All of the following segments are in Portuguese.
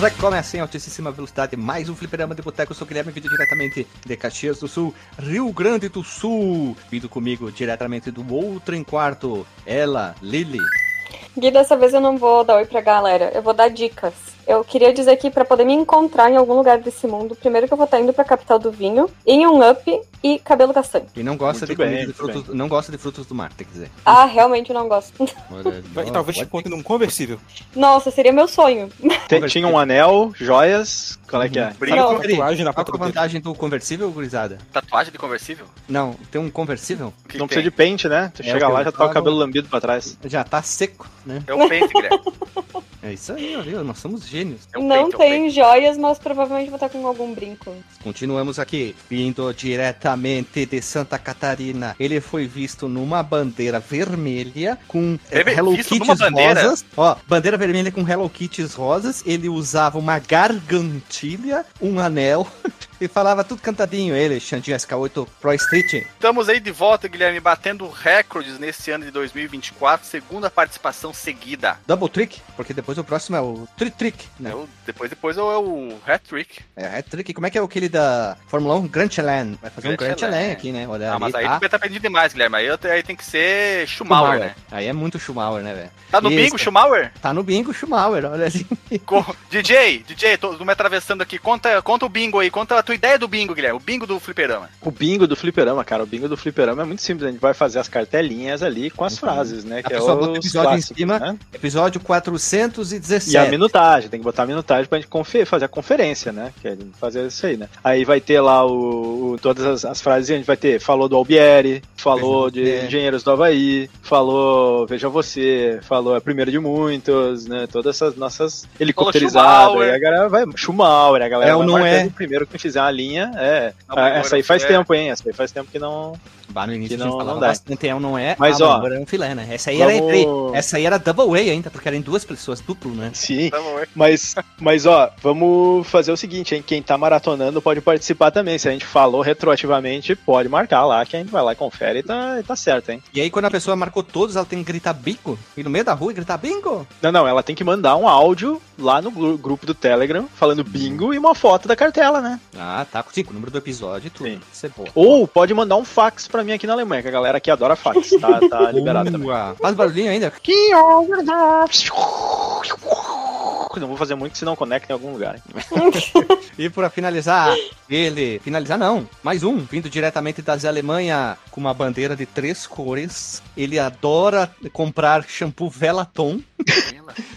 Recomeça em altíssima velocidade mais um fliperama de boteco. Eu sou o Guilherme, vídeo diretamente de Caxias do Sul, Rio Grande do Sul. Vindo comigo diretamente do outro em quarto, ela, Lily. Gui, dessa vez eu não vou dar oi pra galera, eu vou dar dicas. Eu queria dizer que para poder me encontrar em algum lugar desse mundo, primeiro que eu vou estar indo pra capital do vinho, em um up e cabelo castanho. E não gosta Muito de bem, de frutos, não gosta de frutos do mar, tem que dizer. Ah, realmente eu não gosto. Olha, E talvez te encontre num conversível. Nossa, seria meu sonho. Tem- tinha um anel, joias. Qual é que é? Brinco. Não. Tatuagem na Qual é a vantagem do conversível, gurizada? Tatuagem de conversível? Não, tem um conversível? Que Não que precisa de pente, né? Tu É, chega lá já tá o cabelo lambido pra trás. Já tá seco, né? É o peito, Guilherme. É isso aí, viu? Nós somos gênios. É não peito, é o tem joias, mas provavelmente vou estar com algum brinco. Continuamos aqui, vindo diretamente de Santa Catarina. Ele foi visto numa bandeira vermelha com eh, Verme- Hello Kitties rosas. Ó, bandeira vermelha com Hello Kitties rosas. Ele usava uma gargantilha, um anel e falava tudo cantadinho. Ele, Xandinho SK8 Pro Street. Estamos aí de volta, Guilherme, batendo recordes nesse ano de 2024, segunda participação seguida. Double Trick, porque depois o próximo é o Tri Trick, né? É o- depois depois é o hat-trick. É, é Trick. Como é que é aquele da Fórmula 1? Grand Chelem. Vai fazer um Grand Grand Chelem Chelem. aqui, né? Olha Ah, ali, mas aí tá. tu tá pedindo demais, Guilherme. Aí, aí tem que ser Schumacher, né? Aí é muito Schumacher, né, velho? Tá no Isso. bingo, Schumacher? Tá no bingo Schumacher, olha ali. Co- DJ, DJ, tô, tô me atravessando aqui. Conta, conta o bingo aí, conta a tua ideia do bingo, Guilherme. O bingo do fliperama. O bingo do fliperama, cara. O bingo do fliperama é muito simples. A gente vai fazer as cartelinhas ali com as Uhum. frases, né? A Que é bota o episódio em cima. né? Episódio 417. E a minutagem, tem que botar a minutagem pra gente confer- fazer a conferência, né? Que é fazer isso aí, né? Aí vai ter lá o, o- todas as, as frases, a gente vai ter, falou do Albieri, falou de. Engenheiros do Havaí, falou Veja Você, falou É Primeiro de Muitos, né? Todas essas nossas helicopterizadas. Aí a galera vai. Schumauer, a galera É vai não é? o primeiro que fizer uma linha. É. Não, essa aí faz é- tempo, hein? Essa aí faz tempo que não. Bah, no início Que a gente não- falava não dá. bastante, é não é. Mas, ah, ó, agora é um filé, né? Essa aí, era vamos- entre, essa aí era double A ainda, porque era em duas pessoas, duplo, né? Sim. Mas, mas ó, vamos fazer o seguinte, hein? Quem tá maratonando pode participar também. Se a gente falou retroativamente, pode marcar lá, que a gente vai lá e confere e tá, e tá certo, hein? E aí, quando a pessoa marcou todos, ela tem que gritar bingo? Ir no meio da rua e gritar bingo? Não, não, ela tem que mandar um áudio lá no gru- grupo do Telegram falando bingo e uma foto da cartela, né? Ah, tá. Sim, com o número do episódio e tudo. Sim. Isso é bom. Ou pode mandar um fax pra mim aqui na Alemanha, que a galera aqui adora fax. Tá, tá liberado também. Faz barulhinho ainda. Não vou fazer muito, senão conecta em algum lugar. E pra finalizar, ele. Finalizar não, mais um, vindo diretamente das Alemanha com uma bandeira de três cores. Ele adora comprar shampoo Velaton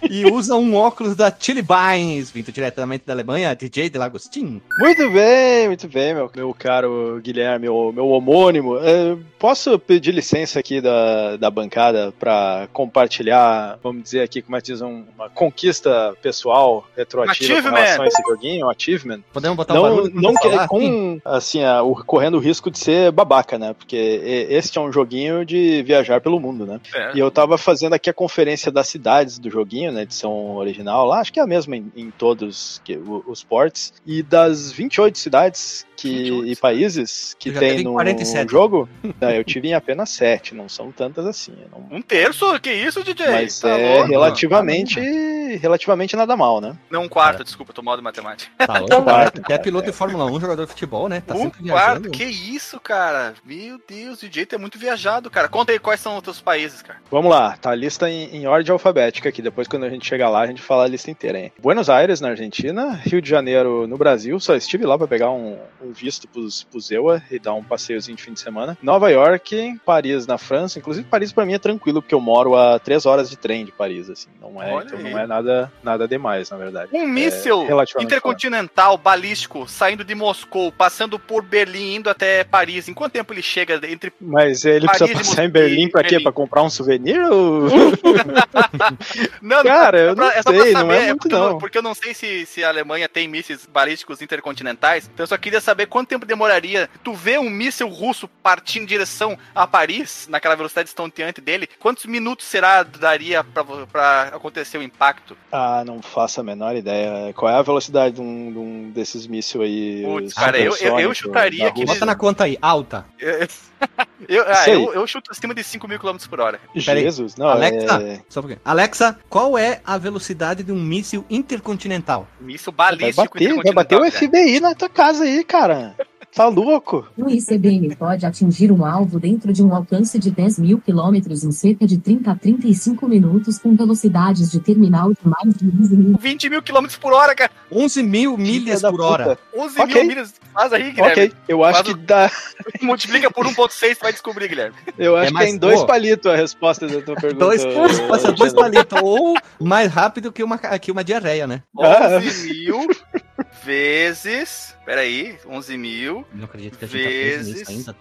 e usa um óculos da Chili Bynes, vindo diretamente da Alemanha, DJ de Lagostin. Muito bem, muito bem, meu, meu caro Guilherme, meu, meu homônimo. É, posso pedir licença aqui da, da bancada para compartilhar, vamos dizer aqui, como é que diz, um- uma conquista pessoal retroativa com Achievement. relação a esse joguinho, um achievement? Podemos botar um Não, barulho? não pra que, falar? Sim. com, assim, a- o, correndo o risco de ser babaca, né? Porque e- este é um joguinho de viajar pelo mundo, né? É. E eu tava fazendo aqui a conferência das cidades do joguinho, na edição original, lá, acho que é a mesma em, em todos que- os ports. E das 28 cidades que, 28 e países que tem no 47. jogo, né, eu tive em apenas 7, não são tantas assim. não- Um terço? Que isso, DJ? mas Tá é louco? relativamente, relativamente nada mal, né? Não, um quarto, desculpa, tô mal de matemática. Tá louco, cara. Até piloto de Fórmula 1, jogador de futebol, né? Tá um sempre quarto? Que isso, cara? Meu Deus, o DJ é muito viajado, cara. Conta aí quais são os teus países, cara. Vamos lá, tá a lista em, em ordem alfabética aqui. Depois, quando a gente chegar lá, a gente fala a lista inteira, hein? Buenos Aires, na Argentina, Rio de Janeiro, no Brasil. Só estive lá pra pegar um, um visto pros, pros EUA e dar um passeiozinho de fim de semana. Nova York, Paris, na França. Inclusive, Paris pra mim é tranquilo, porque eu moro a três horas de trem de Paris, assim. Não é, Olha então aí. não é nada, nada demais, na verdade. Um míssil relativamente intercontinental balístico saindo de Moscou, passando por Berlim, indo até Paris. Em quanto tempo ele chega entre. Mas ele Paris precisa passar em Berlim pra quê? Pra comprar um souvenir? Ou... Não, Cara, é eu pra- não é só sei, pra não é saber, muito porque, eu não, porque eu não sei se, se a Alemanha tem mísseis balísticos intercontinentais. Então eu só queria saber quanto tempo demoraria. Tu vê um míssil russo partindo em direção a Paris, naquela velocidade estonteante dele, quantos minutos será daria pra acontecer o impacto? Ah, não faço a menor ideia. Qual é a velocidade de um, de um desses mísseis aí? Putz, cara, eu, eu, eu chutaria que. Bota na conta aí, alta. Eu, eu, ah, eu, eu chuto acima de 5 mil km por hora. Peraí. Jesus, não, Alexa, é... só um. Alexa, qual é a velocidade de um míssil intercontinental? Míssil Vai balístico bater, vai bater o FBI na tua casa aí, cara. Tá louco? O ICBM pode atingir um alvo dentro de um alcance de 10 mil quilômetros em cerca de 30 a 35 minutos com velocidades de terminal de mais de 11 mil. 20 mil km por hora, cara. 11 mil milhas por hora. puta. 11 Ok. mil milhas. Faz aí, Guilherme. Ok, eu acho Faz que dá. Multiplica por 1.6, tu vai descobrir, Guilherme. Eu acho É que mais- é em dois palitos a resposta da tua pergunta. Dois, resposta dois palitos. Ou mais rápido que uma, que uma diarreia, né? Ah. 11 mil vezes. Peraí, 11 mil Não acredito que a gente tá vezes nisso ainda.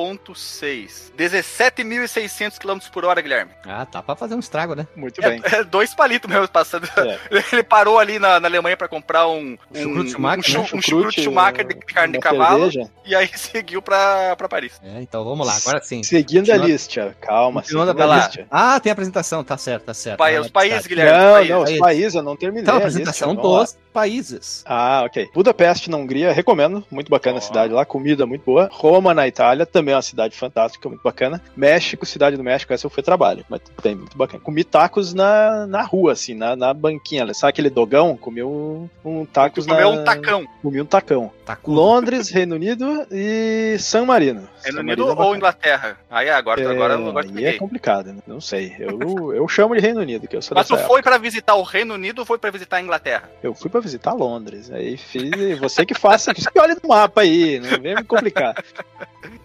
1.6. 17.600 km por hora, Guilherme. Ah, tá pra fazer um estrago, né? Muito bem. É, é dois palitos mesmo passando. É. Ele parou ali na, na Alemanha pra comprar um, um, Chucrute Schumacher, um, chu- né? um chucrute Schumacher de carne de cavalo cerveja. e aí seguiu pra, pra Paris. É, então vamos lá, agora sim. Seguindo a lista. Calma, seguindo a lá. lista. Ah, tem apresentação, tá certo, tá certo. Pai- os países. Guilherme. Não, países. não, os Países. eu não terminei. Então, a a lista, apresentação lá. dos países. Ah, ok. Budapeste, na Hungria, recomendo. Muito bacana Ó. a cidade lá, comida muito boa. Roma, na Itália, também é uma cidade fantástica, muito bacana. México, cidade do México, essa eu fui a trabalho, mas tem muito bacana. Comi tacos na, na rua, assim, na, na banquinha. Sabe aquele dogão? Comi um, um tacos Tu comeu na... um tacão. Comi um tacão. Com Londres, Reino Unido e San Marino. Reino San Unido Marino é ou. Inglaterra? Aí agora, É, agora, aí é complicado, né? Não sei. Eu, eu chamo de Reino Unido, que eu sou Mas tu foi pra visitar o Reino Unido ou foi pra visitar a Inglaterra? Eu fui pra visitar Londres. Aí fiz. Você que faça, você que olha no mapa aí, não vem me complicar.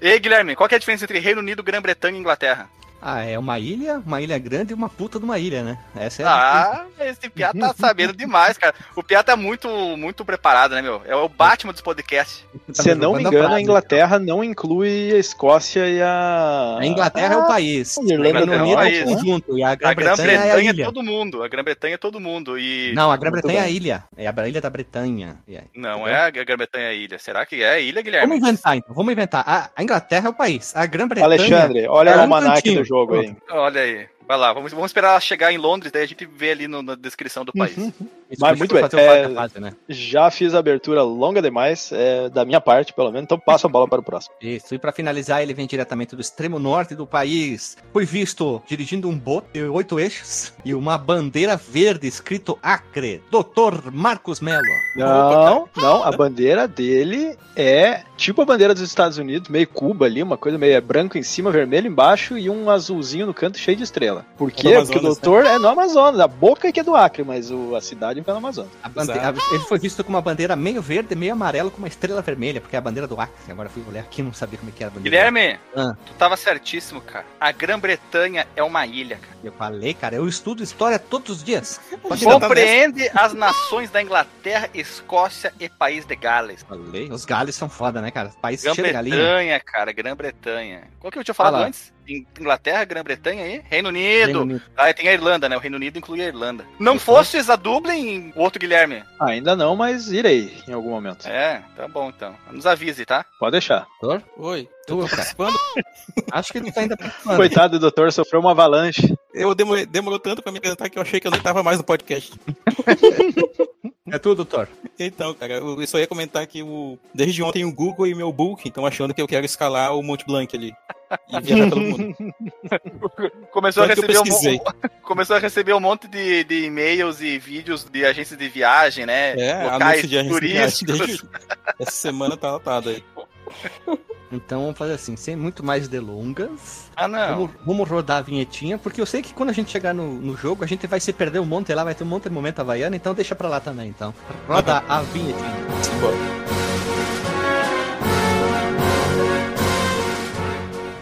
Ei, Guilherme, qual é a diferença entre Reino Unido, Grã-Bretanha e Inglaterra? Ah, é uma ilha, uma ilha grande e uma puta de uma ilha, né? Essa é a... Ah, esse Piá tá sabendo demais, cara. O Piá tá muito, muito preparado, né, meu? É o Batman dos podcasts. Tá Se não me a engano, a Inglaterra não inclui a Escócia e a. A Inglaterra é o Ah, país. a Irlanda Reino é o é país, o né? conjunto. E a A Grã-Bretanha é a Grã-Bretanha é, ilha. todo mundo. A Grã-Bretanha é todo mundo. E. Não, a Grã-Bretanha é a ilha. É a ilha da Bretanha. Não entendeu? é a Grã-Bretanha a ilha. Será que é a ilha, Guilherme? Vamos inventar, então. Vamos inventar. A, a Inglaterra é o país. A Grã-Bretanha... Alexandre, olha é o almanac do jogo aí. Olha aí. Vai lá, vamos, vamos esperar ela chegar em Londres, daí a gente vê ali no- na descrição do país. Uhum. Mas muito bem, é- fase, né? Já fiz a abertura longa demais, é, da minha parte, pelo menos, então passo a bola para o próximo. Isso, e pra finalizar, ele vem diretamente do extremo norte do país. Foi visto dirigindo um bote de oito eixos e uma bandeira verde escrito Acre. Dr. Marcos Mello. Não, não, a bandeira dele é tipo a bandeira dos Estados Unidos, meio Cuba ali, uma coisa meio é branco em cima, vermelho embaixo e um azulzinho no canto cheio de estrela. Por quê? É no Porque o Amazonas, doutor é no Amazonas, a boca é que é do Acre, mas o- a cidade no Amazonas. A bande- a- ele foi visto com uma bandeira meio verde, meio amarelo, com uma estrela vermelha, porque é a bandeira do Acre. Agora fui olhar aqui e não sabia como é que era a bandeira. Guilherme, Ah. tu tava certíssimo, cara. A Grã-Bretanha é uma ilha, cara. Eu falei, cara, eu estudo história todos os dias. Compreende as nações da Inglaterra, Escócia e País de Gales. Falei. Os galhos são foda, né, cara? País galinha. Grã-Bretanha, cara, Grã-Bretanha. Qual que eu tinha falado Fala. antes? In- Inglaterra, Grã-Bretanha e Reino Unido. Reino Unido. Ah, tem a Irlanda, né? O Reino Unido inclui a Irlanda. Não fostes a Dublin, o outro Guilherme? Ainda não, mas irei em algum momento. É, tá bom então. Nos avise, tá? Pode deixar. Doutor? Oi, Tu, cara. participando? Acho que tu tá ainda participando. Coitado do doutor, sofreu uma avalanche. Eu demorei, demorou tanto pra me apresentar que eu achei que eu nem tava mais no podcast. É tu, doutor. Então, cara, eu só ia comentar que o, desde ontem o Google e meu book estão achando que eu quero escalar o Monte Blanc ali. E viajar pelo mundo. Começou a, Tanto receber um, começou a receber um monte de, de e-mails e vídeos de agências de viagem, né? É, Locais anúncio de agência de viagem. Desde, essa semana tá lotado aí. Então vamos fazer assim, sem muito mais delongas. Ah, não. Vamos, vamos rodar a vinhetinha, porque eu sei que quando a gente chegar no, no jogo, a gente vai se perder um monte lá, vai ter um monte de momento havaiano, então deixa pra lá também, então. Roda a vinhetinha.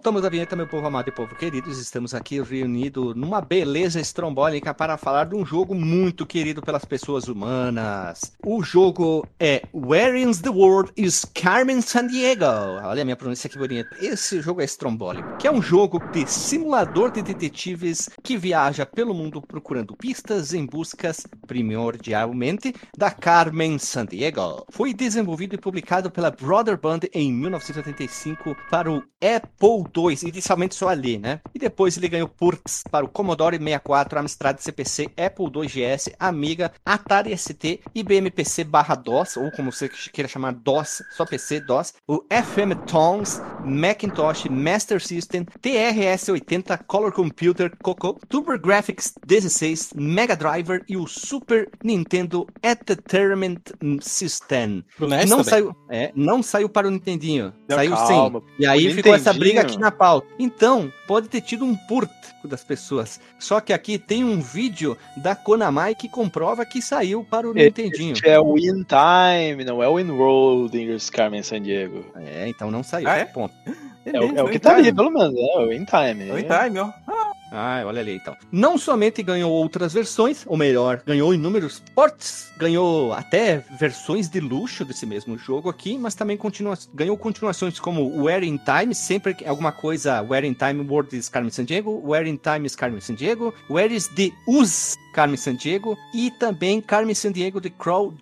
Soltamos a vinheta, meu povo amado e povo queridos. Estamos aqui reunidos numa beleza estrombólica para falar de um jogo muito querido pelas pessoas humanas. O jogo é Where in the World is Carmen Sandiego? Olha a minha pronúncia que bonita. Esse jogo é estrombólico, que é um jogo de simulador de detetives que viaja pelo mundo procurando pistas em buscas, primordialmente, da Carmen Sandiego. Foi desenvolvido e publicado pela Brother Band em 1985 para o Apple II, inicialmente só ali, né? E depois ele ganhou ports para o Commodore 64, Amstrad CPC, Apple II GS, Amiga, Atari ST, IBM PC barra DOS, ou como você queira chamar DOS, só PC, DOS, o FM Tones, Macintosh, Master System, TRS-80, Color Computer, Coco, TurboGrafx 16, Mega Driver e o Super Nintendo Entertainment System. Não também. saiu, é, não saiu para o Nintendinho, Não, saiu calma. sem. E aí ficou essa briga aqui na pauta. Então, pode ter tido um port das pessoas. Só que aqui tem um vídeo da Konami que comprova que saiu para o Nintendinho. Este é o In Time, não é o In World in Carmen San Diego. É, então não saiu. Ah, é? Ponto. É, o, é o que tá ali, pelo menos. É o In Time. Oi, time, ó. Ah, olha ali então. Não somente ganhou outras versões, ou melhor, ganhou inúmeros ports, ganhou até versões de luxo desse mesmo jogo aqui, mas também continua, ganhou continuações como Where in Time, sempre alguma coisa, Where in Time World is Carmen Sandiego, Where in Time is Carmen Sandiego, Where is the Us Carmen Sandiego e também Carmen Sandiego The Crawl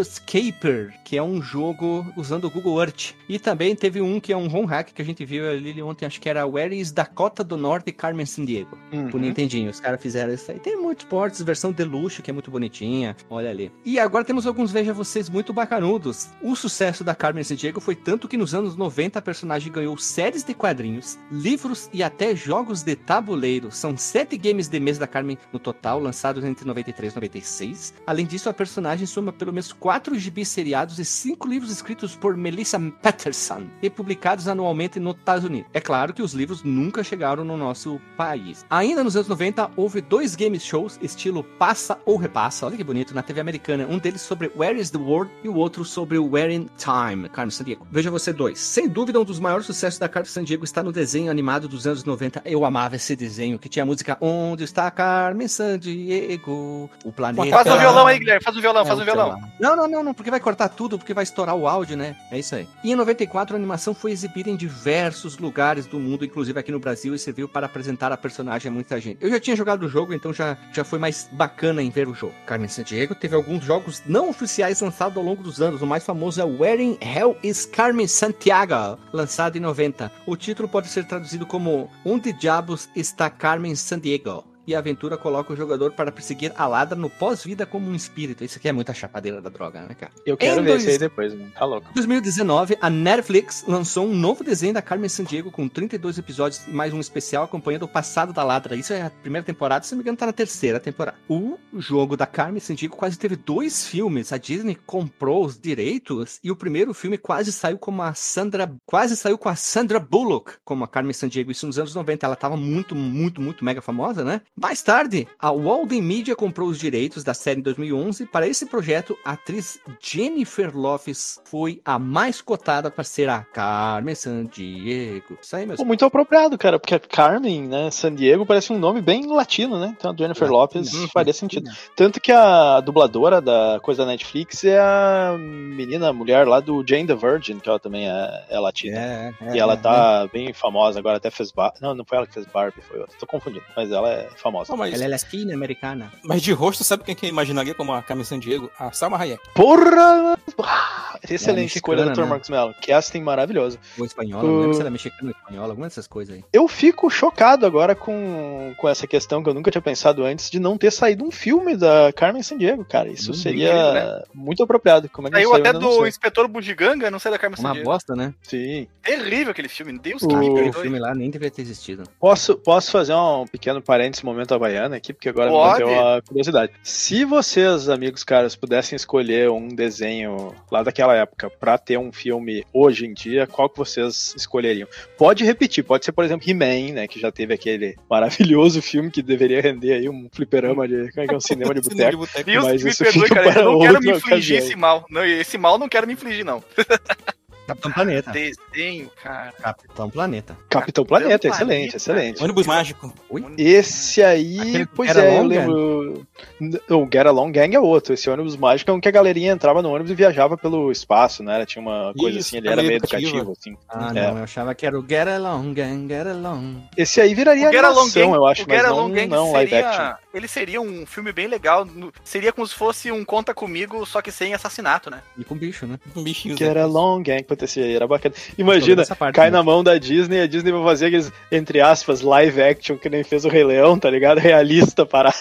Escaper, que é um jogo usando o Google Earth. E também teve um que é um home hack que a gente viu ali ontem, acho que era Where is Dakota do Norte Carmen Sandiego Uhum. pro Nintendinho. Os caras fizeram isso aí. Tem muitos ports, versão deluxe, que é muito bonitinha. Olha ali. E agora temos alguns Veja Vocês muito bacanudos. O sucesso da Carmen Sandiego foi tanto que nos anos 90 a personagem ganhou séries de quadrinhos, livros e até jogos de tabuleiro. São sete games de mês da Carmen no total, lançados entre 93 e 96. Além disso, a personagem soma pelo menos quatro gibis seriados e cinco livros escritos por Melissa Patterson e publicados anualmente nos Estados Unidos. É claro que os livros nunca chegaram no nosso país. Ainda nos anos 90, houve dois game shows estilo Passa ou Repassa, olha que bonito, na TV americana. Um deles sobre Where is the World e o outro sobre Where in Time, Carmen Sandiego. Veja você dois. Sem dúvida, um dos maiores sucessos da Carmen Sandiego está no desenho animado dos anos 90. Eu amava esse desenho, que tinha a música Onde está Carmen Sandiego? O planeta... Faz um violão aí, Guilherme. Faz um violão, faz um É, violão. Não, não, não, não, porque vai cortar tudo, porque vai estourar o áudio, né? É isso aí. E em 94, a animação foi exibida em diversos lugares do mundo, inclusive aqui no Brasil, e serviu para apresentar a personagem a muita gente. Eu já tinha jogado o jogo, então já, já foi mais bacana em ver o jogo. Carmen Sandiego teve alguns jogos não oficiais lançados ao longo dos anos. O mais famoso é in Hell is Carmen Santiago, lançado em 90. O título pode ser traduzido como Onde Diabos está Carmen Sandiego? E a aventura coloca o jogador para perseguir a ladra no pós-vida como um espírito. Isso aqui é muita chapadeira da droga, né, cara? Eu quero Em ver dois- esse aí depois, mano. Tá louco. Em 2019, a Netflix lançou um novo desenho da Carmen Sandiego com 32 episódios e mais um especial acompanhando o passado da Ladra. Isso é a primeira temporada, se não me engano, tá na terceira temporada. O jogo da Carmen Sandiego quase teve dois filmes. A Disney comprou os direitos e o primeiro filme quase saiu como a Sandra, quase saiu com a Sandra Bullock como a Carmen Sandiego. Isso nos anos 90. Ela tava muito, muito, muito mega famosa, né? Mais tarde, a Walden Media comprou os direitos da série em 2011. Para esse projeto, a atriz Jennifer Lopes foi a mais cotada para ser a Carmen Sandiego. Isso aí, meus Pô, muito apropriado, cara, porque a Carmen, né, San Diego parece um nome bem latino, né? Então a Jennifer. Lopez Uhum. faria sentido. Tanto que a dubladora da coisa da Netflix é a menina, a mulher lá do Jane the Virgin, que ela também é, é latina. É, é, E ela é, tá bem famosa agora, até fez Barbie. Não, não foi ela que fez Barbie, foi outra. Tô confundindo, mas ela é famosa. Não, mas, Ela é latina americana. mas de rosto, sabe quem que imaginaria como a Carmen Sandiego? A Salma Hayek. Porra! Ah, Excelente mexicana, escolha do Dr. né? Marcos Mello. Casting maravilhoso. Ou espanhola, não lembro se ela é mexicana ou espanhola, alguma dessas coisas aí. Eu fico chocado agora com, com essa questão que eu nunca tinha pensado antes de não ter saído um filme da Carmen Sandiego, cara. Isso Hum, seria incrível, né? muito apropriado. Como é que Saiu não até não do sei. Inspetor Bugiganga, não sei da Carmen Uma Sandiego. bosta, né? Sim. Terrível aquele filme, Deus O- que me perdoe. filme lá nem deveria ter existido. Posso, posso fazer um pequeno parênteses momento havaiana aqui, porque agora Pode. me bateu a curiosidade. Se vocês, amigos caras, pudessem escolher um desenho lá daquela época pra ter um filme hoje em dia, qual que vocês escolheriam? Pode repetir, pode ser, por exemplo, He-Man, né, que já teve aquele maravilhoso filme que deveria render aí um fliperama de, como é que é, um cinema de boteco. Deus Mas me isso perdoe, cara. Eu para não quero me infligir ocasião. esse mal. Não, esse mal não quero me infligir, não. Capitão Planeta. Desenho, cara. Capitão Planeta. Capitão Planeta, Planeta. excelente, excelente. Ônibus mágico. Esse aí, Aquele pois Get é, eu lembro. N- O Get Along Gang é outro. Esse ônibus mágico é um que a galerinha entrava no ônibus e viajava pelo espaço, né? Tinha uma coisa Isso, assim, ele era meio educativa. educativo, assim. Ah, É. não, eu achava que era o Get Along, Gang, Get Along. Esse aí viraria animação, Gang, eu acho, o mas Get não, Along Gang não live action. seria, ele seria um filme bem legal. Seria como se fosse um Conta Comigo, só que sem assassinato, né? E com bicho, né? Um bichinho. Get Along Gang, esse aí era bacana. Imagina, parte, cai né? na mão da Disney, a Disney vai fazer aqueles, entre aspas, live action que nem fez o Rei Leão, tá ligado? Realista, para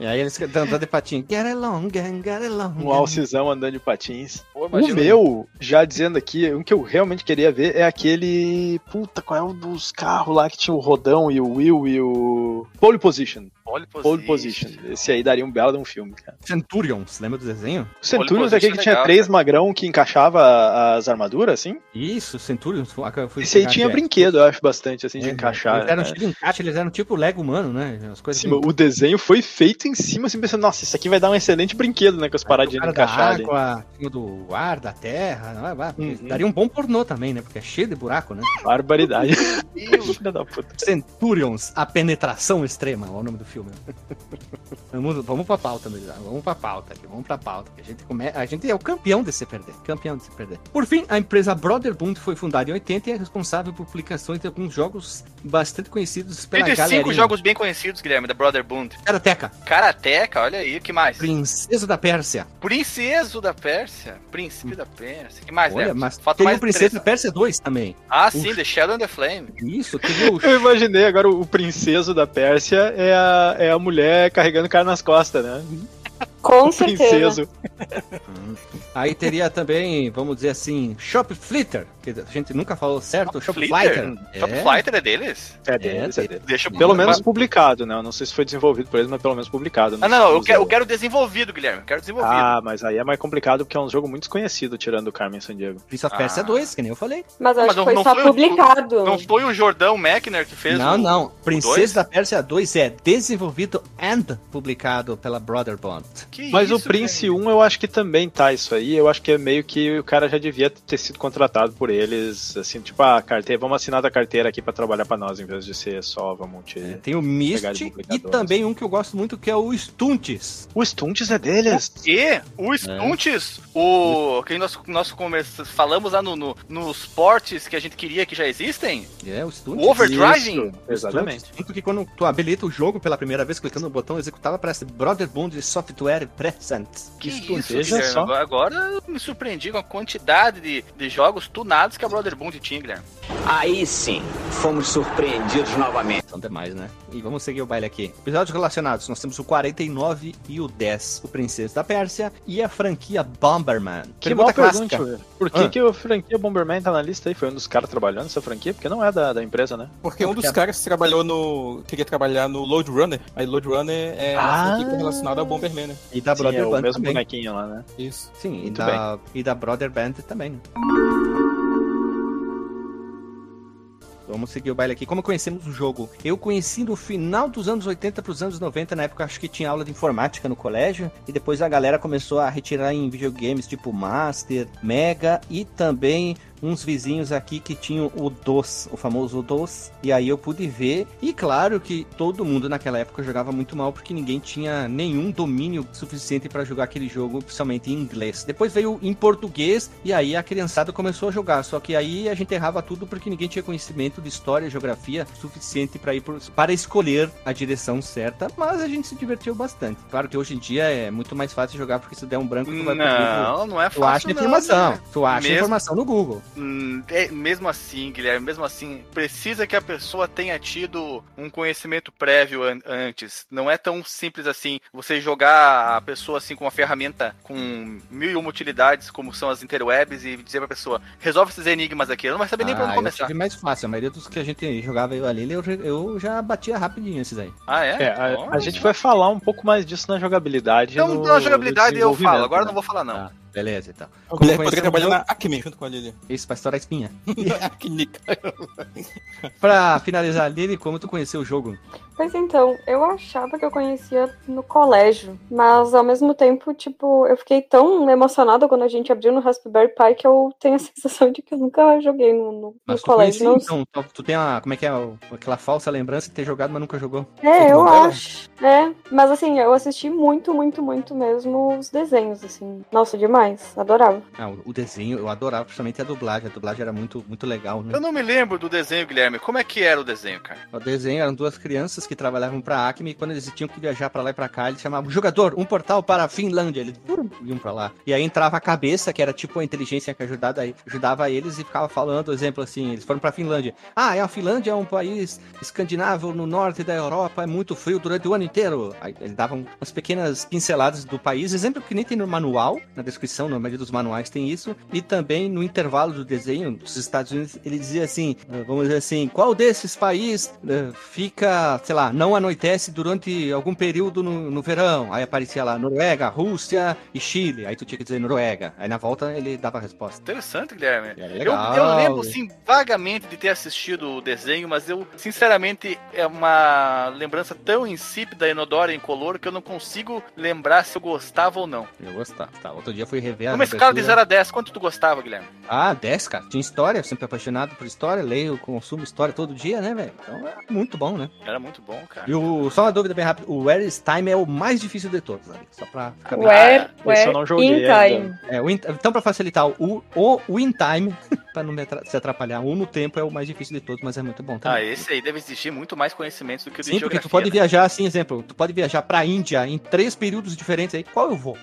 E aí eles andando de patinho. Get Along, Gang, Get Along. um alcizão andando de patins. Pô, O meu, já dizendo aqui, um que eu realmente queria ver é aquele. Puta, qual é o dos carros lá que tinha o Rodão e o Will e o. Pole Position. Pole Pole Position. Esse aí daria um belo de um filme, cara. Centurions, lembra do desenho? O Centurions é aquele que Position tinha legal, três cara. magrão que encaixava as armaduras, assim. Isso, Centurions. foi- Esse aí tinha brinquedo, eu acho, bastante, assim, de É, encaixar. Eles eram né? tipo encaixe, eles eram tipo Lego humano, né? As coisas Sim, o desenho foi feito em cima, assim, pensando, nossa, isso aqui vai dar um excelente brinquedo, né? Com as paradinhas de ali. água, cima do ar, da terra. é? Uhum. Daria um bom pornô também, né? Porque é cheio de buraco, né? Barbaridade. Filha da puta. Centurions, a penetração extrema, é o nome do filme. vamos, vamos pra pauta, Melhor. Vamos pra pauta aqui, vamos pra pauta. A gente, come... a gente é o campeão de se perder. Campeão de se perder. Por fim, a empresa Brotherbund foi fundada em 80 e é responsável por publicações de alguns jogos bastante conhecidos pela Tem cinco galerinha. jogos bem conhecidos, Guilherme, da Brother Bund. Karateka, Karateka, olha aí, o que mais? Princesa da Pérsia. Princeso da Pérsia. Príncipe da Pérsia. que mais, Olha, né? mas Falta tem mais o Princesa da. Pérsia 2 também. Ah, sim, The Shadow and the Flame. Isso, teve o Eu imaginei agora o princeso da Pérsia é a, é a mulher carregando o cara nas costas, né? Com O certeza. princeso. Aí teria também, vamos dizer assim, Shop Flitter, que a gente nunca falou certo, Shop Flitter? Flitter. Top É, Fighter é deles? É deles, é tem- deles. Deixa Pelo mas- menos publicado, né? Eu não sei se foi desenvolvido por eles, mas pelo menos publicado. Ah, não, não, eu quero, eu quero desenvolvido, Guilherme. Eu quero desenvolvido. Ah, mas aí é mais complicado porque é um jogo muito desconhecido, tirando o Carmen Sandiego. Prince of Persia Ah. 2, que nem eu falei. Mas Mas acho não- que foi não só foi o- publicado. Não foi o Jordão Mechner que fez não, o... não. Princesa da Pérsia 2 é desenvolvido and publicado pela Brotherbond. Que Mas o isso, Prince velho? 1 eu acho que também tá isso aí. Eu acho que é meio que o cara já devia ter sido contratado por eles, assim, tipo, ah, carteira, vamos assinar da carteira aqui pra trabalhar pra nós, em vez de ser só, vamos te. É, tem o de e também um que eu gosto muito que é o Stunts. O Stunts é deles! E o Stunts, o que nós, nós falamos lá no, no- nos portes que a gente queria que já existem, É, o Stunts. o Overdriving, Isso, Exatamente. Tanto que quando tu habilita o jogo pela primeira vez, clicando no botão executável, aparece Brotherbond Software Present. que isso, veja Guilherme, só. agora, eu me surpreendi com a quantidade de, de jogos tunados que a Brother Bund tinha, Guilherme. Aí sim, fomos surpreendidos novamente. São demais, né? E vamos seguir o baile aqui. Episódios relacionados, nós temos o 49 e o 10, o Princesa da Pérsia e a franquia Bomberman. Que Pergunta clássica. pergunte, velho. Por que, Ah. que o franquia Bomberman tá na lista aí? Foi um dos caras trabalhando nessa franquia? Porque não é da, da empresa, né? Porque um dos caras trabalhou no. queria trabalhar no Load Runner. Aí Load Runner é Ah. franquia relacionada ao Bomberman, né? E da Sim, é o Brotherband mesmo também. bonequinho lá, né? Isso. Sim, e da, e da Brother Band também? Vamos seguir o baile aqui. Como conhecemos o jogo? Eu conheci no final dos anos 80 para os anos 90, na época acho que tinha aula de informática no colégio, e depois a galera começou a retirar em videogames tipo Master, Mega e também uns vizinhos aqui que tinham o DOS, o famoso DOS, e aí eu pude ver. E claro que todo mundo naquela época jogava muito mal porque ninguém tinha nenhum domínio suficiente para jogar aquele jogo, principalmente em inglês. Depois veio em português e aí a criançada começou a jogar, só que aí a gente errava tudo porque ninguém tinha conhecimento de história e geografia suficiente para ir por- para escolher a direção certa, mas a gente se divertiu bastante. Claro que hoje em dia é muito mais fácil jogar porque se der um branco tu vai. Não, não é Tu fácil acha não, informação, né? tu acha Mesmo- informação no Google. Hum, é, mesmo assim, Guilherme, mesmo assim, precisa que a pessoa tenha tido um conhecimento prévio an- antes. Não é tão simples assim você jogar a pessoa assim com uma ferramenta com mil e uma utilidades, como são as interwebs, e dizer pra pessoa, resolve esses enigmas aqui. Ela não vai saber nem pra Ah, onde eu começar. tive mais fácil. A maioria dos que a gente jogava eu ali, eu, eu já batia rapidinho esses aí. Ah, é? É, a, a gente vai falar um pouco mais disso na jogabilidade. Então, no, na jogabilidade eu falo, agora eu né? não vou falar não. Tá. Beleza, então. Mulher conhecer poderia trabalhar na Acme junto com a Lili. Isso, pra estourar a espinha. Acme. Pra finalizar, Lili, como tu conheceu o jogo? Pois então, eu achava que eu conhecia no colégio, mas ao mesmo tempo, tipo, eu fiquei tão emocionada quando a gente abriu no Raspberry Pi que eu tenho a sensação de que eu nunca joguei no, no- Mas tu colégio. conhecia, Não então, tu- tem a, como é que é, aquela falsa lembrança de ter jogado, mas nunca jogou. É, eu acho. É, mas assim, eu assisti muito, muito, muito mesmo os desenhos, assim. Nossa, demais. Adorava. Ah, o, o desenho, eu adorava principalmente a dublagem, a dublagem era muito, muito legal, né? Eu não me lembro do desenho, Guilherme. Como é que era o desenho, cara? O desenho eram duas crianças que trabalhavam pra Acme e quando eles tinham que viajar pra lá e pra cá, eles chamavam jogador, um portal para a Finlândia. Eles iam pra lá. E aí entrava a cabeça, que era tipo a inteligência que ajudava, ajudava eles e ficava falando, exemplo assim, eles foram pra Finlândia. Ah, é a Finlândia é um país escandinavo no norte da Europa, é muito frio durante o ano inteiro. Aí eles davam umas pequenas pinceladas do país, exemplo que nem tem no manual, na descrição, na maioria dos manuais tem isso, e também no intervalo do desenho dos Estados Unidos, ele dizia assim, eh, vamos dizer assim, qual desses países eh, fica, sei lá, não anoitece durante algum período no, no verão? Aí aparecia lá Noruega, Rússia e Chile. Aí tu tinha que dizer Noruega. Aí na volta ele dava a resposta. Interessante, Guilherme. É Eu, legal. eu lembro, sim, vagamente de ter assistido o desenho, mas eu, sinceramente, é uma lembrança tão insípida, inodora, incolor, que eu não consigo lembrar se eu gostava ou não. Eu gostava. Tá, outro dia fui rever a Numa escala de abertura. 0 a 10, quanto tu gostava, Guilherme? Ah, 10, cara. Tinha história, sempre apaixonado por história, leio, consumo história todo dia, né, velho? Então é muito bom, né? Era muito bom, cara. E o, só uma dúvida bem rápida, o Where is Time é o mais difícil de todos, ali, só pra ficar bem Where, esse where, eu não joguei in ainda. time. É, o in- então, pra facilitar, o, o Win Time, pra não me atra- se atrapalhar, o no tempo é o mais difícil de todos, mas é muito bom Ah, também. esse aí deve existir muito mais conhecimentos do que o de Sim, porque tu pode né? viajar, assim, exemplo, tu pode viajar pra Índia em três períodos diferentes aí, qual eu vou?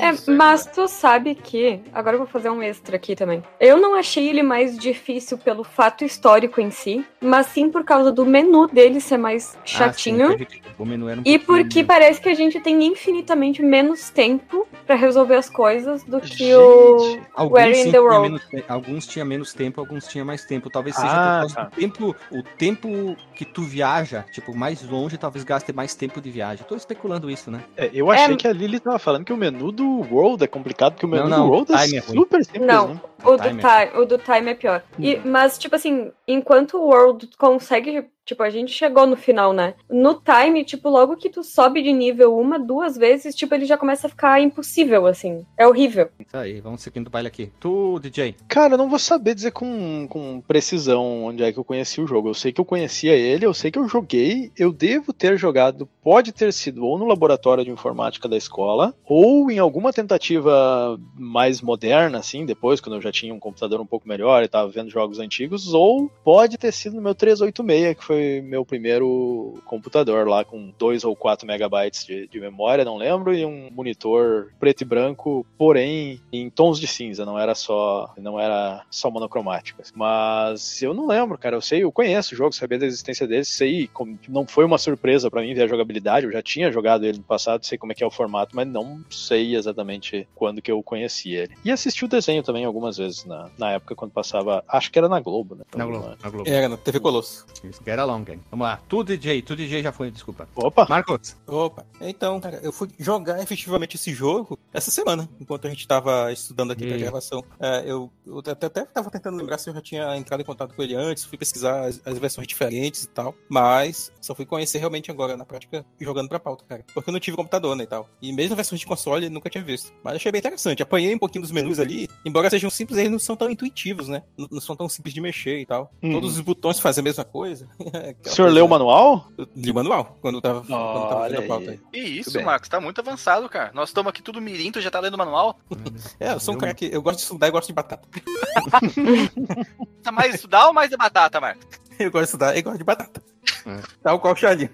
É, Isso, mas tu sabe que. Agora eu vou fazer um extra aqui também. Eu não achei ele mais difícil pelo fato histórico em si, mas sim por causa do menu dele ser mais chatinho. Ah, sim, teve- o menu era um E porque parece que a gente tem infinitamente menos tempo pra resolver as coisas do que o Gente, Alguns, Where in the World. menos, alguns tinha menos tempo, alguns tinha mais tempo. Talvez seja Ah, por causa tá. do tempo, o tempo que tu viaja, tipo, mais longe, talvez gaste mais tempo de viagem. Tô especulando isso, né? É, eu achei É- que a Lily tava falando que o menu do World é complicado, porque o menu Não, não, do World é time é super simples, Não. né? O do, Time time, o do Time é pior. E, mas, tipo assim, enquanto o World consegue. Tipo, a gente chegou no final, né? No Time, tipo, logo que tu sobe de nível uma, duas vezes, tipo, ele já começa a ficar impossível, assim. É horrível. Isso aí, vamos seguindo o baile aqui. Tu, DJ. Cara, eu não vou saber dizer com, com precisão onde é que eu conheci o jogo. Eu sei que eu conhecia ele, eu sei que eu joguei, eu devo ter jogado, pode ter sido ou no laboratório de informática da escola, ou em alguma tentativa mais moderna, assim, depois, quando eu já tinha um computador um pouco melhor e tava vendo jogos antigos, ou pode ter sido no meu 386, que foi meu primeiro computador lá com 2 ou 4 megabytes de, de memória, não lembro, e um monitor preto e branco, porém em tons de cinza, não era só não era só monocromático. Mas eu não lembro, cara, eu sei, eu conheço o jogo, sabia da existência dele, sei, como, não foi uma surpresa pra mim ver a jogabilidade, eu já tinha jogado ele no passado, sei como é que é o formato, mas não sei exatamente quando que eu conheci ele. E assisti o desenho também algumas vezes na, na época quando passava, acho que era na Globo, né? Na Globo. Na Globo. Era, na TV Colosso. Isso, Get along, gang. Vamos lá. Tu, DJ. Tu, DJ já foi, desculpa. Opa! Marcos. Opa, então, cara, eu fui jogar efetivamente esse jogo essa semana, enquanto a gente tava estudando aqui pra E- gravação. É, eu, eu até, até tava tentando lembrar se eu já tinha entrado em contato com ele antes, fui pesquisar as, as versões diferentes e tal, mas só fui conhecer realmente agora, na prática, jogando pra pauta, cara. Porque eu não tive computador, né, e tal. E mesmo versões de console, eu nunca tinha visto. Mas achei bem interessante. Apanhei um pouquinho dos menus ali, embora sejam simples, eles não são tão intuitivos, né? Não, não são tão simples de mexer e tal. Uhum. Todos os botões fazem a mesma coisa. O senhor leu o manual? De manual, quando eu tava, quando eu tava fazendo a pauta aí. Que isso. Marcos, tá muito avançado, cara. Nós estamos aqui tudo mirim, tu já tá lendo o manual. É, eu sou um cara que eu gosto de estudar e gosto de batata. Tá mais estudar ou mais de batata, Marcos? Eu gosto de estudar e gosto de batata. É. Tal qual o Charlie.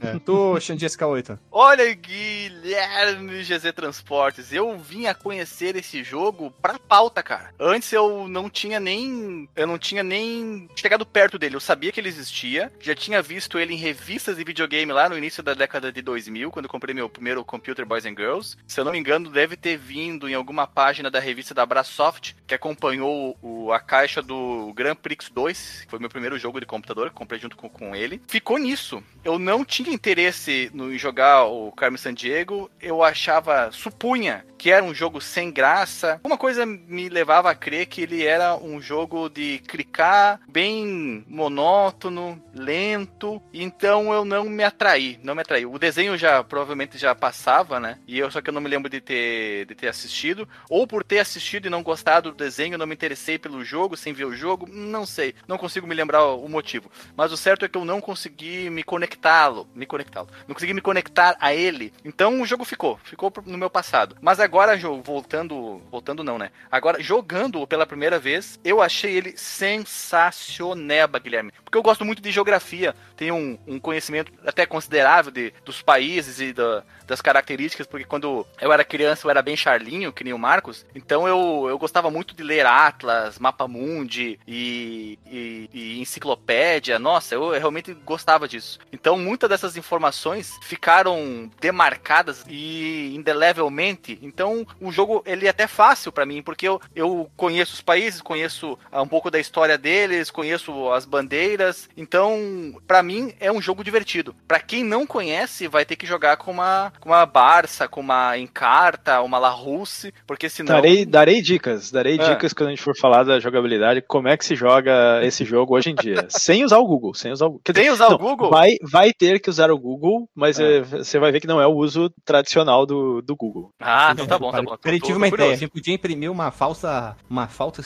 É, tu, Xandi SK8. Olha, Guilherme GZ Transportes, eu vim a conhecer esse jogo pra pauta, cara. Antes eu não tinha nem. Eu não tinha nem chegado perto dele. Eu sabia que ele existia. Já tinha visto ele em revistas de videogame lá no início da década de 2000, quando eu comprei meu primeiro Computer Boys and Girls. Se eu não me engano, deve ter vindo em alguma página da revista da Brasoft, que acompanhou o- a caixa do Grand Prix 2, que foi meu primeiro jogo de computador, que comprei junto com, com ele. Ficou nisso. Eu não não tinha interesse no em jogar o Carmen Sandiego. Eu achava, supunha que era um jogo sem graça. Uma coisa me levava a crer que ele era um jogo de clicar bem monótono, lento. Então eu não me atraí, não me atraí. O desenho já provavelmente já passava, né? E eu só que eu não me lembro de ter, de ter assistido, ou por ter assistido e não gostado do desenho, não me interessei pelo jogo, sem ver o jogo, não sei, não consigo me lembrar o motivo. Mas o certo é que eu não consegui me conectá-lo, me conectá-lo. Não consegui me conectar a ele. Então o jogo ficou, ficou no meu passado. Mas agora, voltando, voltando não, né? Agora, jogando pela primeira vez, eu achei ele sensacioneba, Guilherme. Porque eu gosto muito de geografia, tenho um, um conhecimento até considerável de, dos países e da, das características, porque quando eu era criança eu era bem charlinho, que nem o Marcos, então eu, eu gostava muito de ler Atlas, Mapa Mundi e, e, e enciclopédia, nossa, eu realmente gostava disso. Então muitas dessas informações ficaram demarcadas e indelevelmente, então o jogo ele é até fácil para mim, porque eu, eu conheço os países, conheço um pouco da história deles, conheço as bandeiras, então para mim é um jogo divertido. Para quem não conhece, vai ter que jogar com uma com uma Barça, com uma Encarta, uma La Russe, porque senão. Darei, darei dicas, darei é. dicas quando a gente for falar da jogabilidade, como é que se joga esse jogo hoje em dia. sem usar o Google, sem usar o Quer Sem usar não, o Google? Vai, vai ter que usar o Google, mas é. é. você vai ver que não é o uso tradicional do, do Google. Ah, então tá bom, tá bom. Ele tive uma ideia, a gente podia imprimir uma falsa, uma falsa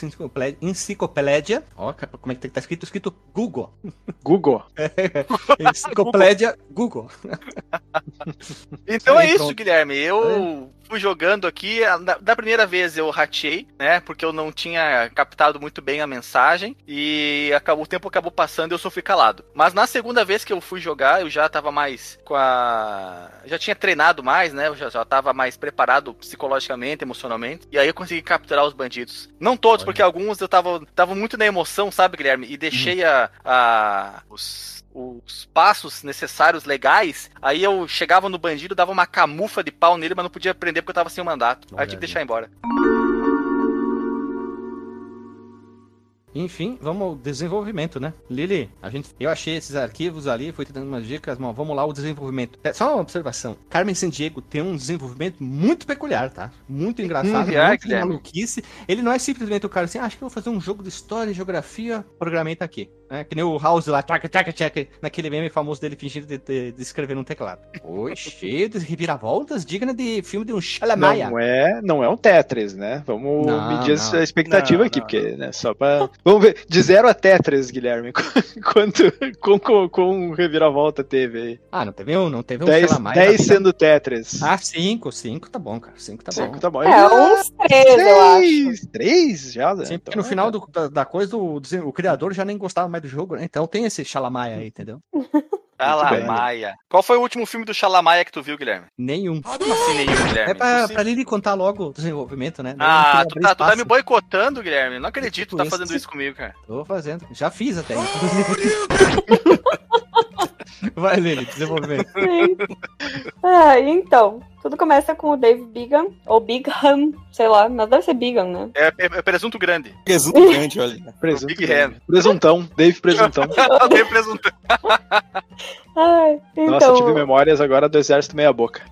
enciclopédia. Ó, como é que tá escrito? Escrito Google. Google. É, enciclopédia Google. Então é isso, Guilherme. Eu é. fui jogando aqui. Da primeira vez eu ratei, né? Porque eu não tinha captado muito bem a mensagem. E acabou, o tempo acabou passando e eu só fui calado. Mas na segunda vez que eu fui jogar, eu já tava mais com a. Já tinha treinado mais, né? Eu já, já tava mais preparado psicologicamente, emocionalmente. E aí eu consegui capturar os bandidos. Não todos, Olha. porque alguns eu tava, tava muito na emoção, sabe, Guilherme? E deixei hum. a, a. os os passos necessários, legais, aí eu chegava no bandido, dava uma camufa de pau nele, mas não podia prender porque eu tava sem o mandato. Aí eu tive que deixar embora. Enfim, vamos ao desenvolvimento, né? Lili, a gente, eu achei esses arquivos ali, fui te dando umas dicas, mas vamos lá o desenvolvimento. É, só uma observação. Carmen Sandiego tem um desenvolvimento muito peculiar, tá? Muito engraçado, hum, muito é, maluquice. Ele não é simplesmente o cara assim, ah, acho que eu vou fazer um jogo de história e geografia, programei tá aqui. É, que nem o House lá, tchaca, tchaca, tchaca, naquele meme famoso dele fingindo de, de, de escrever num teclado. Oi, cheio de reviravoltas, digna de filme de um Shalamaia. Não é, não é um Tetris, né? Vamos não, medir não. a expectativa não, aqui, porque, né, só pra... Vamos ver, de zero a Tetris, Guilherme, quanto, com, com, com reviravolta teve aí? Ah, não teve um, não teve um dez, Shalamaia. 10 sendo Tetris. Ah, 5, 5 tá bom, cara, 5 tá cinco bom. tá bom. É, uns 3, eu acho. 3 já, né? Sim, porque então, no final é. do, da, da, coisa, o, o criador já nem gostava mais do jogo, né? Então tem esse Xalamaia aí, entendeu? Xalamaia. Qual foi o último filme do Xalamaia que tu viu, Guilherme? Nenhum. Como assim nenhum, Guilherme? É pra, pra Lili contar logo o desenvolvimento, né? Ah, tu tá, tu tá, me boicotando, Guilherme. Não acredito que tu tá fazendo isso comigo, cara. Tô fazendo. Já fiz até. Vai, Lili, desenvolvimento. ah, então, tudo começa com o Dave Bigan, ou Bigham, sei lá, mas deve ser Bigan, né? É, é, é presunto grande. Presunto grande, olha. Presunto Big grande. Presuntão, Dave Presuntão. Dave Presuntão. Ai, então... Nossa, tive memórias agora do Exército Meia Boca.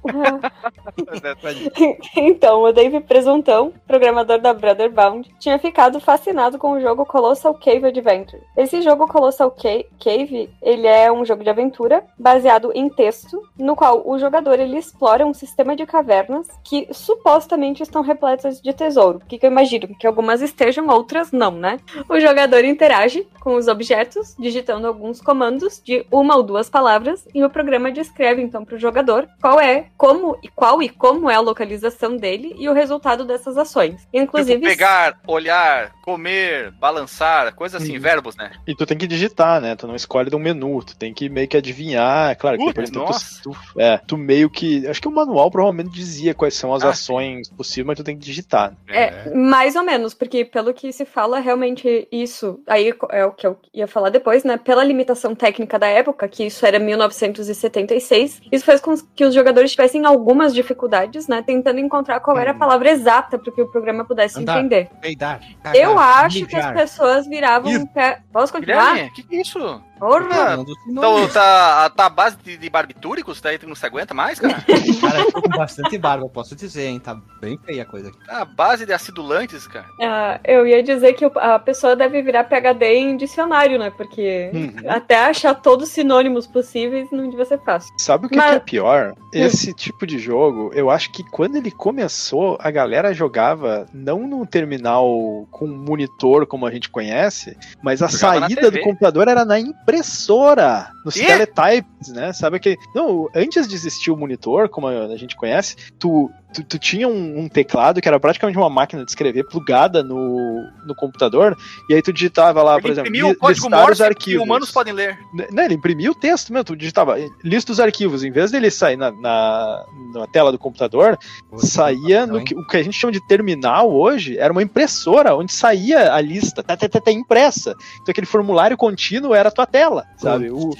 então, o Dave Presuntão, programador da Brother Bound, tinha ficado fascinado com o jogo Colossal Cave Adventure. Esse jogo Colossal Cave, ele é um jogo de aventura baseado em texto, no qual o jogador ele explora um sistema de cavernas que supostamente estão repletas de tesouro. O que, que eu imagino? Que algumas estejam, outras não, né? O jogador interage com os objetos, digitando alguns comandos de uma ou duas palavras, e o programa descreve então para o jogador qual é, como e qual e como é a localização dele e o resultado dessas ações. Inclusive. Tipo pegar, olhar, comer, balançar, coisa assim, verbos, né? E tu tem que digitar, né? Tu não escolhe de um menu, tu tem que meio que adivinhar. Claro que depois tu, tu, é, tu meio que. Acho que o manual provavelmente dizia quais são as ah, ações sim. possíveis, mas tu tem que digitar. É, é, mais ou menos, porque pelo que se fala, realmente isso. Aí é o que eu ia falar depois, né? Pela limitação técnica da época, que isso era 1976, isso fez com que os jogadores tivessem algumas dificuldades, né? Tentando encontrar qual era a hum. palavra exata para que o programa pudesse Andar, entender. Peidar, cagar, eu acho mijar. que as pessoas viravam. Pé... Posso continuar? O que, que é isso? Porra! Então tá, tá a base de, de barbitúricos, daí tu não se aguenta mais, cara? Cara, eu tô com bastante barba, posso dizer, hein? Tá bem feia a coisa aqui. Tá a base de acidulantes, cara. Ah, eu ia dizer que a pessoa deve virar PHD em dicionário, né? Porque Uhum. até achar todos os sinônimos possíveis não devia ser fácil. Sabe o que, Mas- que é pior? Esse tipo de jogo, eu acho que quando ele começou, a galera jogava não num terminal com monitor como a gente conhece, mas a Jogava saída do computador era na impressora, nos Quê? teletypes, né? Sabe que não, antes de existir o monitor, como a gente conhece, tu Tu, tu tinha um, um teclado que era praticamente uma máquina de escrever plugada no, no computador, e aí tu digitava lá, por Ele exemplo, imprimiu o li- código listar os Morse que arquivos. humanos podem ler. Né, Não, ele imprimia o texto mesmo, tu digitava, lista os arquivos, em vez dele sair na, na, na tela do computador, saía no que, o que a gente chama de terminal hoje, era uma impressora, onde saía a lista, tá, tá, tá, tá impressa. Então aquele formulário contínuo era a tua tela, sabe? O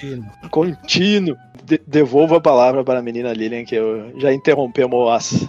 contínuo. De- devolvo a palavra para a menina Lilian, que eu já interrompemos as.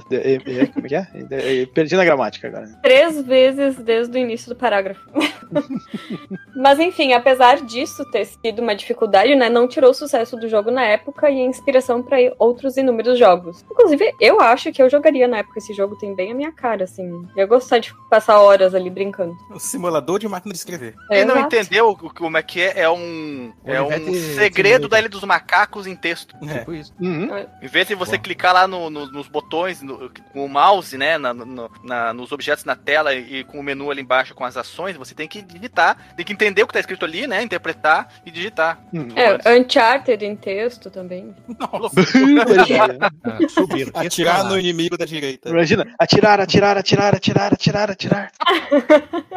como é que é? Perdi na gramática agora. Três vezes desde o início do parágrafo. Mas enfim, apesar disso ter sido uma dificuldade, né, não tirou o sucesso do jogo na época e a inspiração para outros inúmeros jogos. Inclusive, eu acho que eu jogaria na época esse jogo, tem bem a minha cara, assim. Eu ia gostar de passar horas ali brincando. O simulador de máquina de escrever. Quem não Exato. entendeu como é que é, é um, é um segredo da Ilha dos Macacos em texto. É. Tipo isso. Uhum. Em vez de você Bom. clicar lá no- no- nos botões, no- com o mouse, né, na- no- na- nos objetos na tela e com o menu ali embaixo com as ações, você tem que digitar, tem que entender o que tá escrito ali, né, interpretar e digitar. Uhum. É, Uncharted em texto também. Ah, subir. Atirar no inimigo da direita. Imagina, atirar, atirar, atirar, atirar, atirar, atirar.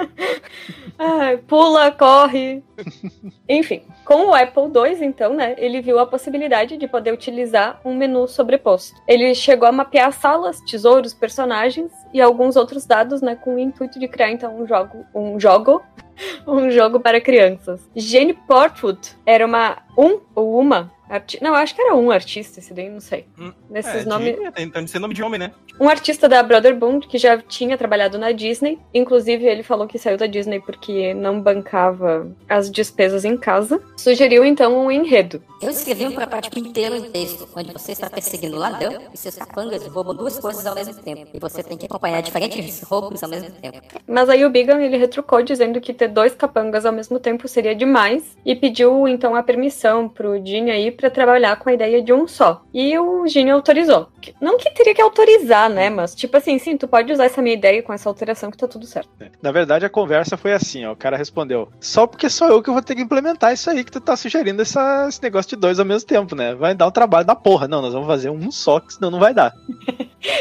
Ai, pula, corre. Enfim, com o Apple II, então, né, ele viu a possibilidade de poder utilizar um menu sobreposto. Ele chegou a mapear salas, tesouros, personagens e alguns outros dados, né, com o intuito de criar então um jogo, um jogo, um jogo para crianças. Jenny Portwood era uma um ou uma arti não, acho que era um artista esse daí, não sei. Hum, Nesses É, nomes de, tem, tem de ser nome de homem, né? um artista da Brother Bond que já tinha trabalhado na Disney. Inclusive, ele falou que saiu da Disney porque não bancava as despesas em casa. Sugeriu então um enredo. Eu escrevi um protótipo inteiro em texto, onde você está perseguindo um ladrão e seus capangas roubam duas coisas ao mesmo tempo. E você tem que acompanhar diferentes roubos ao mesmo tempo. Mas aí o Bigan ele retrucou dizendo que ter dois capangas ao mesmo tempo seria demais e pediu então a permissão pro Gene aí para trabalhar com a ideia de um só. E o Gene autorizou. Não que teria que autorizar, né? Mas tipo assim, sim, tu pode usar essa minha ideia com essa alteração que tá tudo certo. Na verdade, a conversa foi assim, ó. O cara respondeu: Só porque sou eu que vou ter que implementar isso aí que tu tá sugerindo essa- esse negócio de dois ao mesmo tempo, né? Vai dar um trabalho da porra. Não, nós vamos fazer um só, que senão não vai dar.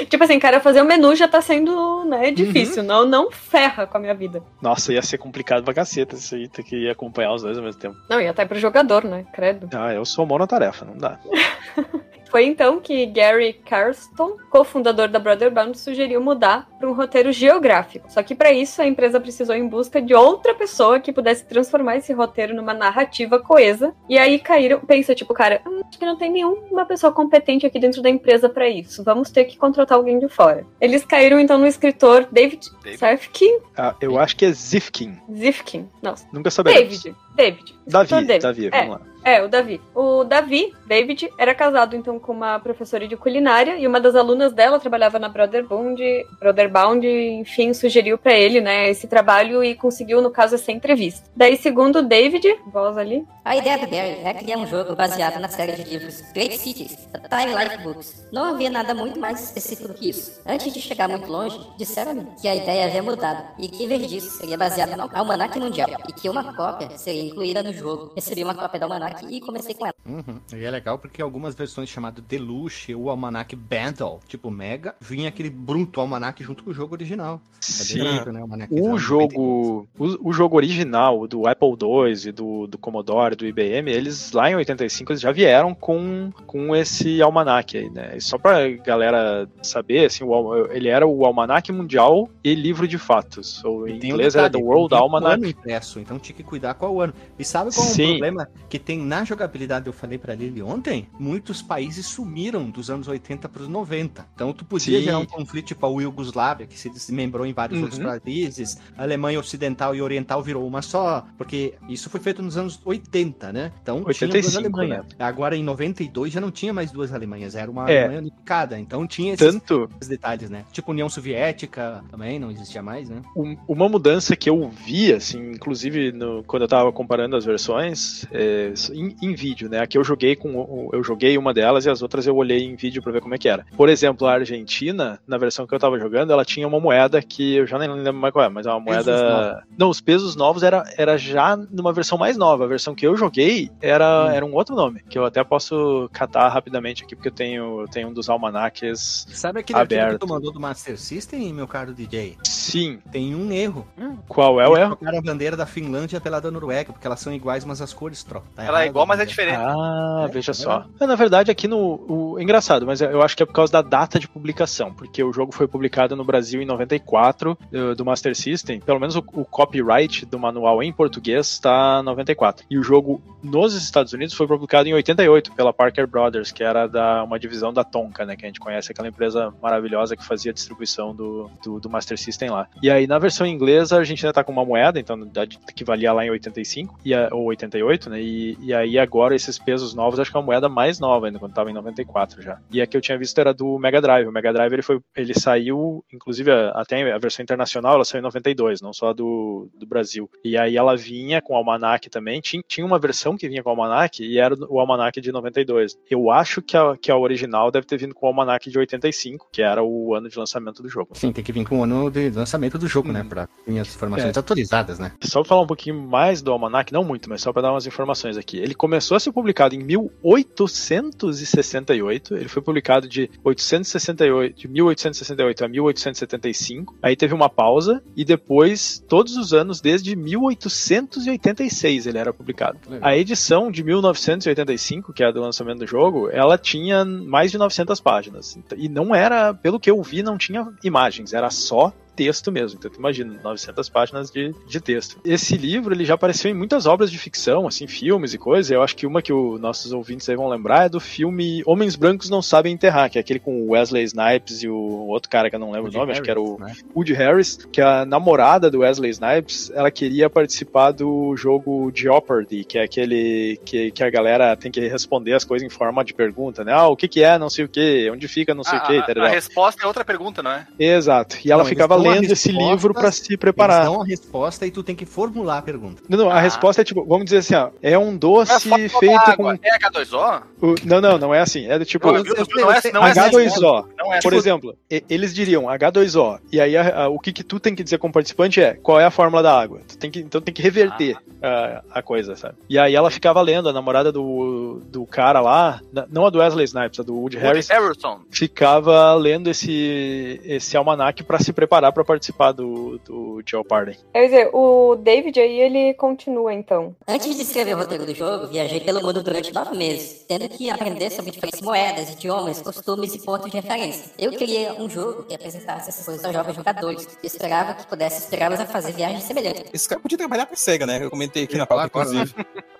Tipo assim, cara, fazer o menu já tá sendo, né, difícil. Não, não ferra com a minha vida. Nossa, ia ser complicado pra caceta isso aí, ter que acompanhar os dois ao mesmo tempo. Não, e até pro jogador, né? Credo. Ah, eu sou monotarefa, não dá. Foi então que Gary Carston, cofundador da Brother Band, sugeriu mudar para um roteiro geográfico. Só que para isso a empresa precisou em busca de outra pessoa que pudesse transformar esse roteiro numa narrativa coesa. E aí caíram, pensa tipo, cara, "Hum, acho que não tem nenhuma pessoa competente aqui dentro da empresa para isso. Vamos ter que contratar alguém de fora. Eles caíram então no escritor David, David. Safkin, Ah, eu acho que é Zifkin. Zifkin, nossa, Nunca saberemos. David, David. Davi, David. Davi, É. vamos lá. É, o Davi. O Davi, David, era casado então com uma professora de culinária e uma das alunas dela trabalhava na Brotherbound, Brotherbound, enfim, sugeriu pra ele, né, esse trabalho e conseguiu, no caso, essa entrevista. Daí, segundo o David, voz ali, A ideia do Gary é criar um jogo baseado na série de livros Great Cities, da Time Life Books. Não havia nada muito mais específico que isso. Antes de chegar muito longe, disseram que a ideia havia mudado e que, em vez disso, seria baseada no Almanac Mundial e que uma cópia seria incluída no jogo. Recebi uma cópia do Almanac e comecei com ela. Uhum. E é legal porque algumas versões chamadas Deluxe ou Almanac Bundle, tipo Mega, vinha aquele bruto Almanac junto com o jogo original. Sim. Aderido, né, O exato, jogo, o, o jogo original do Apple II e do, do Commodore, do IBM, eles lá em 85 eles já vieram com, com esse almanac aí, né? E só pra galera saber, assim, o ele era o almanac mundial e livro de fatos. Ou em tem um inglês era The detalhe, World o Almanac. ano impresso, então tinha que cuidar qual ano. E sabe qual é o Sim. problema que tem na jogabilidade, eu falei pra Lili ontem, muitos países sumiram dos anos 80 pros 90. Então tu podia Sim. gerar um conflito tipo a Iugoslávia, que se desmembrou em vários Uhum. outros países. A Alemanha Ocidental e Oriental virou uma só, porque isso foi feito nos anos 80, né? Então tinha duas 85, Alemanhas. Agora em 92 já não tinha mais duas Alemanhas, era uma É. Alemanha unificada. Então tinha esses Tanto, detalhes, né? Tipo União Soviética também não existia mais, né? um- uma mudança que eu vi, assim, inclusive no- quando eu tava comparando as versões é, em, em vídeo, né? Aqui eu joguei com eu joguei uma delas e as outras eu olhei em vídeo pra ver como é que era. Por exemplo, a Argentina, na versão que eu tava jogando, ela tinha uma moeda que eu já nem lembro mais qual é, mas é uma moeda. Não, os pesos novos era, era já numa versão mais nova. A versão que eu joguei era, era um outro nome, que eu até posso catar rapidamente aqui, porque eu tenho, eu tenho um dos almanaques. Sabe aquele arquivo que Aberto. tu mandou do Master System, meu caro DJ? Sim, Tem um erro. qual é o erro? trocaram a bandeira da Finlândia pela da Noruega, porque elas são iguais, mas as cores trocam. Tá Ela é igual, mas é diferente. Ah, É, veja é só. É, na verdade, aqui no. O, engraçado, mas eu acho que é por causa da data de publicação, porque o jogo foi publicado no Brasil em 94, eh, do Master System. Pelo menos o, o copyright do manual em português está 94. E o jogo nos Estados Unidos foi publicado em 88 pela Parker Brothers, que era da, uma divisão da Tonka, né? Que a gente conhece, aquela empresa maravilhosa que fazia a distribuição do, do, do Master System lá. E aí, na versão inglesa, a gente ainda tá com uma moeda, então, que valia lá em 85, e a, ou 88, né? E, e aí, agora, esses pesos novos, acho que é uma moeda mais nova ainda, quando tava em 94 já. E a que eu tinha visto era do Mega Drive. O Mega Drive, ele, foi, ele saiu, inclusive, a- até a versão internacional, ela saiu em 92, não só do, do Brasil. E aí, ela vinha com o Almanac também. Tinha, tinha uma versão que vinha com o Almanac, e era o Almanac de 92. Eu acho que a, que a original deve ter vindo com o Almanac de 85, que era o ano de lançamento do jogo. Sim, tem que vir com o ano de lançamento do jogo, né? Hum. Pra ter as informações É. atualizadas, né? Só pra falar um pouquinho mais do Almanac, não muito, mas só para dar umas informações aqui. Ele começou a ser publicado em 1868, ele foi publicado de 868, de 1868 a 1875. Aí teve uma pausa e depois todos os anos desde 1886 ele era publicado. Legal. A edição de 1985, que é a do lançamento do jogo, ela tinha mais de 900 páginas. E não era, pelo que eu vi, não tinha imagens, era só texto mesmo. Então, tu imagina, 900 páginas de, de texto. Esse livro, ele já apareceu em muitas obras de ficção, assim, filmes e coisas. Eu acho que uma que os nossos ouvintes aí vão lembrar é do filme Homens Brancos Não Sabem Enterrar, que é aquele com o Wesley Snipes e o outro cara que eu não lembro Woody o nome, acho que era o Harris, né? Woody Harris, que a namorada do Wesley Snipes, ela queria participar do jogo Jeopardy, que é aquele que, que a galera tem que responder as coisas em forma de pergunta, né? Ah, o que que é, não sei o que, onde fica, não sei a, o que, a- a resposta é outra pergunta, não é? Exato. E ela Não, ficava lendo esse livro pra se Eles preparar. dão a resposta e tu tem que formular a pergunta. Não, não, a Ah. resposta é tipo, vamos dizer assim, ó, é um doce É feito com. É H2O? o- Não, não, não é assim. É do tipo. Não, eu- eu- não é, eu- não é assim. H2O. Não é Por assim. exemplo, eles diriam H2O. E aí a- a- o que, que tu tem que dizer como participante é qual é a fórmula da água. Tu tem que, então tem que reverter a, a coisa, sabe? E aí ela ficava lendo, a namorada do, do cara lá, não a do Wesley Snipes, a do Woody Harris, Woody Harrelson. ficava lendo esse, esse almanac pra se preparar pra participar do, do Jeopardy. Quer dizer, o David aí, ele continua, então. Antes de escrever o roteiro do jogo, viajei pelo mundo durante nove meses, tendo que aprender sobre diferentes moedas, idiomas, costumes e pontos de referência. Eu queria um jogo que apresentasse essas coisas aos jovens jogadores e esperava que pudesse inspirá-los a fazer viagens semelhantes. Esse cara podia trabalhar com a SEGA, né? Eu comentei aqui na pauta, né? inclusive.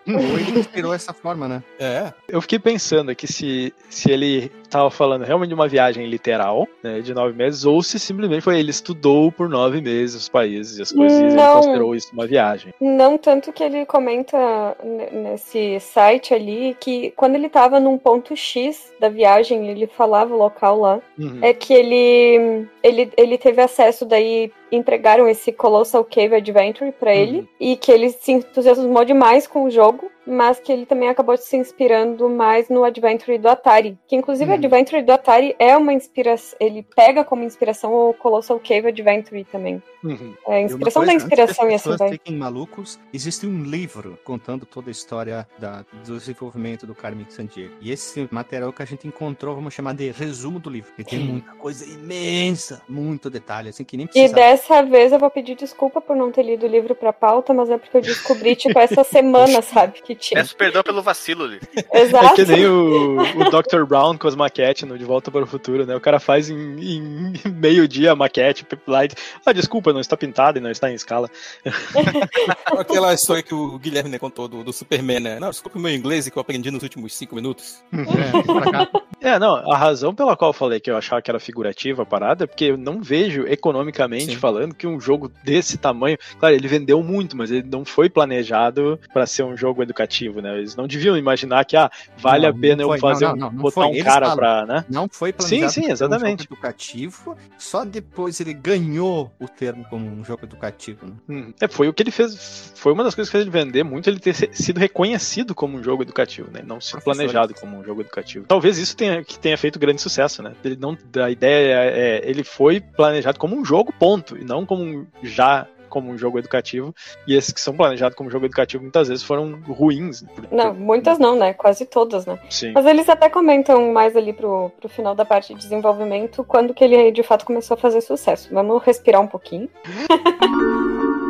Ou ele inspirou essa forma, né? É. Eu fiquei pensando aqui se, se ele tava falando realmente de uma viagem literal, né, de nove meses, ou se simplesmente foi ele estudou por nove meses os países e as coisas e ele Não. considerou isso uma viagem. Não tanto que ele comenta ne- nesse site ali que quando ele tava num ponto X da viagem, ele falava o local lá, Uhum. é que ele, ele, ele teve acesso daí entregaram esse Colossal Cave Adventure pra ele e que ele se entusiasmou demais com o jogo, mas que ele também acabou se inspirando mais no Adventure do Atari, que inclusive o Uhum. Adventure do Atari é uma inspiração, ele pega como inspiração o Colossal Cave Adventure também. Uhum. É E inspiração da coisa, antes inspiração que e as assim vai. fiquem malucos, existe um livro contando toda a história da- do desenvolvimento do Carmen Sandiego. E esse material que a gente encontrou, vamos chamar de resumo do livro. Porque tem muita coisa imensa, muito detalhe, assim, que nem E precisa. dessa vez eu vou pedir desculpa por não ter lido o livro pra pauta, mas é porque eu descobri, tipo, essa semana, sabe? Que tinha. Peço perdão pelo vacilo ali. Exato. É que nem o, o Dr. Brown com as maquetes no De Volta para o Futuro, né? O cara faz em, em meio-dia a maquete, diz, ah, desculpa, não está pintada e não está em escala. Aquela história que o Guilherme né, contou do, do Superman, né? Não, desculpa o meu inglês que eu aprendi nos últimos cinco minutos. É, pra cá. É, não, a razão pela qual eu falei que eu achava que era figurativa a parada é porque eu não vejo economicamente Sim. falando que um jogo desse tamanho, claro, ele vendeu muito, mas ele não foi planejado para ser um jogo educativo, né? Eles não deviam imaginar que ah, vale Não, a pena eu fazer não, um- não, não botar foi. um cara pra, né? Não foi planejado Sim, sim, exatamente. um educativo, só depois ele ganhou o termo como um jogo educativo. Né? Hum. É, foi o que ele fez. Foi uma das coisas que fez ele vender muito, ele ter sido reconhecido como um jogo educativo, né? Não ser planejado como um jogo educativo. Talvez isso tenha, que tenha feito grande sucesso, né? Ele não, a ideia é, ele foi planejado como um jogo, ponto, e não como um, já como um jogo educativo. E esses que são planejados como jogo educativo muitas vezes foram ruins. por- Não, muitas não, né? Quase todas, né? Sim. Mas eles até comentam mais ali pro, pro final da parte de desenvolvimento quando que ele de fato começou a fazer sucesso. Vamos respirar um pouquinho.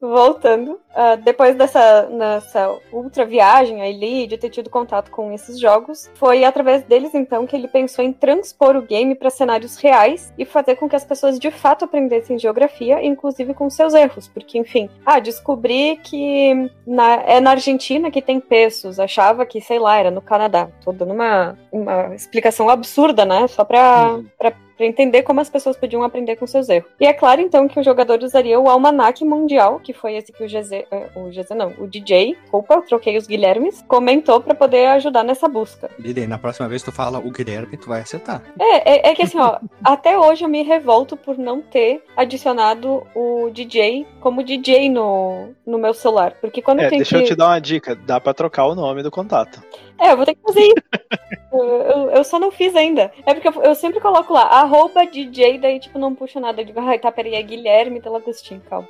Voltando, ah, depois dessa nessa ultra viagem ali, de ter tido contato com esses jogos, foi através deles então que ele pensou em transpor o game para cenários reais e fazer com que as pessoas de fato aprendessem geografia, inclusive com seus erros, porque enfim, ah, descobri que na- é na Argentina que tem pesos, achava que sei lá era no Canadá. Tô dando uma, uma explicação absurda, né? Só para Uhum. pra entender como as pessoas podiam aprender com seus erros. E é claro, então, que o jogador usaria o Almanac Mundial, que foi esse que o GZ, eh, o GZ não, o DJ, desculpa, eu troquei os Guilhermes, comentou para poder ajudar nessa busca. Lili, na próxima vez tu fala o Guilherme, tu vai acertar. É, é, é que assim, ó, até hoje eu me revolto por não ter adicionado o DJ como DJ no, no meu celular. Porque quando É, tenho deixa que. eu te dar uma dica. Dá pra trocar o nome do contato. É, eu vou ter que fazer isso. eu, eu- eu só não fiz ainda. É porque eu, eu sempre coloco lá, arroba DJ, daí tipo, não puxa nada. Eu digo, ai, tá, peraí, é Guilherme Delagostin, calma.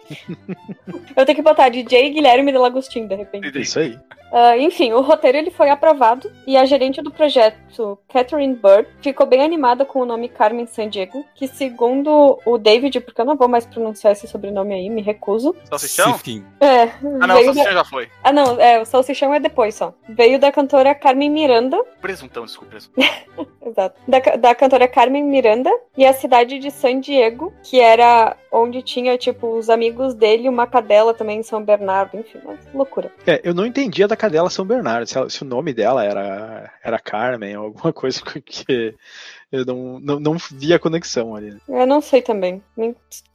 eu tenho que botar DJ Guilherme Delagostin, de repente. Isso aí. Ah, enfim, o roteiro ele foi aprovado e a gerente do projeto, Catherine Bird, ficou bem animada com o nome Carmen Sandiego, que segundo o David, porque eu não vou mais pronunciar esse sobrenome aí, me recuso. Salsichão? Sim. É, Ah, não, o veio da- salsichão já foi. ah não, é, o salsichão é depois só. Veio da cantora Carmen Miranda, Presuntão, desculpa. presuntão. Exato. Da, da cantora Carmen Miranda e a cidade de San Diego, que era onde tinha, tipo, os amigos dele, uma cadela também em São Bernardo, enfim, uma loucura. É, eu não entendia da cadela São Bernardo, se, ela- se o nome dela era, era Carmen ou alguma coisa que eu não, não, não via conexão ali. né? Eu não sei também.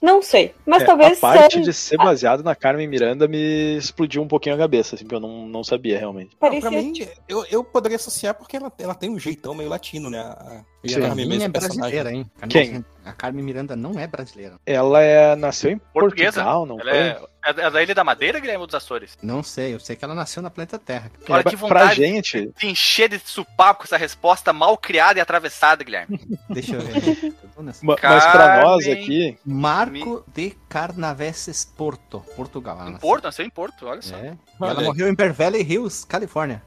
Não sei. Mas É, talvez a parte seja- de ser baseado na Carmen Miranda me explodiu um pouquinho a cabeça, assim, porque eu não, não sabia realmente. Parecia. pra mim, eu, eu poderia associar porque ela, ela tem um jeitão meio latino, né? A, Sim. a A Carmen é brasileira, hein? A Quem? A Carmen Miranda não é brasileira. Ela é, nasceu em Portuguesa. Portugal, não Ela foi? é, é da Ilha da Madeira, Guilherme ou dos Açores? Não sei, eu sei que ela nasceu na planeta Terra. Olha É, que pra vontade gente, Se encher de supapo com essa resposta mal criada e atravessada, Guilherme. Deixa eu ver. Ma- mas pra nós aqui, Marco de Carnaveses Porto, Portugal. Em. Porto, nasceu em Porto, olha só. É. Ela morreu em Beverly Hills, Califórnia.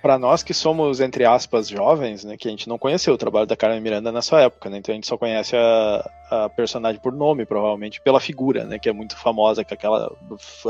Pra nós que somos, entre aspas, jovens, né, que a gente não conheceu o trabalho da Carmen Miranda nessa época, né, então a gente só conhece a, a personagem por nome, provavelmente, pela figura, né, que é muito famosa, com aquela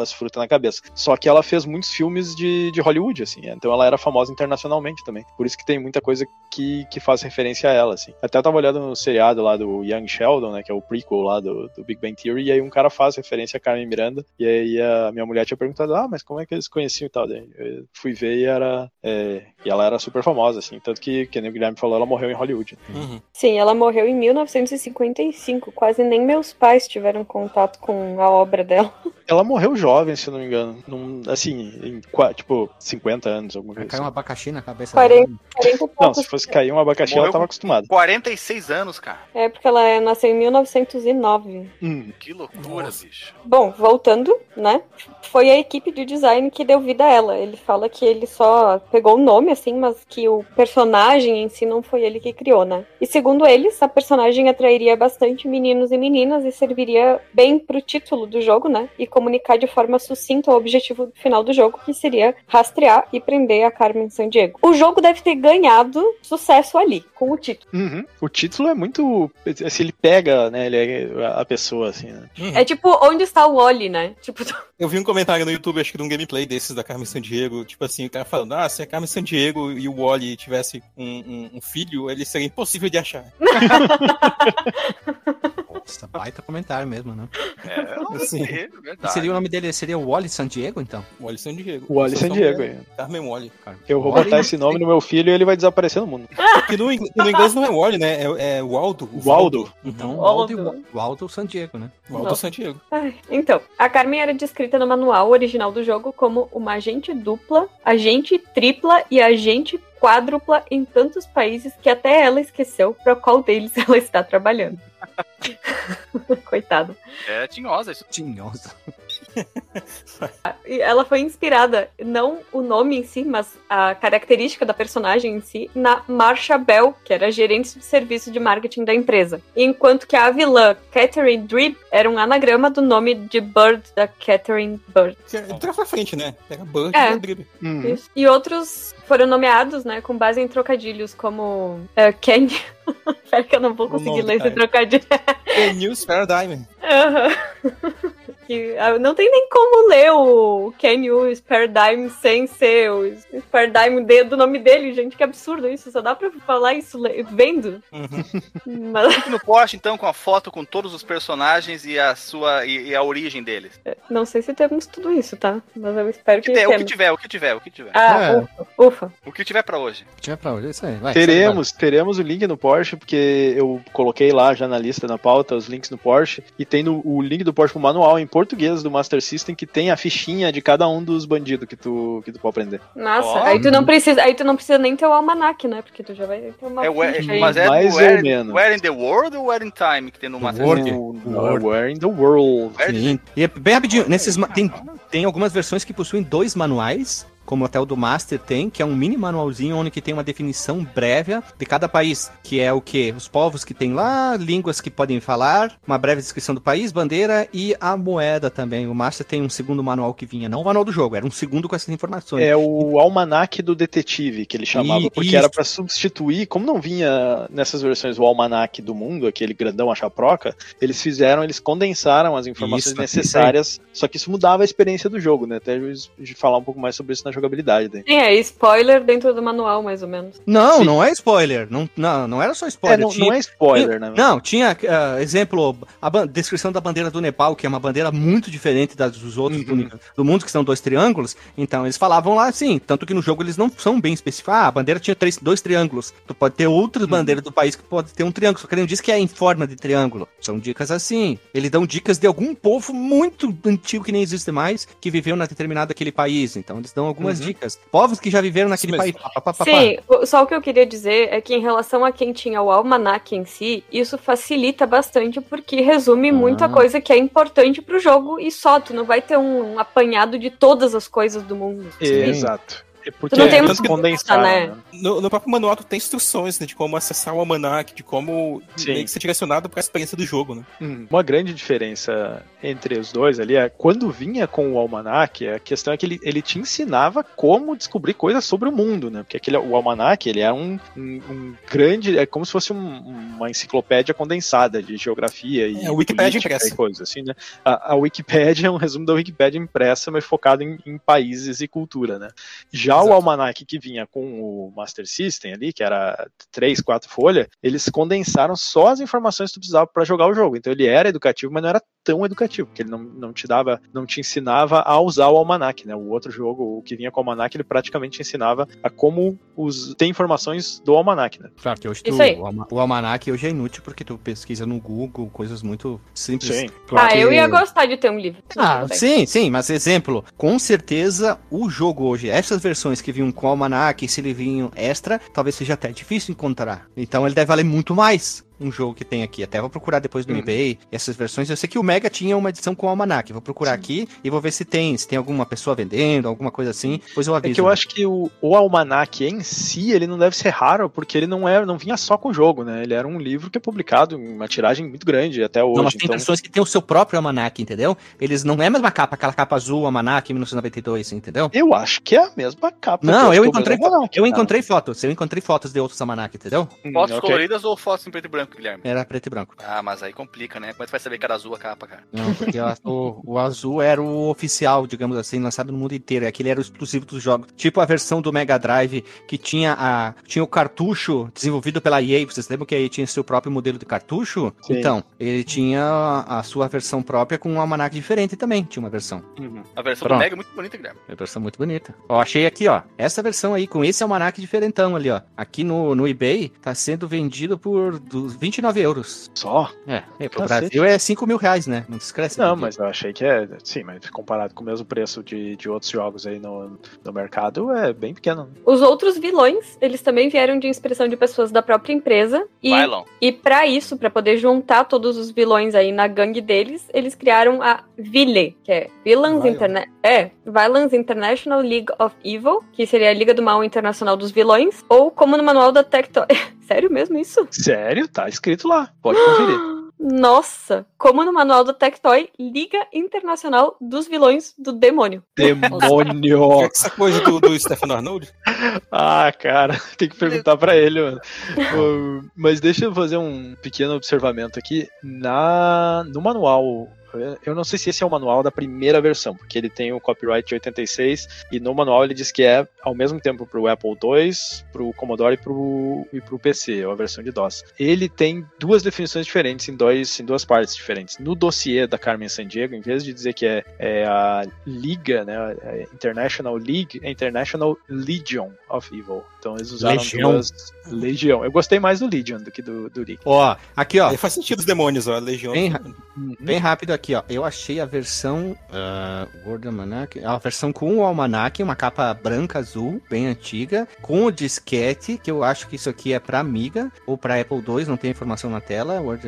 as frutas na cabeça. Só que ela fez muitos filmes de, de Hollywood, assim, então ela era famosa internacionalmente também. Por isso que tem muita coisa que, que faz referência a ela, assim. Até eu tava olhando no seriado lá do Young Sheldon, né, que é o prequel lá do, do Big Bang Theory, e aí um cara faz referência a Carmen Miranda, e aí a minha mulher tinha perguntado, ah, mas como é que eles conheciam e tal? Daí eu fui ver e era. é, e ela era super famosa, assim. Tanto que, que nem o Guilherme falou, ela morreu em Hollywood. Uhum. Sim, ela morreu em 1955. Quase nem meus pais tiveram contato com a obra dela. Ela morreu jovem, se não me engano. Num, assim, em tipo, 50 anos, alguma coisa. Caiu um Assim. abacaxi na cabeça 40. dela. 40 e Não, se fosse cair um abacaxi, Morreu ela tava acostumada. 46 anos, cara. É porque ela nasceu em 1909. Hum, Que loucura, Nossa. bicho. Bom, voltando, né? Foi a equipe de design que deu vida a ela. Ele fala que ele só pegou o nome, assim, mas que o personagem em si não foi ele que criou, né? E segundo eles, a personagem atrairia bastante meninos e meninas e serviria bem pro título do jogo, né? E comunicar de forma sucinta o objetivo final do jogo, que seria rastrear e prender a Carmen Sandiego. O jogo deve ter ganhado sucesso ali, com o título. Uhum. O título é muito. Se ele pega, né? Ele é a pessoa, assim, né? É tipo, onde está o Wally, né? Tipo, Eu vi um comentário no YouTube, acho que de um gameplay desses da Carmen Sandiego, tipo assim, o cara falando, ah, se a Carmen Sandiego e o Wally tivesse um, um- um filho, ele seria impossível de achar. Nossa, baita comentário mesmo, né? É, Sim. é verdade. seria o nome dele seria o Wally San Diego, então? O Wally Sandiego. O Wally Só Sandiego, mulher. é. Carmen Wally. Eu vou Wally- botar esse nome no meu filho e ele vai desaparecer no mundo. Que no, no inglês não é Wally, né? É, é Waldo. o Waldo. Então, Waldo. Waldo, Waldo San Diego, né? Waldo Não. Sandiego. Ai, Então, a Carmen era descrita no manual original do jogo como uma agente dupla, agente tripla e agente quádrupla em tantos países que até ela esqueceu para qual deles ela está trabalhando. Coitada. É tinhosa isso. Tinhosa. E ela foi inspirada, não o nome em si, mas a característica da personagem em si, na Marsha Bell, que era gerente de serviço de marketing da empresa. Enquanto que a vilã Catherine Drib era um anagrama do nome de Bird da Catherine Bird. Que é- Troca pra frente, né? Pega Bird É. e Dribble. Uhum. E outros foram nomeados, né, com base em trocadilhos, como uh, Ken. Espera que eu não vou conseguir ler esse trocadilho. The News Paradigm. Aham. Que, ah, não tem nem como ler o Can You Spare Dime sem ser o Spare Dime de- do nome dele, gente. Que absurdo isso. Só dá pra falar isso vendo. Uhum. Mas Link no post, então, com a foto com todos os personagens e a sua e, e a origem deles. não sei se temos tudo isso, tá? Mas eu espero O que, que, o que tiver, o que tiver, o que tiver. Ah, É. ufa, ufa. O que tiver pra hoje. Tinha pra hoje, é isso aí. Vai, Teremos, teremos o link no Porsche, porque eu coloquei lá já na lista, na pauta, os links no Porsche, e tem no- o link do Porsche pro manual em português do Master System, que tem a fichinha de cada um dos bandidos que tu, que tu pode aprender. Nossa, Ó. aí tu não precisa, aí tu não precisa nem ter o almanac, né? Porque tu já vai ter uma É, where, mas é Mais do ou where, menos. where in the World ou Where in Time que tem no Master. System? O- no, Where in the World. Where Sim. E é bem rapidinho, nesses tem, tem algumas versões que possuem dois manuais, como até o do Master tem, que é um mini manualzinho onde que tem uma definição prévia de cada país, que é o que? Os povos que tem lá, línguas que podem falar, uma breve descrição do país, bandeira e a moeda também. O Master tem um segundo manual que vinha, não o manual do jogo, era um segundo com essas informações. É o almanac do detetive que ele chamava, E- porque isso. era pra substituir, como não vinha nessas versões o almanac do mundo, aquele grandão a chaproca, eles fizeram, eles condensaram as informações Isso, necessárias, só que isso mudava a experiência do jogo, né? Até de falar um pouco mais sobre isso na jogabilidade. Daí. Sim, é spoiler dentro do manual, mais ou menos. Não, Sim. não é spoiler. Não, não, não era só É, spoiler. não, tinha- não é spoiler, né? Não, tinha, ah, exemplo, a ban- descrição da bandeira do Nepal, que é uma bandeira muito diferente das dos outros Uhum. do, do mundo, que são dois triângulos. Então, eles falavam lá assim, tanto que no jogo eles não são bem específicos. Ah, a bandeira tinha três, dois triângulos. Tu pode ter outras bandeiras do país que pode ter um triângulo, só que ele não diz que é em forma de triângulo. São dicas assim. Eles dão dicas de algum povo muito antigo que nem existe mais, que viveu na determinado aquele país. Então, eles dão algumas Uhum. dicas. Povos que já viveram naquele país. Pá, pá, pá. Sim, só o que eu queria dizer é que em relação a quem tinha o almanac em si, isso facilita bastante porque resume muita coisa que é importante pro jogo e só, tu não vai ter um apanhado de todas as coisas do mundo. Exato. É porque Tu não tem muita condensaram, né? né? No, no próprio manual tu tem instruções né, de como acessar o almanac, de como Sim. meio que ser direcionado pra experiência do jogo, né? Hum, Uma grande diferença entre os dois ali é quando vinha com o almanac, a questão é que ele, ele te ensinava como descobrir coisas sobre o mundo, né? Porque aquele, o almanac ele é um, um, um grande, é como se fosse um- uma enciclopédia condensada de geografia e É, a Wikipédia impressa. e coisas assim, né? A, a Wikipédia é um resumo da Wikipédia impressa, mas focado em, em países e cultura, né? Já o Exato. almanac que vinha com o Master System ali, que era três, quatro folhas, eles condensaram só as informações que tu precisava para jogar o jogo. Então ele era educativo, mas não era tão educativo, porque ele não, não te dava, não te ensinava a usar o almanac, né? O outro jogo, o que vinha com o almanac, ele praticamente ensinava a como os, ter informações do almanac, né? Claro que hoje tu, o, o almanac hoje é inútil porque tu pesquisa no Google coisas muito simples. Sim. Claro ah, eu que- ia gostar de ter um livro. Ah, sim, sim, mas exemplo, com certeza o jogo hoje, essas versões que vinham com almanac e se ele vinham extra, talvez seja até difícil encontrar. Então ele deve valer muito mais. Um jogo que tem aqui. Até vou procurar depois no Uhum. eBay essas versões. Eu sei que o Mega tinha uma edição com o Almanac. Vou procurar aqui e vou ver se tem, se tem alguma pessoa vendendo, alguma coisa assim. Depois eu É aviso. que eu acho que o, o almanac em si, ele não deve ser raro, porque ele não, é, não vinha só com o jogo, né? Ele era um livro que é publicado em uma tiragem muito grande até hoje. Não, mas tem então, versões que tem o seu próprio Almanac, entendeu? Eles não é a mesma capa, aquela capa azul, Almanac 1992, entendeu? eu acho que é a mesma capa. Não, eu é encontrei, almanac, eu encontrei fotos. Eu encontrei fotos de outros Almanac, entendeu? Hum, Fotos ok. coloridas ou fotos em preto e branco, Guilherme? Era preto e branco. Ah, mas aí complica, né? Como é que você vai saber que era azul a capa, cara? Não, porque o, o- o azul era o oficial, digamos assim, lançado no mundo inteiro. Aquele era o exclusivo dos jogos. Tipo a versão do Mega Drive que tinha, a, tinha o cartucho desenvolvido pela EA. Vocês lembram que a EA tinha seu próprio modelo de cartucho? Sim. Então, ele tinha a, a sua versão própria com um almanac diferente também. Tinha uma versão. Uhum. A versão Pronto. do Mega é muito bonita, Guilherme. É uma versão muito bonita. Ó, achei aqui, ó. Essa versão aí, com esse almanac diferentão ali, ó. Aqui no, no eBay, tá sendo vendido por dos 29 euros. Só? É, é pro Cacete. Brasil é 5 mil reais, né? Não se esquece. Não, mas eu achei que é. Sim, mas comparado com o mesmo preço de, de outros jogos aí no, no mercado, é bem pequeno. Os outros vilões, eles também vieram de inspiração de pessoas da própria empresa. E, e para isso, para poder juntar todos os vilões aí na gangue deles, eles criaram a Ville, que é Villains. Interna é, Violence International League of Evil, que seria a Liga do Mal Internacional dos Vilões, ou como no manual da Tectoy. Sério mesmo isso? Sério? Tá escrito lá. Pode conferir. Nossa, como no manual da Tectoy, Liga Internacional dos Vilões do Demônio. Demônio! Essa coisa do, do Stefano Arnold? Ah, cara, tem que perguntar pra ele, mano. Mas deixa eu fazer um pequeno observamento aqui. Na, no manual, eu não sei se esse é o manual da primeira versão, porque ele tem o copyright de 86 e no manual ele diz que é ao mesmo tempo pro Apple II, pro Commodore e pro, e pro PC, a versão de DOS. Ele tem duas definições diferentes em, dois, em duas partes diferentes. No dossiê da Carmen Sandiego, em vez de dizer que é, é a Liga, né, é International League, é International Legion of Evil. Então eles usaram Legião. duas Legião. Eu gostei mais do Legion do que do, do League. Ó, aqui, ó. Aí faz sentido os demônios, ó. a Legião. Bem, ra- bem rápido aqui, ó. Eu achei a versão uh, Word Almanac, a versão com o almanac, uma capa branca azul, bem antiga, com o disquete, que eu acho que isso aqui é pra Amiga ou pra Apple II, não tem informação na tela. Word,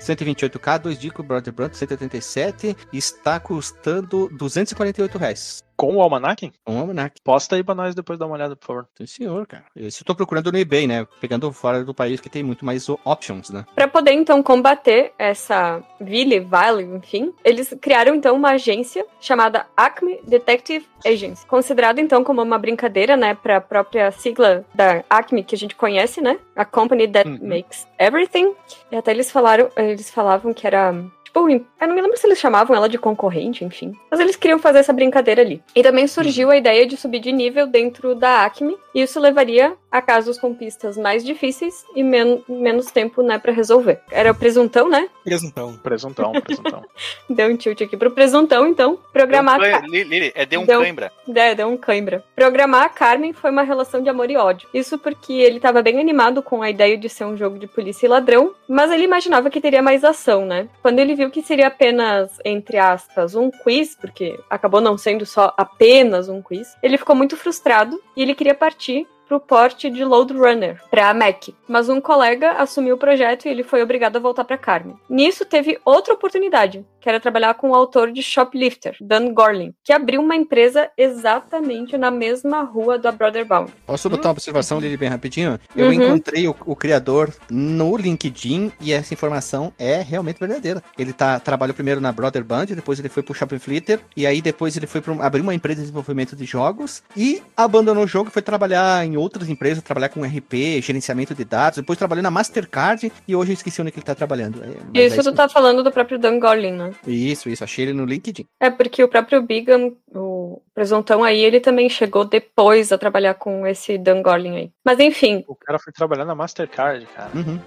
128K, 2 discos, Broadband 187, está custando 248 reais. Com o Almanac? Um almanac. Posta aí pra nós depois dar uma olhada, por favor. Sim, senhor, cara. Isso eu tô procurando no eBay, né? Pegando fora do país que tem muito mais o- options, né? Para poder então combater essa Ville, Vile, enfim, eles criaram então uma agência chamada Acme Detective Agency, considerada então como uma brincadeira, né, para a própria sigla da Acme que a gente conhece, né, a company that Uhum. makes everything. E até eles falaram, eles falavam que era Tipo, eu não me lembro se eles chamavam ela de concorrente, enfim. Mas eles queriam fazer essa brincadeira ali. E também surgiu a ideia de subir de nível dentro da Acme. E isso levaria a casos com pistas mais difíceis e men menos tempo, né, pra resolver. Era o presuntão, né? Presuntão. Presuntão, presuntão. Deu um tilt aqui pro presuntão, então. Programar. Deu um Lili, é de um Deu- cãibra. É, deu um cãibra. Programar a Carmen foi uma relação de amor e ódio. Isso porque ele tava bem animado com a ideia de ser um jogo de polícia e ladrão, mas ele imaginava que teria mais ação, né? Quando ele viu que seria apenas, entre aspas, um quiz, porque acabou não sendo só apenas um quiz, ele ficou muito frustrado e ele queria partir pro porte de Load Runner, pra Mac. Mas um colega assumiu o projeto e ele foi obrigado a voltar pra Carmen. Nisso teve outra oportunidade, que era trabalhar com o autor de Shoplifter, Dan Gorlin, que abriu uma empresa exatamente na mesma rua do A Brother Bound. Posso botar uma observação dele bem rapidinho? Eu Uhum. encontrei o, o criador no LinkedIn e essa informação é realmente verdadeira. Ele tá, trabalhou primeiro na Brother Band, depois ele foi pro Shopping Flitter, e aí depois ele foi para abrir uma empresa de desenvolvimento de jogos e abandonou o jogo e foi trabalhar em outras empresas, trabalhar com RP, gerenciamento de dados, depois trabalhou na Mastercard e hoje eu esqueci onde que ele tá trabalhando. É, é Isso tu tá falando do próprio Dan Gorlin, né? Isso, isso, achei ele no LinkedIn. É porque o próprio Bigam, o presuntão aí, ele também chegou depois a trabalhar com esse Dan Gorlin aí. Mas enfim, O cara foi trabalhar na Mastercard, cara. Uhum.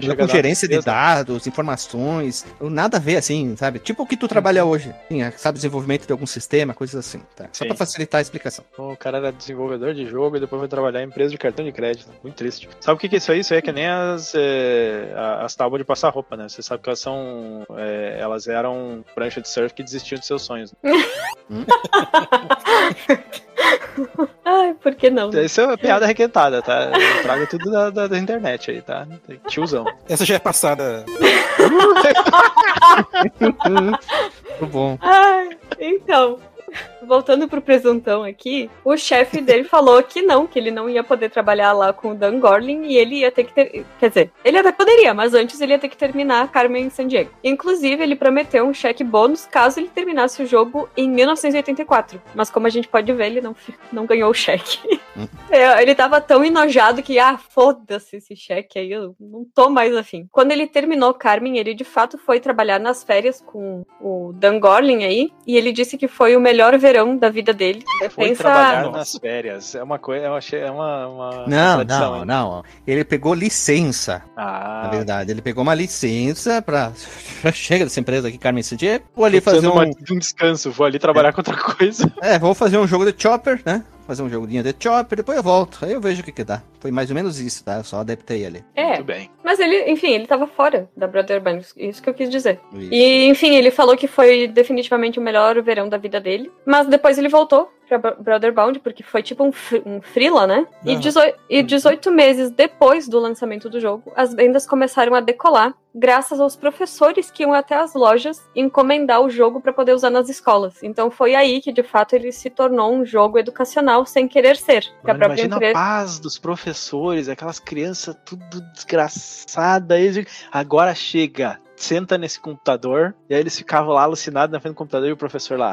Chegar com na gerência de dados, informações, nada a ver assim, sabe? Tipo o que tu trabalha hoje, Sim, é, sabe, desenvolvimento de algum sistema, coisas assim, tá? Só Sim. pra facilitar a explicação. O cara era desenvolvedor de jogo e depois foi trabalhar em empresa de cartão de crédito. Muito triste. Sabe o que, que é isso aí? Isso aí é que nem as, é, as tábuas de passar roupa, né? Você sabe que elas são. é, elas eram prancha de surf que desistiam de seus sonhos. né? Ai, por que não? Isso é uma piada requentada, tá? Eu trago tudo da, da- da internet aí, tá? Tiozão. Essa já é passada. Muito bom. Ai, então, voltando pro presuntão aqui, o chefe dele falou que não, que ele não ia poder trabalhar lá com o Dan Gorlin e ele ia ter que ter. Quer dizer, ele até poderia, mas antes ele ia ter que terminar Carmen San Diego. Inclusive, ele prometeu um cheque bônus caso ele terminasse o jogo em 1984. Mas como a gente pode ver, ele não, não ganhou o cheque. É, ele tava tão enojado que, ah, foda-se esse cheque aí, eu não tô mais afim. Quando ele terminou Carmen, ele de fato foi trabalhar nas férias com o Dan Gorlin aí, e ele disse que foi o melhor verão da vida dele. Foi Pensa- trabalhar nas férias. É uma coisa, eu achei, é uma, uma Não, contradição, não, hein? não. Ele pegou licença. Ah, Na verdade, ele pegou uma licença pra. Chega dessa empresa aqui, Carmen Sandiego. Vou ali fazer um. um descanso, vou ali trabalhar com outra coisa. É, vou fazer um jogo de Chopper, né? Fazer um joguinho de Chopper, depois eu volto. Aí eu vejo o que que dá. Foi mais ou menos isso, tá? Eu só adaptei ali. É, Muito bem. mas ele, enfim, ele tava fora da Brother Band, isso que eu quis dizer. Isso. E, enfim, ele falou que foi definitivamente o melhor verão da vida dele. Mas depois ele voltou pra Bro- Brotherbound, porque foi tipo um, um freela, né? E, Aham. 18, e 18 meses depois do lançamento do jogo, as vendas começaram a decolar, graças aos professores que iam até as lojas encomendar o jogo para poder usar nas escolas. Então foi aí que, de fato, ele se tornou um jogo educacional sem querer ser. Que a Mano, própria imagina empresa... a paz dos professores, aquelas crianças tudo desgraçadas. Eles- Agora chega, senta nesse computador. E aí eles ficavam lá alucinados na frente do computador e o professor lá,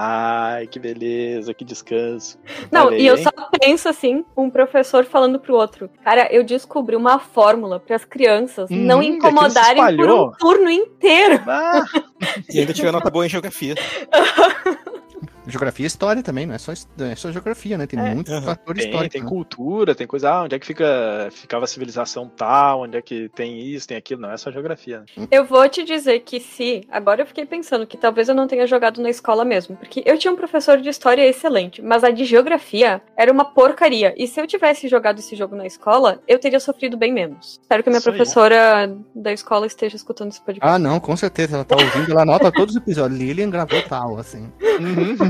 ai, que beleza, que descanso. Não, aí, e eu hein? só penso assim, um professor falando pro outro. Cara, eu descobri uma fórmula para as crianças Uhum, não se incomodarem por um turno inteiro. Ah, E ainda tirou nota boa em geografia. Geografia e história também, não é só, não é só geografia, né? Tem É. muitos Aham. fatores tem, históricos. tem né? cultura, tem coisa, ah, onde é que fica, ficava a civilização tal, onde é que tem isso, tem aquilo, não é só geografia. Né? Eu vou te dizer que se. Agora eu fiquei pensando que talvez eu não tenha jogado na escola mesmo. Porque eu tinha um professor de história excelente, mas a de geografia era uma porcaria. E se eu tivesse jogado esse jogo na escola, eu teria sofrido bem menos. Espero que a minha Isso aí. professora da escola esteja escutando esse podcast. Ah, não, com certeza. Ela tá ouvindo, ela anota todos os episódios. Lilian gravou tal, assim.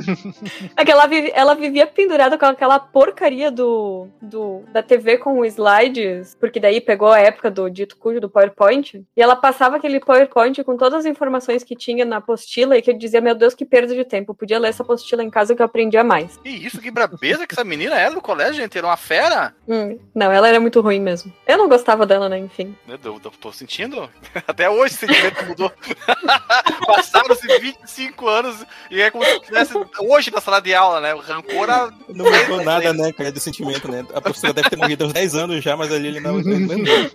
É que ela, vive- ela vivia pendurada com aquela porcaria do, do da TV com os slides, porque daí pegou a época do dito cujo do PowerPoint, e ela passava aquele PowerPoint com todas as informações que tinha na apostila e que eu dizia, meu Deus, que perda de tempo. Eu podia ler essa apostila em casa que eu aprendia mais. Que isso, que brabeza que essa menina era do colégio, gente. Era uma fera. Hum, não, ela era muito ruim mesmo. Eu não gostava dela, né? Enfim. Eu tô, tô- tô sentindo. Até hoje esse sentimento mudou. Passaram-se 25 anos e é como se tivesse hoje na sala de aula, né? O rancor a... Não mudou nada, né, cara, do sentimento, né? A professora deve ter morrido há uns 10 anos já, mas ali ele não, não lembrou.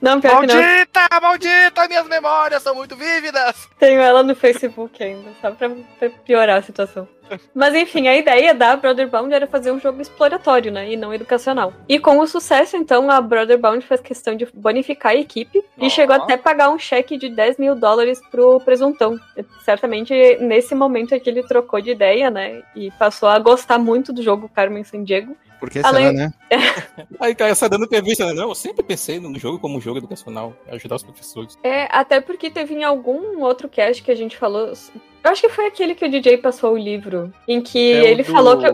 Não, pior que não. Maldita, maldita, minhas memórias são muito vívidas. Tenho ela no Facebook ainda, só pra, pra piorar a situação. Mas enfim, a ideia da Brotherbound era fazer um jogo exploratório, né? E não educacional. E com o sucesso, então, a Brotherbound fez questão de bonificar a equipe Ó. e chegou até a pagar um cheque de 10 mil dólares pro presuntão. Certamente nesse momento é que ele trocou de ideia, né? E passou a gostar muito do jogo Carmen Sandiego. Por que Além- será, né? Aí, cara, essa dando entrevista, né? Não, eu sempre pensei no jogo como um jogo educacional, ajudar os professores. É, até porque teve em algum outro cast que a gente falou. Eu acho que foi aquele que o DJ passou o livro, em que É ele do- falou que,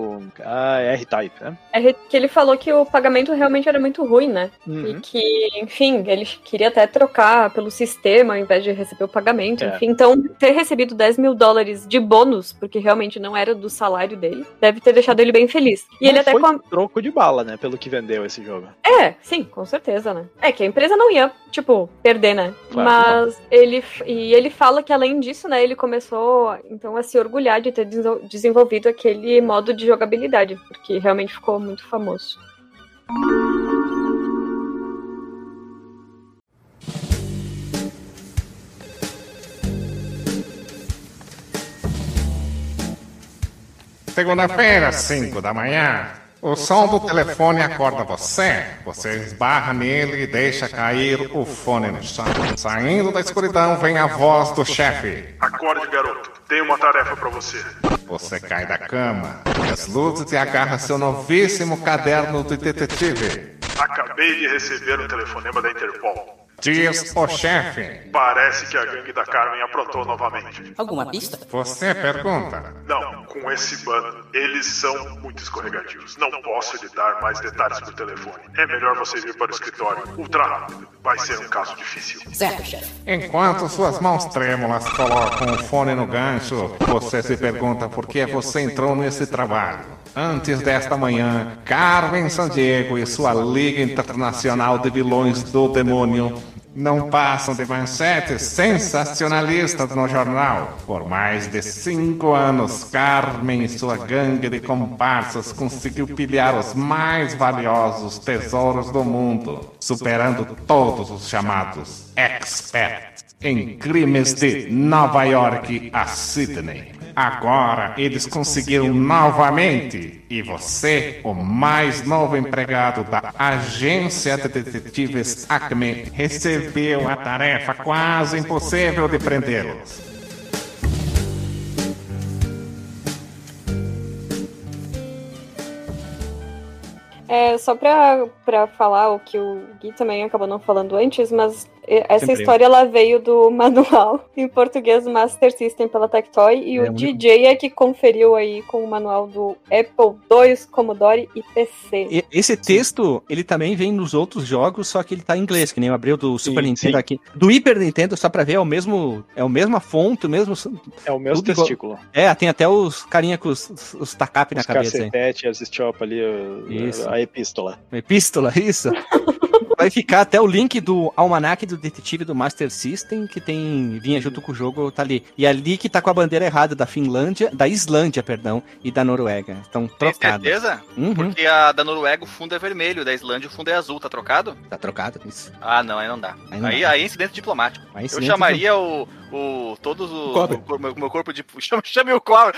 Ah, R-Type, né? é, que ele falou que o pagamento realmente era muito ruim, né? E Uhum. que, enfim, ele queria até trocar pelo sistema ao invés de receber o pagamento. É. Enfim, então ter recebido 10 mil dólares de bônus, porque realmente não era do salário dele, deve ter deixado ele bem feliz. E ele Não até foi com- troco de bala, né? Pelo que vendeu esse jogo. É, sim, com certeza, né? É que a empresa não ia, tipo, perder, né? Claro Mas ele. E ele fala que além disso, né, ele começou então a se orgulhar de ter desenvol- desenvolvido aquele modo de jogabilidade, porque realmente ficou muito famoso. Segunda-feira, 5 da manhã. O som do telefone acorda você. Você esbarra nele e deixa cair o fone no chão. Saindo da escuridão vem a voz do chefe. Acorde, garoto. Tenho uma tarefa pra você. Você cai da cama, as luzes e agarra seu novíssimo caderno de detetive. Acabei de receber um telefonema da Interpol. Diz o chefe. Parece que a gangue da Carmen aprontou novamente. Alguma pista? Você pergunta. Não, com esse bando, eles são muito escorregadios. Não posso lhe dar mais detalhes por telefone. É melhor você vir para o escritório ultra rápido. Vai ser um caso difícil. Certo, chefe. Enquanto suas mãos trêmulas colocam o fone no gancho, você se pergunta por que você entrou nesse trabalho. Antes desta manhã, Carmen Sandiego e sua Liga Internacional de Vilões do Demônio não passam de manchetes sensacionalistas no jornal. Por mais de cinco anos, Carmen e sua gangue de comparsas conseguiu pilhar os mais valiosos tesouros do mundo, superando todos os chamados experts em crimes de Nova York a Sydney. Agora eles conseguiram novamente. E você, o mais novo empregado da agência de detetives Acme, recebeu a tarefa quase impossível de prendê-los. É, só pra falar o que o Gui também acabou não falando antes, mas essa Sempre. história ela veio do manual em português do Master System pela Tectoy e É, o DJ é que conferiu aí com o manual do Apple II, Commodore e PC. E- Esse texto, ele também vem nos outros jogos, só que ele tá em inglês, que nem eu abri o do Super Nintendo sim. aqui. Do Hyper Nintendo, só pra ver, é o mesmo, é o mesma fonte, o mesmo... É o mesmo Tudo igual. testículo. É, tem até os carinha com os, os, os tacape na Os cabeça aí. cacetete, as stop ali, o- a epístola. Epístola, isso. Vai ficar até o link do almanac do detetive do Master System, que tem vinha junto com o jogo, tá ali. E ali que tá com a bandeira errada da Finlândia, da Islândia, perdão, e da Noruega. Estão Tem trocados. certeza? Uhum. Porque a da Noruega o fundo é vermelho, da Islândia o fundo é azul, tá trocado? Tá trocado isso. Ah, não, aí não dá. Aí não Aí, dá. aí é incidente diplomático. Aí Eu chamaria o, o. Todos. Cobra. O, meu, meu corpo de. Chame, chame o cobra.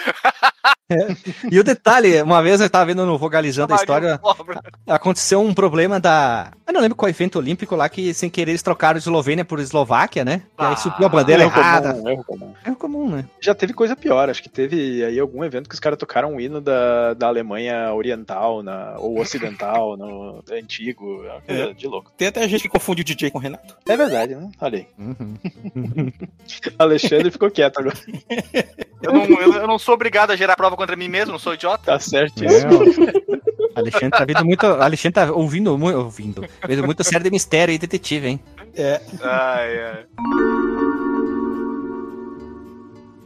E o detalhe, uma vez eu tava vendo no Vogalizando a história, aconteceu um problema da. Eu não lembro qual evento olímpico lá que, sem querer, eles trocaram Eslovênia por Eslováquia, né? E aí Ah, subiu a bandeira erro errada. comum, erro comum. É comum, né? Já teve coisa pior, acho que teve aí algum evento que os caras tocaram um hino da, da Alemanha Oriental na, ou Ocidental, no antigo, é É. de louco. Tem até gente que confunde o DJ com o Renato. É verdade, né? Olha aí. Uhum. Alexandre ficou quieto agora. Eu não, eu, eu não sou obrigado a gerar prova contra mim mesmo, não sou idiota. Tá certo É, isso. Alexandre tá vendo muito. Alexandre tá ouvindo muito. Ouvindo. Vendo muita série de mistério e detetive, hein? É. Ai, ai.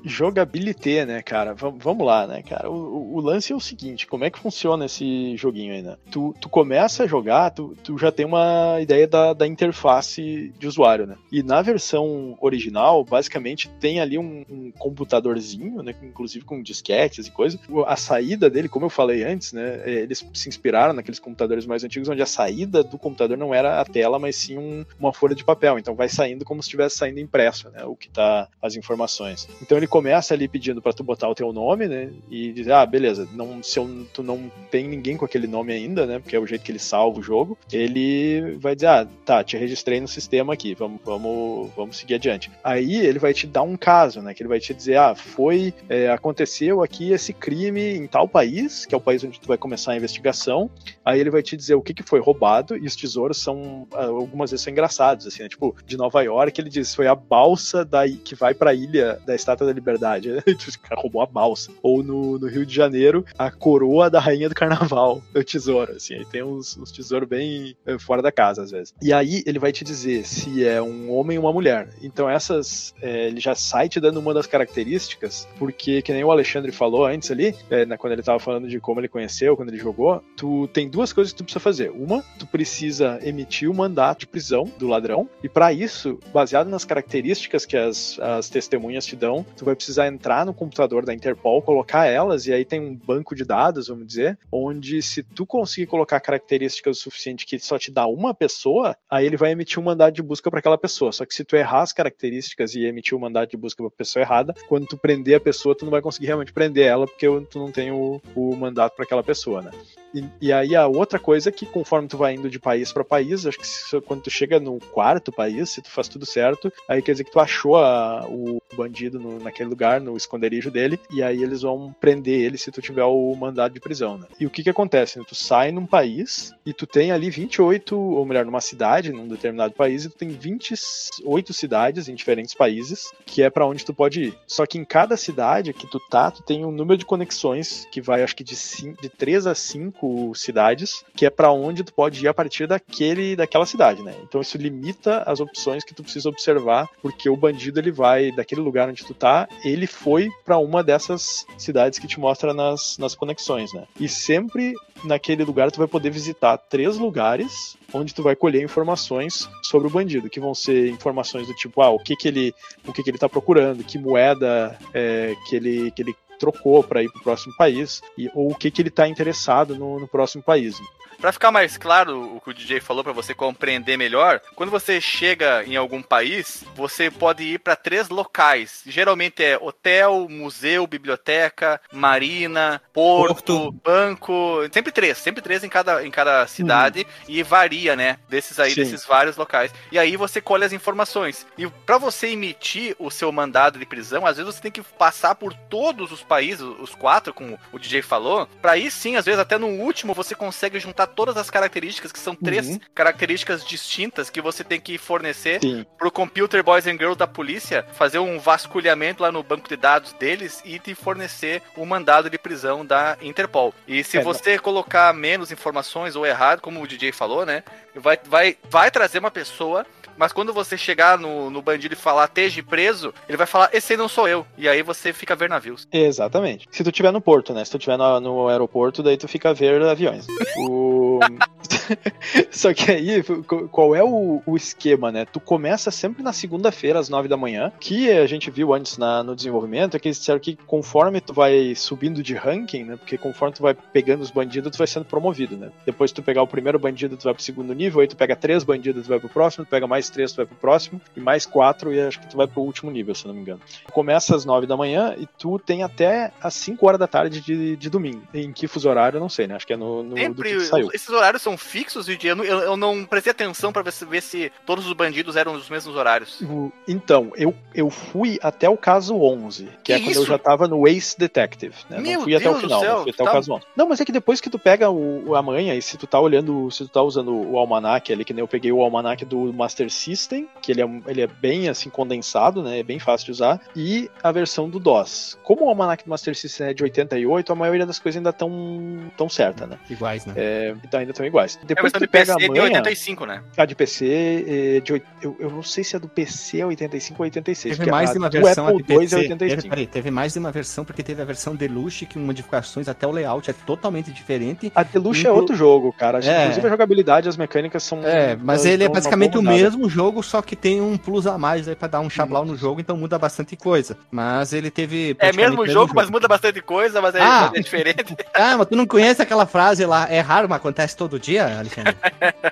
Jogabilité, né, cara? Vam- vamos lá, né, cara? O, o- lance é o seguinte: como é que funciona esse joguinho aí, né? Tu, tu começa a jogar, tu, tu já tem uma ideia da, da interface de usuário, né? E na versão original, basicamente, tem ali um, um computadorzinho, né? Inclusive com disquetes e coisa. O- A saída dele, como eu falei antes, né? é, Eles se inspiraram naqueles computadores mais antigos, onde a saída do computador não era a tela, mas sim um- uma folha de papel. Então vai saindo como se estivesse saindo impresso, né? O que tá as informações. Então ele começa ali pedindo para tu botar o teu nome, né? E dizer, ah, beleza, não, se eu, tu não tem ninguém com aquele nome ainda, né? Porque é o jeito que ele salva o jogo, ele vai dizer, ah, tá, te registrei no sistema aqui, vamos, vamos, vamos seguir adiante. Aí ele vai te dar um caso, né? Que ele vai te dizer, ah, foi, é, aconteceu aqui esse crime em tal país, que é o país onde tu vai começar a investigação. Aí ele vai te dizer o que, que foi roubado, e os tesouros são, ah, algumas vezes são engraçados, assim, né? Tipo, de Nova York, ele diz, foi a balsa da, que vai pra ilha da Estátua da Liberdade. o cara roubou a balsa. Ou no, no Rio de Janeiro, a coroa da rainha do carnaval, o tesouro, assim. Aí tem uns, uns tesouros bem eh, fora da casa, às vezes. E aí ele vai te dizer se é um homem ou uma mulher. Então essas, eh, ele já sai te dando uma das características, porque, que nem o Alexandre falou antes ali, eh, na- quando ele tava falando de como ele conheceu, quando ele jogou, tu tem duas coisas que tu precisa fazer. Uma, tu precisa emitir o mandato de prisão do ladrão, e para isso, baseado nas características que as, as testemunhas te dão, tu vai precisar entrar no computador da Interpol, colocar elas, e aí tem um banco de dados, vamos dizer, onde se tu conseguir colocar características o suficiente que só te dá uma pessoa, aí ele vai emitir um mandado de busca para aquela pessoa. Só que se tu errar as características e emitir o mandado de busca para pessoa errada, quando tu prender a pessoa, tu não vai conseguir realmente prender ela, porque tu não tem o, o mandato para aquela pessoa, né? E, e aí a outra coisa é que conforme tu vai indo de país pra país, acho que se- quando tu chega no quarto país, se tu faz tudo certo, aí quer dizer que tu achou a- o bandido no- naquele lugar, no esconderijo dele, e aí eles vão prender ele se tu tiver o mandado de prisão, né? E o que que acontece? né? Tu sai num país e tu tem ali 28, ou melhor, numa cidade, num determinado país, e tu tem 28 cidades em diferentes países, que é pra onde tu pode ir. Só que em cada cidade que tu tá, tu tem um número de conexões que vai, acho que de, de 3 a 5 cidades, que é pra onde tu pode ir a partir daquele, daquela cidade, né? Então isso limita as opções que tu precisa observar, porque o bandido ele vai daquele lugar onde tu tá, ele foi pra uma dessas cidades que te mostra nas, nas conexões, né? E sempre naquele lugar tu vai poder visitar três lugares onde tu vai colher informações sobre o bandido, que vão ser informações do tipo, ah, o que que ele, o que que ele tá procurando, que moeda é, que ele que ele trocou para ir pro próximo país e ou o que que ele tá interessado no, no próximo país. Pra ficar mais claro o que o DJ falou pra você compreender melhor, quando você chega em algum país, você pode ir pra três locais. Geralmente é hotel, museu, biblioteca, marina, porto, banco, sempre três, sempre três em cada, em cada cidade e varia, né, desses aí, Sim. desses vários locais. E aí você colhe as informações. E pra você emitir o seu mandado de prisão, às vezes você tem que passar por todos os países, os quatro, como o DJ falou, pra aí sim, às vezes até no último você consegue juntar todas as características, que são três Uhum. características distintas que você tem que fornecer Sim. pro Computer Boys and Girls da polícia fazer um vasculhamento lá no banco de dados deles e te fornecer o mandado de prisão da Interpol. E se É, você colocar menos informações ou errado, como o DJ falou, né? Vai, vai, vai trazer uma pessoa. Mas quando você chegar no, no bandido e falar esteja preso, ele vai falar, esse aí não sou eu. E aí você fica a ver navios. Exatamente. Se tu tiver no porto, né? Se tu tiver no, no aeroporto, daí tu fica a ver aviões. O... Só que aí, qu- qual é o, o esquema, né? Tu começa sempre na segunda-feira, às nove da manhã, que a gente viu antes na- no desenvolvimento, é que eles disseram que conforme tu vai subindo de ranking, né? Porque conforme tu vai pegando os bandidos, tu vai sendo promovido, né? Depois tu pegar o primeiro bandido, tu vai pro segundo nível, aí tu pega três bandidos, tu vai pro próximo, tu pega mais três, tu vai pro próximo, e mais quatro, e acho que tu vai pro último nível, se não me engano. Começa às nove da manhã e tu tem até às 5 horas da tarde de, de domingo. Em que fuso horário, eu não sei, né? Acho que é no, no do Sempre, que que saiu. esses horários são fixos, e eu, não- eu, eu não prestei atenção pra ver se, ver se todos os bandidos eram os mesmos horários. Então, eu, eu fui até o caso 11, que, é Que quando eu já tava no Ace Detective, né? Meu não fui até o Deus final, céu, fui até tá- o caso 11. Não, mas é que depois que tu pega o, o- a manha e se tu tá olhando, se tu tá usando o almanac ali, que nem eu peguei o almanac do Master System, que ele é, ele é bem assim condensado, né? É bem fácil de usar, e a versão do DOS. Como o almanac do Master System é de 88, a maioria das coisas ainda tão tão certa, né? Iguais, né? É, então ainda estão iguais. É a Depois que versão de pega PC a de manha, 85, né? a de PC é de eu, eu não sei se é do PC é 85 ou 86. Teve mais a de uma versão Apple a de é PC. Teve, 85. peraí, teve mais de uma versão, porque teve a versão Deluxe, que modificações até o layout é totalmente diferente. A Deluxe é Inclu- outro jogo, cara. É. Inclusive a jogabilidade, as mecânicas são. É, mas ele é basicamente o mesmo jogo, só que tem um plus a mais aí pra dar um chablau no jogo, então muda bastante coisa. Mas ele teve. É mesmo jogo, mas muda bastante coisa, mas é, Ah! mas é diferente. Ah, mas tu não conhece aquela frase lá, é raro, mas acontece todo dia, Alexandre?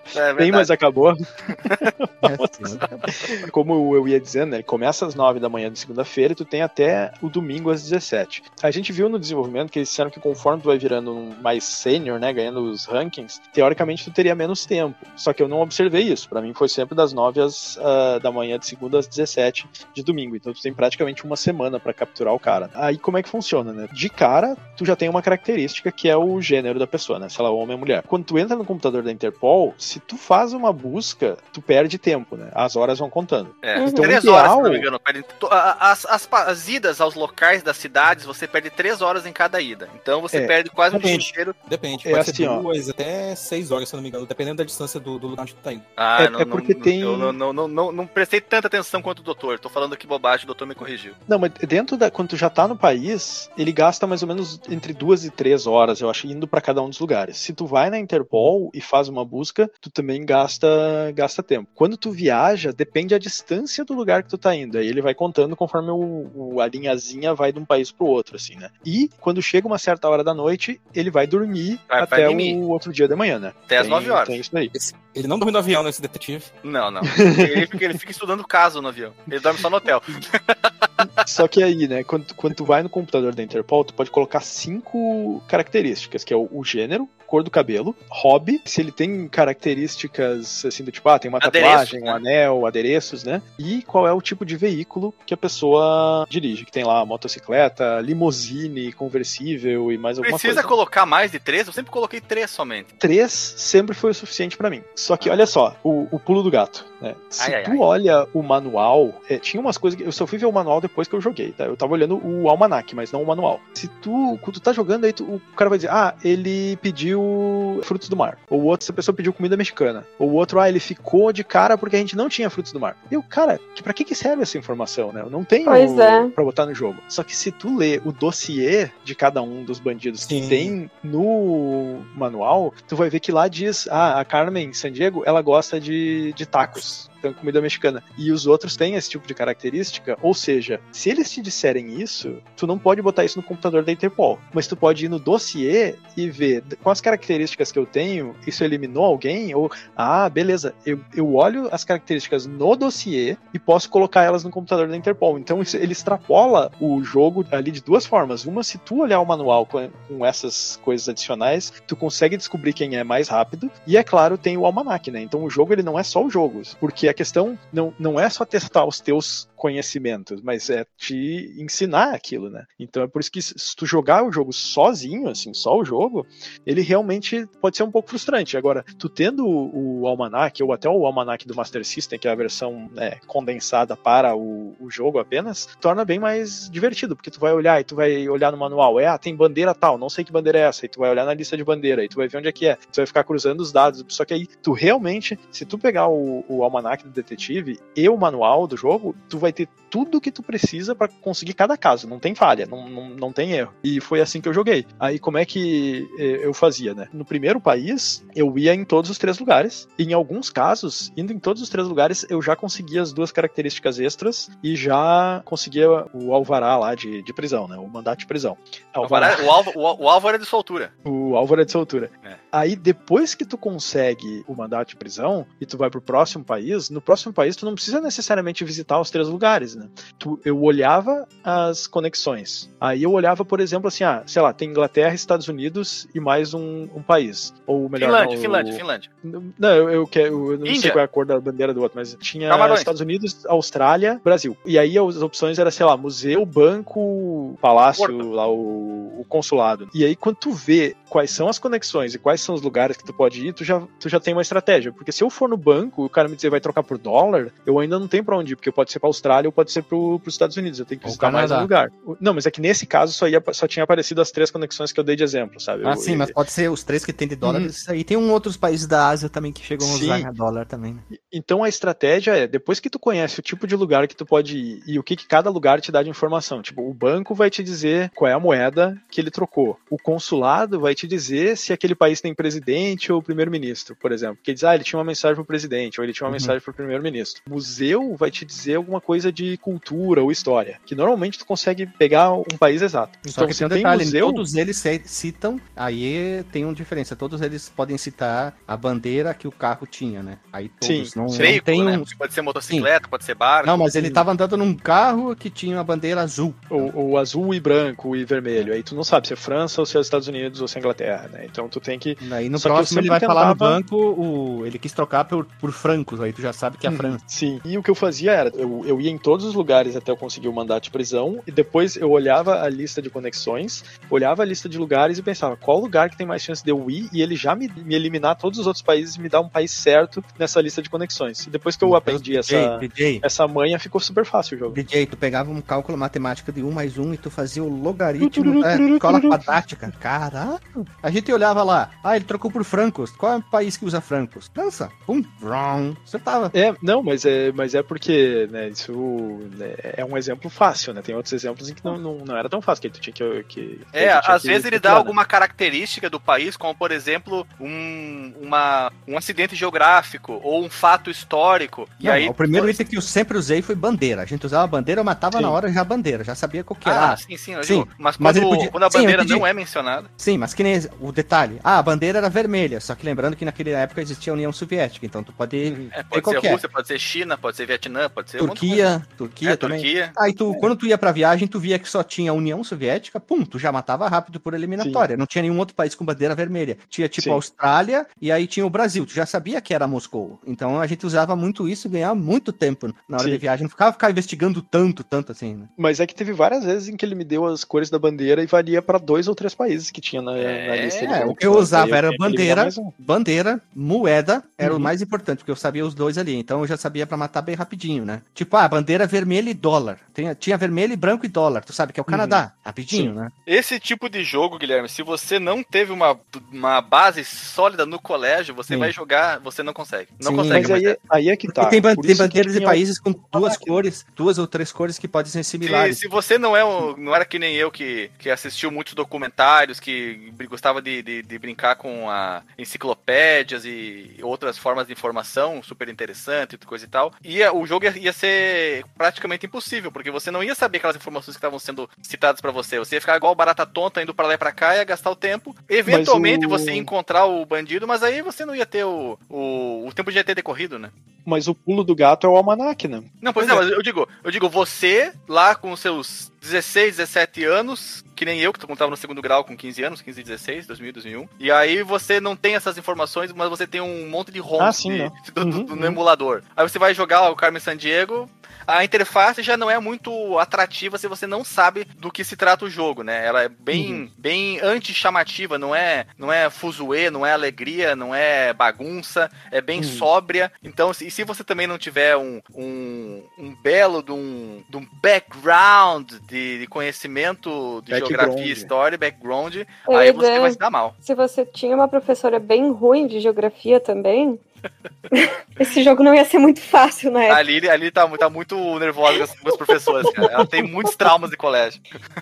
É Tem, verdade. mas acabou. É. Como eu ia dizendo, né, ele começa às 9 da manhã de segunda-feira e tu tem até o domingo às 17. A gente viu no desenvolvimento que eles disseram que conforme tu vai virando um mais sênior, né, ganhando os rankings, teoricamente tu teria menos tempo. Só que eu não observei isso. Pra mim foi sempre das 9 às, ah, da manhã de segunda às 17 de domingo. Então tu tem praticamente uma semana pra capturar o cara. Aí como é que funciona, né? De cara, tu já tem uma característica que é o gênero da pessoa, né? Se ela é homem ou mulher. Quando tu entra no computador da Interpol, se tu faz uma busca, tu perde tempo, né? As horas vão contando. É, Então, três o ideal- horas, se não me engano. As, as, as idas aos locais das cidades, você perde três horas em cada ida. Então você É, perde quase um dia depende. inteiro. Depende, É pode assim, ser ó. duas até seis horas, se eu não me engano, dependendo da distância do, do lugar onde tu tá indo. Ah, É- não, é porque não- tem- Eu não, não, não, não, não prestei tanta atenção quanto o doutor. Tô falando aqui bobagem, o doutor me corrigiu. Não, mas dentro da. Quando tu já tá no país, ele gasta mais ou menos entre duas e três horas, eu acho, indo pra cada um dos lugares. Se tu vai na Interpol e faz uma busca, tu também gasta, gasta tempo. Quando tu viaja, depende a distância do lugar que tu tá indo. Aí ele vai contando conforme o, o- a linhazinha vai de um país pro outro, assim, né? E quando chega uma certa hora da noite, ele vai dormir Vai- até dormir. o outro dia de manhã, né? Até às Tem- nove horas. Tem isso aí. Esse- ele não dorme no avião, nesse detetive. Não, não. Ele fica, ele fica estudando caso no avião. Ele dorme só no hotel. Só que aí, né, quando, quando tu vai no computador da Interpol, tu pode colocar cinco características, que é o, o gênero, cor do cabelo, hobby, se ele tem características assim do tipo, ah, tem uma Adereço, tatuagem, né? um anel, adereços, né? E qual é o tipo de veículo que a pessoa dirige, que tem lá motocicleta, limousine, conversível e mais alguma Precisa coisa. colocar mais de três? Eu sempre coloquei três somente. Três sempre foi o suficiente pra mim. Só que olha só, o, o pulo do gato. Né? Se Ai, ai, tu ai. olha o manual, é, tinha umas coisas que eu só fui ver o manual depois que eu joguei, tá? Eu tava olhando o almanac, mas não o manual. Se tu, quando tu tá jogando, aí tu- o cara vai dizer, ah, ele pediu frutos do mar. Ou outro, essa pessoa pediu comida mexicana. Ou o outro, ah, ele ficou de cara porque a gente não tinha frutos do mar. E o cara, que, pra que, que serve essa informação, né? Eu não tenho Pois é. pra botar no jogo. Só que se tu lê o dossiê de cada um dos bandidos que Sim. tem no manual, tu vai ver que lá diz, ah, a Carmen San Diego, ela gosta de, de tacos. Então, comida mexicana. E os outros têm esse tipo de característica. Ou seja, se eles te disserem isso, tu não pode botar isso no computador da Interpol. Mas tu pode ir no dossiê e ver as características que eu tenho, isso eliminou alguém? Ou, ah, beleza, eu, eu olho as características no dossiê e posso colocar elas no computador da Interpol. Então isso, ele extrapola o jogo ali de duas formas. Uma, se tu olhar o manual com, com essas coisas adicionais, tu consegue descobrir quem é mais rápido. E é claro, tem o almanac, né? Então o jogo ele não é só o jogo, porque questão não, não é só testar os teus conhecimentos, mas é te ensinar aquilo, né? Então é por isso que se tu jogar o jogo sozinho, assim, só o jogo, ele realmente pode ser um pouco frustrante. Agora, tu tendo o, o Almanac, ou até o Almanac do Master System, que é a versão né, condensada para o, o jogo apenas, torna bem mais divertido, porque tu vai olhar e tu vai olhar no manual, é, ah, tem bandeira tal, não sei que bandeira é essa, e tu vai olhar na lista de bandeira, e tu vai ver onde é que é, tu vai ficar cruzando os dados, só que aí tu realmente, se tu pegar o, o Almanac do Detetive e o manual do jogo, tu vai ter tudo que tu precisa para conseguir cada caso, não tem falha, não, não, não tem erro. E foi assim que eu joguei. Aí como é que eh, eu fazia, né? No primeiro país, eu ia em todos os três lugares, e em alguns casos, indo em todos os três lugares, eu já conseguia as duas características extras e já conseguia o alvará lá de, de prisão, né? O mandato de prisão. O, alvará- o, alvo, o, o alvo era de soltura. O alvo era de soltura. É. Aí, depois que tu consegue o mandato de prisão e tu vai pro próximo país, no próximo país tu não precisa necessariamente visitar os três lugares, né? Tu, eu olhava as conexões. Aí eu olhava, por exemplo, assim, ah, sei lá, tem Inglaterra, Estados Unidos e mais um, um país. Ou melhor, Finlândia, não, Finlândia, o- Finlândia. Não, eu, eu, quero- eu não sei Índia. qual é a cor da bandeira do outro, mas tinha Camarões. Estados Unidos, Austrália, Brasil. E aí as opções eram, sei lá, museu, banco, palácio, Porto. lá o, o consulado. E aí quando tu vê quais são as conexões e quais são os lugares que tu pode ir, tu já, tu já tem uma estratégia. Porque se eu for no banco e o cara me dizer vai trocar por dólar, eu ainda não tenho pra onde ir, porque pode ser pra Austrália ou pode ser pro, pros Estados Unidos. Eu tenho que visitar mais um lugar. Não, mas é que nesse caso só, ia, só tinha aparecido as três conexões que eu dei de exemplo, sabe? Ah, Eu- sim, mas pode ser os três que tem de dólar. Isso aí tem um outros países da Ásia também que chegam a usar Sim. dólar também. né? Então a estratégia é, depois que tu conhece o tipo de lugar que tu pode ir e o que, que cada lugar te dá de informação. Tipo, o banco vai te dizer qual é a moeda que ele trocou. O consulado vai te dizer se aquele país tem presidente ou primeiro-ministro, por exemplo. Porque diz, ah, ele tinha uma mensagem pro presidente, ou ele tinha uma Uhum. mensagem pro primeiro-ministro. Museu vai te dizer alguma coisa de cultura ou história, que normalmente tu consegue pegar um país exato. Só Então, que se tem um tem detalhe, museu... todos eles citam, aí tem uma diferença, todos eles podem citar a bandeira que o carro tinha, né? Aí todos Sim, não, sim. não Veículo, tem né? um... Pode ser motocicleta, pode ser barco. Não, mas ele tava andando num carro que tinha uma bandeira azul. ou, ou azul e branco e vermelho. Aí tu não sabe se é França ou se é Estados Unidos ou se é Inglaterra, né? Então tu tem que. Aí no Só que próximo ele vai falar no tentava- banco, o, ele quis trocar por, por francos, aí tu já sabe que é a França. Sim. E o que eu fazia era, eu, eu ia em todos os lugares até eu conseguir o mandato de prisão, e depois eu olhava a lista de conexões, olhava a lista de lugares e pensava qual lugar que tem mais chance de eu ir e ele já me, me eliminar todos os outros países e me dar um país certo nessa lista de conexões. E depois que eu aprendi essa, DJ, essa manha, ficou super fácil o jogo. DJ, tu pegava um cálculo matemático de 1 mais 1 e tu fazia o logaritmo da escola quadrática. Caralho! A gente olhava lá, ah, ele trocou por francos. Qual é o país que usa francos? França. Pum, wrong. Você tava. É, não, mas é, mas é porque, né, isso né, é um exemplo fácil, né? Tem outros exemplos em que não, não, não era tão fácil, que tu tinha que. que É, tinha às que vezes ele dá né? alguma característica do país, como por exemplo, um, uma, um acidente geográfico ou um fato histórico. E Não, aí, o primeiro item que eu sempre usei foi bandeira. A gente usava a bandeira, eu matava Sim. na hora já a bandeira, já sabia qual que era. Ah, sim, sim, eu sim. digo, mas Mas quando, podia- quando a sim, bandeira entendi. não é mencionada. Sim, mas que nem o detalhe. Ah, a bandeira era vermelha, só que lembrando que naquela época existia a União Soviética, então tu pode É, ver pode ser que é. Rússia, pode ser China, pode ser Vietnã, pode ser Turquia, Turquia, Turquia É, também. Turquia. Aí tu, quando tu ia pra viagem, tu via que só tinha a União Soviética, pum, tu já matava rápido por eliminatória. Não tinha nenhum outro país com bandeira vermelha. Tinha tipo Sim. a Austrália e aí tinha o Brasil. Tu já sabia que era Moscou. Então a gente usava muito isso e ganhava muito tempo na hora Sim. de viagem. Não ficava ficar investigando tanto, tanto assim, né? Mas é que teve várias vezes em que ele me deu as cores da bandeira e valia pra dois ou três países que tinha na, na lista. É, o que eu usava eu era bandeira, um. bandeira, moeda, era Uhum. o mais importante, porque eu sabia os dois ali. Então eu já sabia pra matar bem rapidinho, né? Tipo, ah, bandeira vermelha e dólar. Tinha, tinha vermelho e branco e dólar. Tu sabe que é o Canadá. Rapidinho, Sim. né? Esse tipo de jogo, Guilherme, se você não teve uma, uma base sólida no colégio, você Sim. vai jogar, você não consegue. Não Sim. consegue. Mas aí, mas- aí é que tá. Tem, ban- tem bandeiras de tinha- países com duas cores, duas ou três cores que podem ser Se, similares. se você não é um, não era que nem eu que, que assistiu muitos documentários, que gostava de, de, de brincar com a enciclopédias e outras formas de informação super interessante e coisa e tal, ia, o jogo ia, ia ser praticamente impossível, porque você não ia saber aquelas informações que estavam sendo citadas pra você. Você ia ficar igual barata tonta indo pra lá e pra cá, ia gastar o tempo. Eventualmente o- você ia encontrar o bandido, mas aí você não ia ter o, o, o tempo já ia ter decorrido, né? Mas o pulo do gato é o almanac, né? Não, pois é, mas eu digo, eu digo, você lá com os seus 16, 17 anos, que nem eu, que tava no segundo grau com 15 anos, 15, 16, 2000, 2001. E aí você não tem essas informações, mas você tem um monte de ROMs Ah, sim, de- né? do- do- Uhum, do- uhum. no emulador. Aí você vai jogar o Carmen Sandiego, a interface já não é muito atrativa se você não sabe do que se trata o jogo, né? Ela é bem, Uhum. bem anti-chamativa, não é, não é fuzuê, não é alegria, não é bagunça, é bem Uhum. sóbria. Então, se- e se você também não tiver um, um, um belo de um, de um background de, de conhecimento de Background. geografia, história, background, Eu aí você vai se dar mal. Se você tinha uma professora bem ruim de geografia também, esse jogo não ia ser muito fácil na época. A Lili, a Lili tá, tá muito nervosa com as, com as professoras, cara. Ela tem muitos traumas de colégio.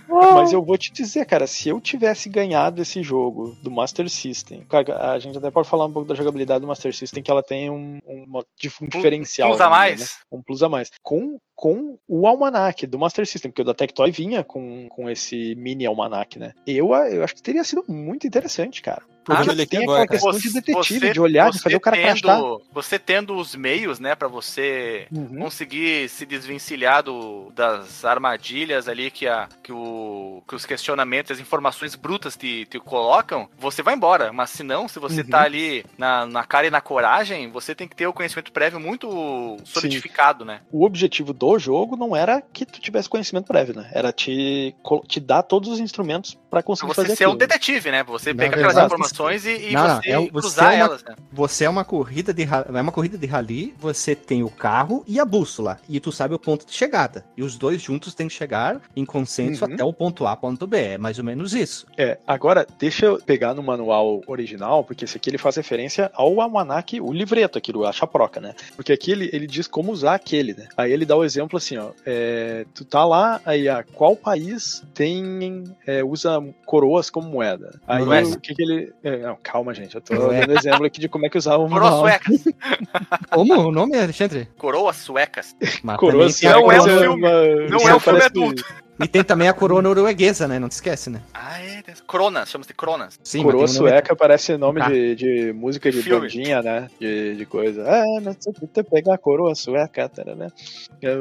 Mas eu vou te dizer, cara, se eu tivesse ganhado esse jogo do Master System, cara, a gente até pode falar um pouco da jogabilidade do Master System, que ela tem um, um, uma- um diferencial. plus a dizer, mais. né? Um plus a mais. Com, com o Almanac do Master System, porque o da Tectoy vinha com, com esse mini Almanac, né? Eu, eu acho que teria sido muito interessante, cara. Porque vendo ele aqui tem agora, aquela questão cara. de detetive, Você- de olhar, de você fazer o cara tendo. Você tendo os meios, né, pra você Uhum. conseguir se desvencilhar do, das armadilhas ali que, a, que, o, que os questionamentos, as informações brutas te, te colocam, você vai embora. Mas se não, se você Uhum. tá ali na, na cara e na coragem, você tem que ter o conhecimento prévio muito solidificado, né? o objetivo do jogo não era que tu tivesse conhecimento prévio, né? Era te, te dar todos os instrumentos Pra conseguir você fazer ser um aquilo. detetive, né? Você Na pegar aquelas verdade, informações e, e Não, não, você é você cruzar é uma- elas, né? Você é uma corrida de é uma corrida de rally, você tem o carro e a bússola, e tu sabe o ponto de chegada. E os dois juntos têm que chegar em consenso Uhum. até o ponto A, ponto B. É mais ou menos isso. É, agora, deixa eu pegar no manual original, porque esse aqui ele faz referência ao almanac, o livreto aqui, a chaproca, né? Porque aqui ele, ele diz como usar aquele, né? Aí ele dá o exemplo assim, ó, é, tu tá lá, aí, ah, qual país tem, é, usa coroas como moeda? Aí Noruega. o que que ele... é, não, calma, gente, eu tô Noruega. dando exemplo aqui de como é que usava o Coroas suecas. Como o nome, Alexandre? Coroas suecas. Coroas a Não é um coroa- filme. Não isso é um filme parece- adulto. E tem também a coroa norueguesa, né? Não te esquece, né? Ah, é. tem- Cronas, chama-se Cronas. Sim, Coroa um nome- sueca parece nome Tá. de, de música de Filme. bandinha, né? De, de coisa. É, não sei se tu pegar a coroa sueca, tá, né?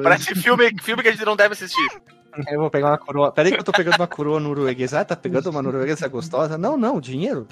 Parece filme, filme que a gente não deve assistir. Eu vou pegar uma coroa. Peraí que eu tô pegando uma coroa norueguesa. Ah, tá pegando uma norueguesa gostosa? Não, não, dinheiro.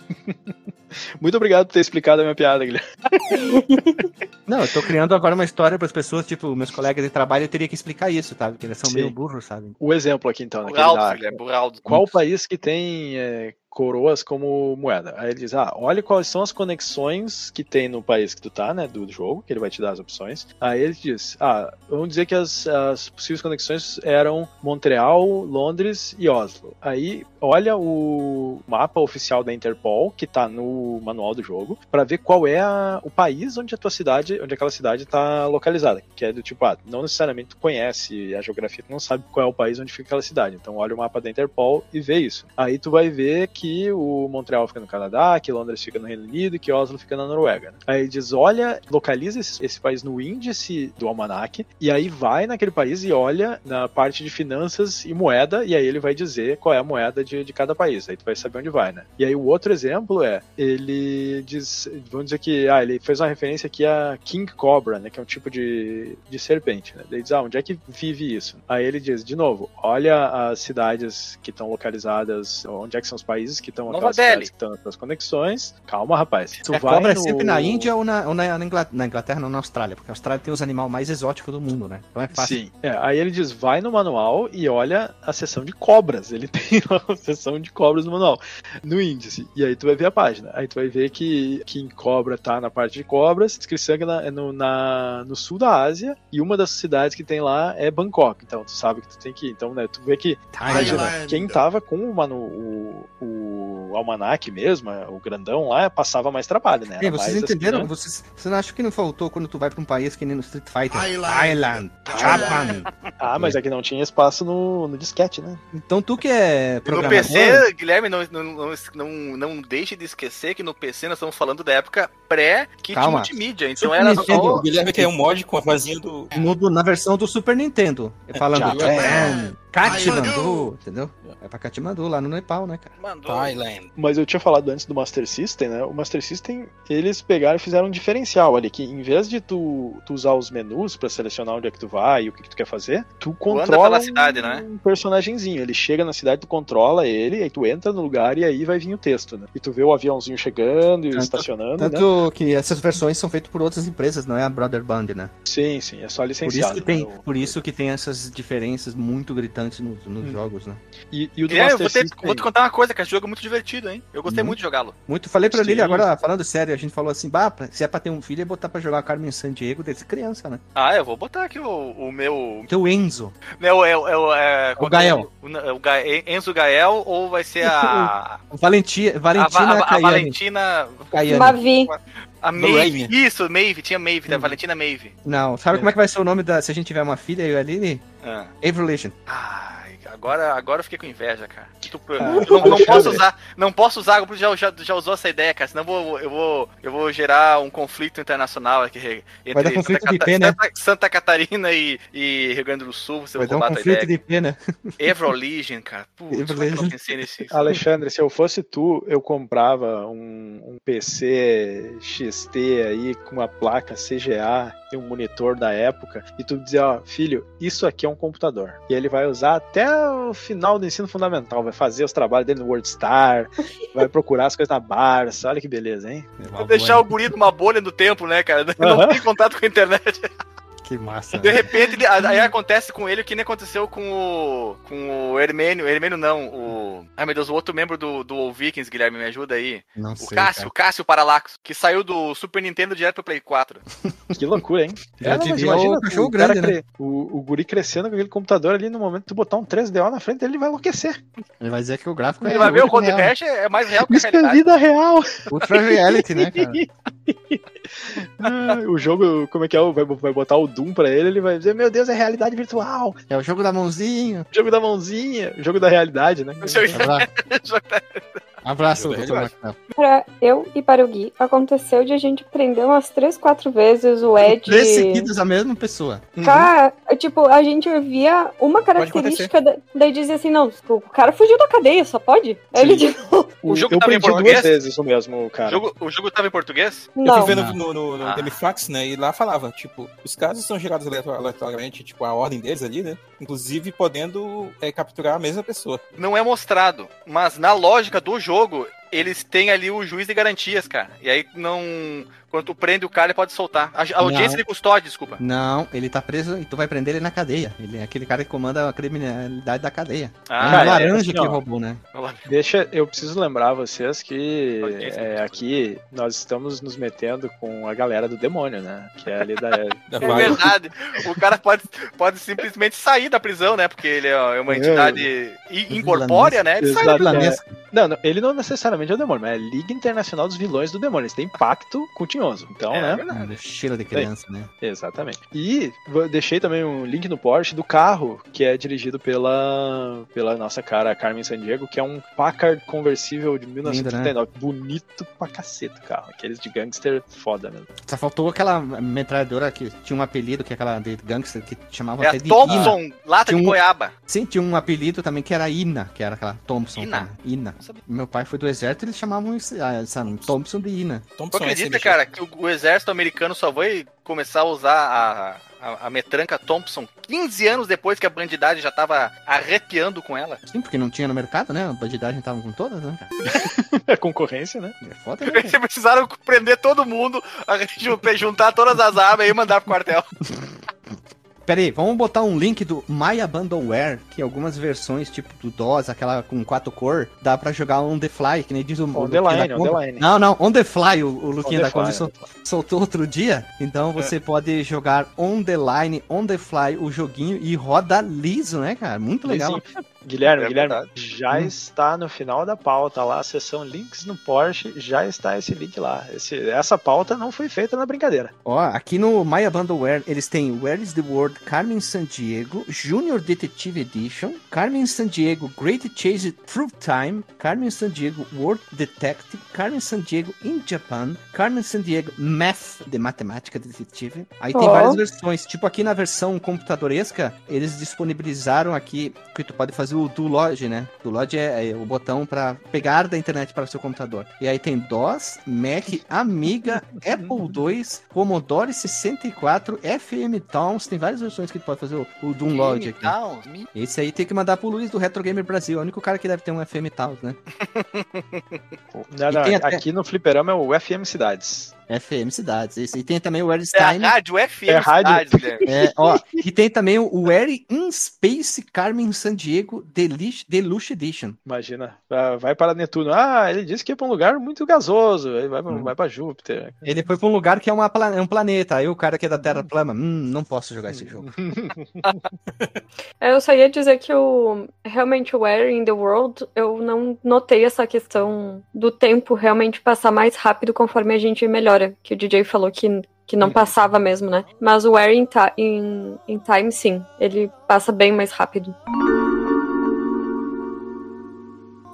Muito obrigado por ter explicado a minha piada, Guilherme. Não, eu tô criando agora uma história para as pessoas, tipo, meus colegas de trabalho, eu teria que explicar isso, sabe? Porque eles são Sim. meio burros, sabe? O exemplo aqui, então, né, dá. Guilherme, Burraldo. Qual país que tem é, coroas como moeda? Aí ele diz, ah, olha quais são as conexões que tem no país que tu tá, né, do jogo, que ele vai te dar as opções. Aí ele diz, ah, vamos dizer que as, as possíveis conexões eram Montreal, Londres e Oslo. Aí olha o mapa oficial da Interpol, que tá no manual do jogo, para ver qual é a- o país onde a tua cidade, onde aquela cidade tá localizada. Que é do tipo, ah, não necessariamente tu conhece a geografia, tu não sabe qual é o país onde fica aquela cidade. Então olha o mapa da Interpol e vê isso. Aí tu vai ver que o Montreal fica no Canadá, que Londres fica no Reino Unido que Oslo fica na Noruega. Aí ele diz: olha, localiza esse, esse país no índice do almanac, e aí vai naquele país e olha na parte de finanças e moeda, e aí ele vai dizer qual é a moeda de, de cada país. Aí tu vai saber onde vai, né? E aí o outro exemplo é: ele diz, vamos dizer que, ah, ele fez uma referência aqui a King Cobra, né? Que é um tipo de, de serpente, né? Ele diz: ah, onde é que vive isso? Aí ele diz, de novo, olha as cidades que estão localizadas, onde é que são os países que estão aquelas que estão nas conexões. Calma, rapaz. Tu a vai cobra é no- sempre na Índia ou na, ou na, na Ingla- na Inglaterra, não na Austrália, porque a Austrália tem os animais mais exóticos do mundo, né? Então é fácil. Sim. É, aí ele diz, vai no manual e olha a seção de cobras. Ele tem a seção de cobras no manual, no índice. E aí tu vai ver a página. Aí tu vai ver que, que em cobra tá na parte de cobras, na- é no, na- no sul da Ásia, e uma das cidades que tem lá é Bangkok. Então tu sabe que tu tem que ir. Então, né, tu vê que imagina, Thailand. quem tava com o, manu, o, o almanac mesmo, o grandão lá, passava mais trabalho, né? É, Era vocês mais assim, entenderam? né? Vocês, você não acha que não faltou quando tu vai pra um país que nem no Street Fighter? Thailand. Thailand. Japan. Ah, mas é que não tinha espaço no, no disquete, né? Então tu que é No programador... PC, Guilherme, não, não, não, não, deixe de esquecer que no PC nós estamos falando da época pré-kit multimídia. Então Super era Nintendo. só. O Guilherme quer um mod com a vozinha do. No- na versão do Super Nintendo. Falando Japan. Katmandu, entendeu? É pra Katmandu, lá no Nepal, né, cara? Thailand. Mas eu tinha falado antes do Master System, né? O Master System, eles pegaram e fizeram um diferencial ali, que em vez de tu, tu usar os menus pra selecionar onde é que tu vai e o que, que tu quer fazer, tu controla pela um, cidade, né? um personagemzinho. Ele chega na cidade, tu controla ele, aí tu entra no lugar e aí vai vir o texto, né? E tu vê o aviãozinho chegando e Tanto- estacionando, né? Tanto que essas versões são feitas por outras empresas, não é a Brother Band, né? Sim, sim, é só Por isso, licenciado. que tem, né? por isso que tem essas diferenças muito gritantes nos, nos Hum. jogos, né? E, e o do Guilherme, eu vou, ter- System... vou te contar uma coisa, que esse jogo é muito divertido, hein? Eu gostei Uhum. muito de jogá-lo. Muito, falei pra Sim. ele agora, falando sério, a gente falou assim, bah, se é pra ter um filho, é botar pra jogar Carmen Sandiego desde criança, né? Ah, eu vou botar aqui o, o meu. Teu Enzo. Não, é, o- é, o- é, O Gael. O, o Ga- Enzo Gael ou vai ser a. Valentia, a, Valentina a, a Caiane. Valentina. Caiane. Mavi. A Maeve. Isso, Maeve, tinha Maeve, Hum. da Valentina Maeve. Não, sabe como é que vai ser o nome da. Se a gente tiver uma filha e ali? Ah. Avery Legend. Agora, agora eu fiquei com inveja, cara. Tu- Ah, não, não posso usar, não posso usar, o Bruno já, já, já usou essa ideia, cara, senão eu vou, eu vou, eu vou gerar um conflito internacional aqui entre dar conflito Santa, de Cata- IP, né? Santa, Santa Catarina e, e Rio Grande do Sul, você Vai dar um roubar a tua conflito ideia. de IP, né? Cara. Putz, é que eu não Legion. pensei nesse... Alexandre, se eu fosse tu, eu comprava um, um PC XT aí com uma placa CGA um monitor da época e tu dizia, ó, filho, isso aqui é um computador. E ele vai usar até o final do ensino fundamental, vai fazer os trabalhos dele no WordStar, vai procurar as coisas na Barça, olha que beleza, hein? Vou deixar o guri numa bolha do tempo, né, cara? Não tem contato com a internet. Que massa. De repente, ele- aí acontece com ele o que nem aconteceu com o. com o Hermênio. Hermênio não, o. Ai meu Deus, o outro membro do, do Vikings, Guilherme, me ajuda aí. Não O sei. Cássio, o Cássio Paralax, que saiu do Super Nintendo direto pro Play 4. Que loucura, hein? Já mas diria o cachorro grande, né? cre- o, o guri crescendo com aquele computador ali, no momento que tu botar um 3DO na frente dele, ele vai enlouquecer. Ele vai dizer que o gráfico Ele é vai ver o. Rash é mais real que a Isso é realidade. vida real. Ultra reality, né, cara? O jogo, como é que é? Vai, vai botar o Doom pra ele, ele vai dizer, meu Deus, é realidade virtual. É o jogo da mãozinha. Jogo da mãozinha, jogo da realidade, né? Jogo da doutor. Marcel. Pra eu e para o Gui, aconteceu de a gente prender umas três, quatro vezes o Ed. Três seguidas a mesma pessoa. Cara, tipo, a gente via uma característica, da- daí dizia assim, não, o cara fugiu da cadeia, só pode? Aí ele tipo, O jogo eu tava em perdi duas português? vezes o mesmo, O cara. jogo, o jogo tava em português? Eu não. fui vendo Não. no, no, no Ah. Né? E lá falava, tipo, os casos são gerados aleator- aleatoriamente, tipo, a ordem deles ali, né? Inclusive podendo é, capturar a mesma pessoa. Não é mostrado, mas na lógica do jogo, eles têm ali o juiz de garantias, cara. E aí não. Quando tu prende o cara, ele pode soltar. A, a audiência Não. de custódia, desculpa. Não, ele tá preso e tu vai prender ele na cadeia. Ele é aquele cara que comanda a criminalidade da cadeia. é Ah, um cara, laranja assim, que ó. roubou, né? Deixa, eu preciso lembrar vocês que é, aqui nós estamos nos metendo com a galera do demônio, né? Que é ali da. Da É verdade. O cara pode, pode simplesmente sair da prisão, né? Porque ele é uma É. entidade incorpórea, né? Ele sai da Exato, prisão. É. Não, não, ele não necessariamente é o demônio, mas é a Liga Internacional dos Vilões do Demônio. Eles têm pacto com o Tinhoso. Então, É, né? verdade. Cheiro de criança, né? Exatamente. E deixei também um link no Porsche do carro, que é dirigido pela, pela nossa cara Carmen Sandiego, que é um Packard conversível de 1939. Bonito pra caceta o carro. Aqueles de gangster foda mesmo. Só faltou aquela metralhadora que tinha um apelido, que é aquela de gangster, que chamava É até a de Ina. Thompson, lata Tinha de um- goiaba. Sim, tinha um apelido também que era Ina, que era aquela Thompson. Ina? Ina. Não sabia. Meu pai foi do exército, eles chamavam isso, ah, essa Thompson de Ina. Tu Thompson acredita, SMG. cara, que o, o exército americano só vai começar a usar a, a, a metranca Thompson 15 anos depois que a bandidagem já tava arrepiando com ela? Sim, porque não tinha no mercado, né? A bandidagem tava com todas, né? cara? É concorrência, né? É foda, né? Eles precisaram prender todo mundo, a gente juntar todas as armas e mandar pro quartel. Pera aí, vamos botar um link do Maya Bundleware, que algumas versões, tipo do DOS, aquela com quatro cor, dá pra jogar on the fly, que nem diz o, On the line, on the line. Não, não, on the fly, o, o Luquinha da fly, sol- soltou outro dia. Então você pode jogar on the line, on the fly, o joguinho e roda liso, né, cara? Muito legal. Lisinho. Guilherme, É Guilherme, verdade. já Hum. está no final da pauta lá, a seção links no Porsche, já está esse link lá. Esse- essa pauta não foi feita na brincadeira. Ó, aqui no Maya Bundleware eles têm Where is the World Carmen Sandiego, Junior Detective Edition, Carmen Sandiego Great Chase Through Time, Carmen Sandiego World Detective, Carmen Sandiego in Japan, Carmen Sandiego Math, de matemática detetive. Aí tem Ó. várias versões, tipo aqui na versão computadoresca, eles disponibilizaram aqui que tu pode fazer o download, né? Download é, é o botão para pegar da internet para o seu computador. E aí tem DOS, Mac, Amiga, Apple II, Commodore 64, FM Towns, tem várias versões que tu pode fazer o, o download aqui. Não, Esse aí tem que mandar pro Luiz do Retro Gamer Brasil, é o único cara que deve ter um FM Towns, né? Não, não, até- Aqui no Fliperama é o FM Cidades. FM Cidades. Esse aí tem também o Where is é rádio FM É rádio. Cidades, Guilherme. É, ó, e tem também o Where in Space Carmen San Diego Deluxe, Deluxe Edition. Imagina, vai para Netuno. Ah, ele disse que ia para um lugar muito gasoso. Aí vai, pra- Hum. vai para Júpiter. Ele foi pra um lugar que é, uma, é um planeta. Aí o cara que é da Terra plana, hum, não posso jogar esse jogo. Eu só ia dizer que o realmente o Where in the World, eu não notei essa questão do tempo realmente passar mais rápido conforme a gente melhora, que o DJ falou que, que não passava mesmo, né? Mas o Where in, in, in Time, sim, ele passa bem mais rápido.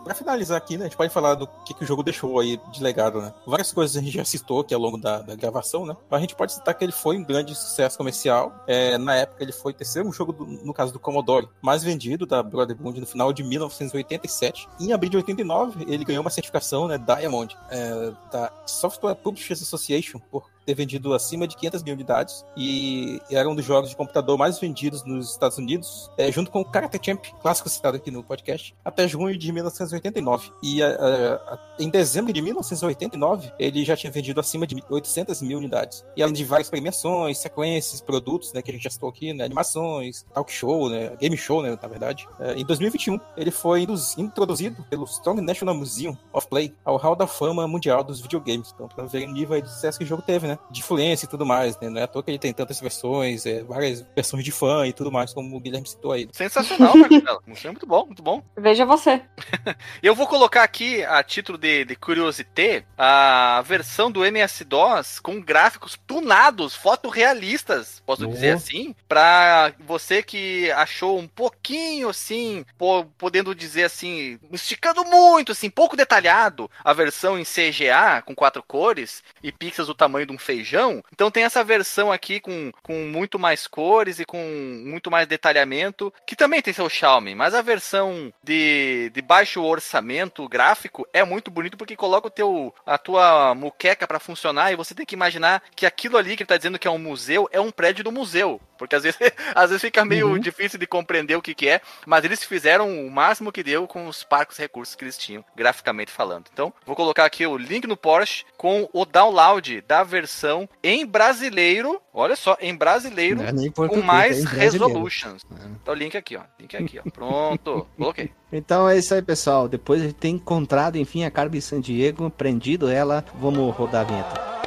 Pra finalizar aqui, né, a gente pode falar do que, que o jogo deixou aí de legado, né? Várias coisas a gente já citou aqui ao longo da, da gravação, né? Mas a gente pode citar que ele foi um grande sucesso comercial. É, na época ele foi o terceiro jogo, do- no caso do Commodore, mais vendido da Brotherhood no final de 1987. Em abril de 89, ele ganhou uma certificação, né, Diamond, é, da Software Publishers Association, por ter vendido acima de 500 mil unidades e era um dos jogos de computador mais vendidos nos Estados Unidos, é, junto com o Karate Champ, clássico citado aqui no podcast, até junho de 1989. E a- a- a- em dezembro de 1989, ele já tinha vendido acima de 800 mil unidades. E além de várias premiações, sequências, produtos, né, que a gente já citou aqui, né, animações, talk show, né, game show, né, na verdade. É, em 2021, ele foi introduzido pelo Strong National Museum of Play ao Hall da Fama Mundial dos Videogames. Então, pra ver o nível de sucesso que o jogo teve, né? De influência e tudo mais, né? Não é à toa que ele tem tantas versões, é, várias versões de fã e tudo mais, como o Guilherme citou aí. Sensacional, Marcelo. Isso é muito bom, muito bom. Veja você. Eu vou colocar aqui, a título de, de curiosité, a versão do MS-DOS com gráficos tunados, fotorrealistas, posso Oh. dizer assim, pra você que achou um pouquinho assim, po- podendo dizer assim, esticando muito, assim, pouco detalhado, a versão em CGA com quatro cores e pixels do tamanho de um feijão. Então tem essa versão aqui com, com muito mais cores e com muito mais detalhamento, que também tem seu charme, mas a versão de, de baixo orçamento gráfico é muito bonito porque coloca o teu a tua muqueca pra funcionar e você tem que imaginar que aquilo ali que ele tá dizendo que é um museu é um prédio do museu, porque às vezes às vezes fica meio Uhum. difícil de compreender o que que é, mas eles fizeram o máximo que deu com os parcos recursos que eles tinham, graficamente falando. Então, vou colocar aqui o link no Porsche com o download da versão em brasileiro, olha só, em brasileiro é com mais é resolutions. Então, o link aqui, ó. Link aqui, ó. Pronto. Coloquei. Então é isso aí, pessoal. Depois de ter encontrado, enfim, a Carmen San Diego, prendido ela, vamos rodar a vinheta.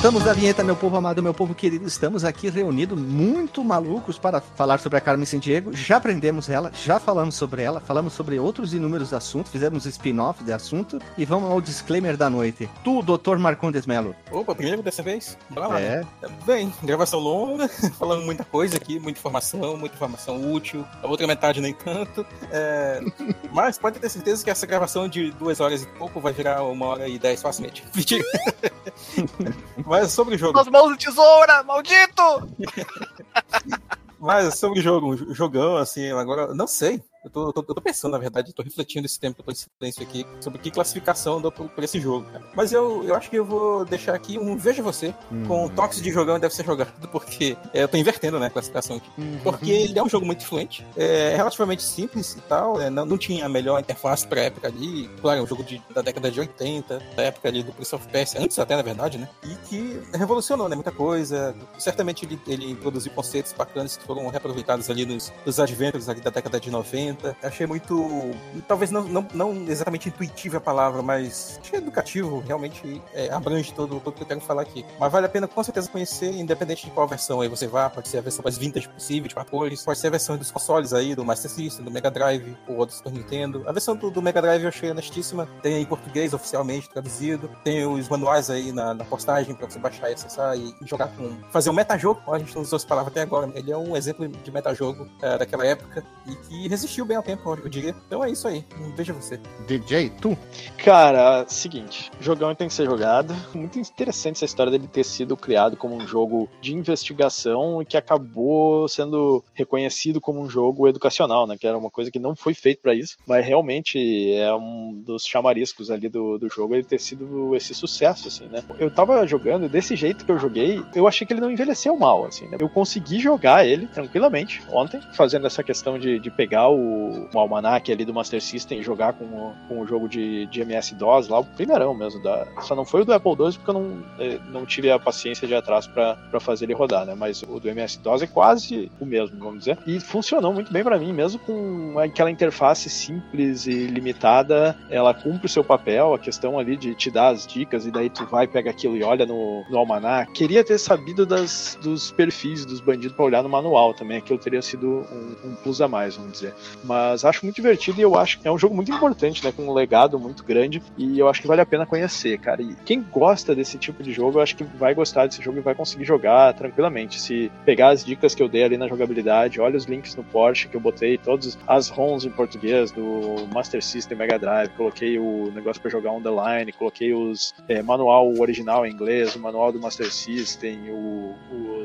Voltamos da vinheta, meu povo amado, meu povo querido. Estamos aqui reunidos, muito malucos, para falar sobre a Carmen Sandiego. Já aprendemos ela, já falamos sobre ela, falamos sobre outros inúmeros assuntos, fizemos spin-off de assunto e vamos ao disclaimer da noite. Tu, doutor Marcondes Melo. Opa, primeiro dessa vez? Bora lá. É. né? Bem, gravação longa, falando muita coisa aqui, muita informação, muita informação útil. A outra metade nem tanto. É, Mas pode ter certeza que essa gravação de duas horas e pouco vai virar uma hora e dez facilmente. Mentira. Mas sobre o jogo. As mãos de tesoura, maldito! Mas sobre o jogo, um jogão, assim, agora, não sei. Eu tô, eu tô, eu tô pensando, na verdade, tô refletindo esse tempo que eu tô em silêncio aqui, sobre que classificação eu dou por, por esse jogo, cara. Mas eu, eu acho que eu vou deixar aqui um Veja Você, com toques de jogão deve ser jogado, porque é, eu tô invertendo, né, a classificação aqui. Porque ele é um jogo muito influente, é relativamente simples e tal, é, não, não tinha a melhor interface pra época ali, claro, é um jogo de, da década de 80, da época ali do Prince of Persia, antes até, na verdade, né, e que revolucionou, né, muita coisa, certamente ele, ele produziu conceitos bacanas que foram reaproveitados ali nos, nos adventures ali da década de 90, achei muito, talvez não, não, não exatamente intuitivo a palavra, mas achei educativo, realmente é, abrange todo, o que eu quero falar aqui. Mas vale a pena com certeza conhecer, independente de qual versão aí você vá, pode ser a versão mais vintage possível, de quatro cores, pode ser a versão dos consoles aí, do Master System, do Mega Drive, ou do Super Nintendo. A versão do, do Mega Drive eu achei honestíssima, tem em português oficialmente traduzido, tem os manuais aí na, na postagem pra você baixar e acessar e, e jogar com. fazer um metajogo, a gente não usou essa palavra até agora, ele é um exemplo de metajogo é, daquela época e que resistiu bem ao tempo, eu diria. Então é isso aí, veja você. DJ, tu? Cara, seguinte, jogão tem que ser jogado. Muito interessante essa história dele ter sido criado como um jogo de investigação e que acabou sendo reconhecido como um jogo educacional, né? Que era uma coisa que não foi feito para isso, mas realmente é um dos chamariscos ali do, do jogo ele ter sido esse sucesso, assim, né? Eu tava jogando desse jeito que eu joguei, eu achei que ele não envelheceu mal, assim, né? Eu consegui jogar ele tranquilamente ontem, fazendo essa questão de, de pegar o, o almanac ali do Master System e jogar com, o- com o jogo de, de MS-DOS lá, o primeirão mesmo. Da, só não foi o do Apple II porque eu não, eh, não tive a paciência de atrás pra fazer ele rodar, né? Mas o do MS-DOS é quase o mesmo, vamos dizer. E funcionou muito bem pra mim, mesmo com aquela interface simples e limitada, ela cumpre o seu papel, a questão ali de te dar as dicas e daí tu vai, pega aquilo e olha no, no almanac. Queria ter sabido das, dos perfis dos bandidos pra olhar no manual também, aquilo teria sido um, um plus a mais, vamos dizer. Mas acho muito divertido e eu acho que é um jogo muito importante, né? Com um legado muito grande e eu acho que vale a pena conhecer, cara. E quem gosta desse tipo de jogo, eu acho que vai gostar desse jogo e vai conseguir jogar tranquilamente. Se pegar as dicas que eu dei ali na jogabilidade, olha os links no Porsche que eu botei, todas as ROMs em português do Master System Mega Drive, coloquei o negócio para jogar on the line, coloquei os é, manual original em inglês, o manual do Master System, o-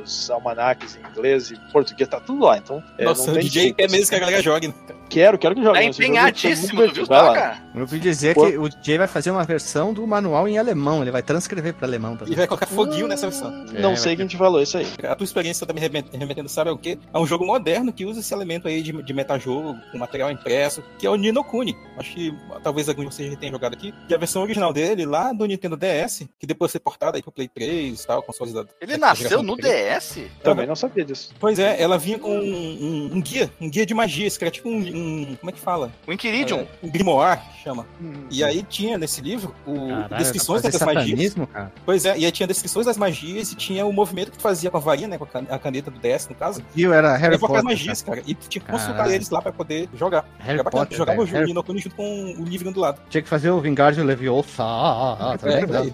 os almanacs em inglês e português, tá tudo lá. Então, é, Nossa, não o tem DJ quer assim. mesmo que a galera jogue, né? Quero, quero que jogue. Tá Esse jogo é empenhadíssimo, muito viu cara? Eu ouvi dizer Pô. que o DJ vai fazer uma versão do manual em alemão, ele vai transcrever para alemão E também. vai colocar foguinho nessa versão. Não É, sei vai quem te falou isso aí. A tua experiência tá me remet- remetendo, sabe ao quê? É um jogo moderno que usa esse elemento aí de, de metajogo, com material impresso, que é o Nino Kuni. Acho que talvez algum de vocês já tenham jogado aqui. Que é a versão original dele, lá do Nintendo DS, que depois foi portada aí pro Play 3 e tal, consoles da. Ele da nasceu no Play. DS? Também não sabia disso. Pois é, ela vinha com um, um- um guia, um guia de magias, que era tipo um. Um- como é que fala? O Inquiridium. É, um grimoire, chama. E aí tinha nesse livro o, Caralho, descrições das magias. cara. Pois é, e aí tinha descrições das magias e tinha o movimento que tu fazia com a varinha, né? Com a can- a caneta do DS, no caso. Viu, era Harry Potter. magias, cara. E tu tinha que consultar Caralho. eles lá pra poder jogar. Harry bacana, Potter, jogava o Nino Kuni junto com o livro do lado. Tinha que fazer o Vingardium Leviosa. Ah, tá É, lembrando?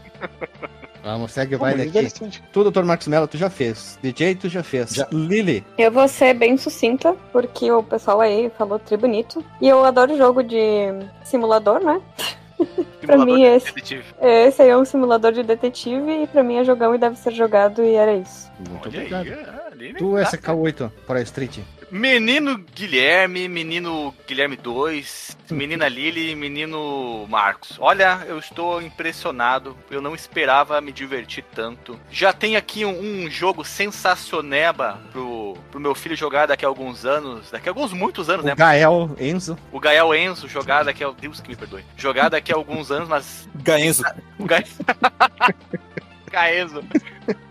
Vamos, segue o Pô, baile mas aqui. Tu, Dr. Marcos Mello, tu já fez. DJ, tu já fez. Já. Lily. Eu vou ser bem sucinta, porque o pessoal aí falou tri bonito. E eu adoro jogo de simulador, né? Pra mim, de esse- detetive. Esse aí é um simulador de detetive e pra mim é jogão e deve ser jogado e era isso. Muito Olha aí, obrigado. ah, ali, né? Tu, SK8, para Street. Menino Guilherme, menino Guilherme 2, menina Lili, menino Marcos. Olha, eu estou impressionado. Eu não esperava me divertir tanto. Já tem aqui um, um jogo sensacioneba pro, pro meu filho jogar daqui a alguns anos. Daqui a alguns muitos anos, né? O Gael, Enzo. O Gael Enzo jogar daqui a. Deus que me perdoe. Jogar daqui a alguns anos, mas Gaenzo. o Ga... Gaenzo.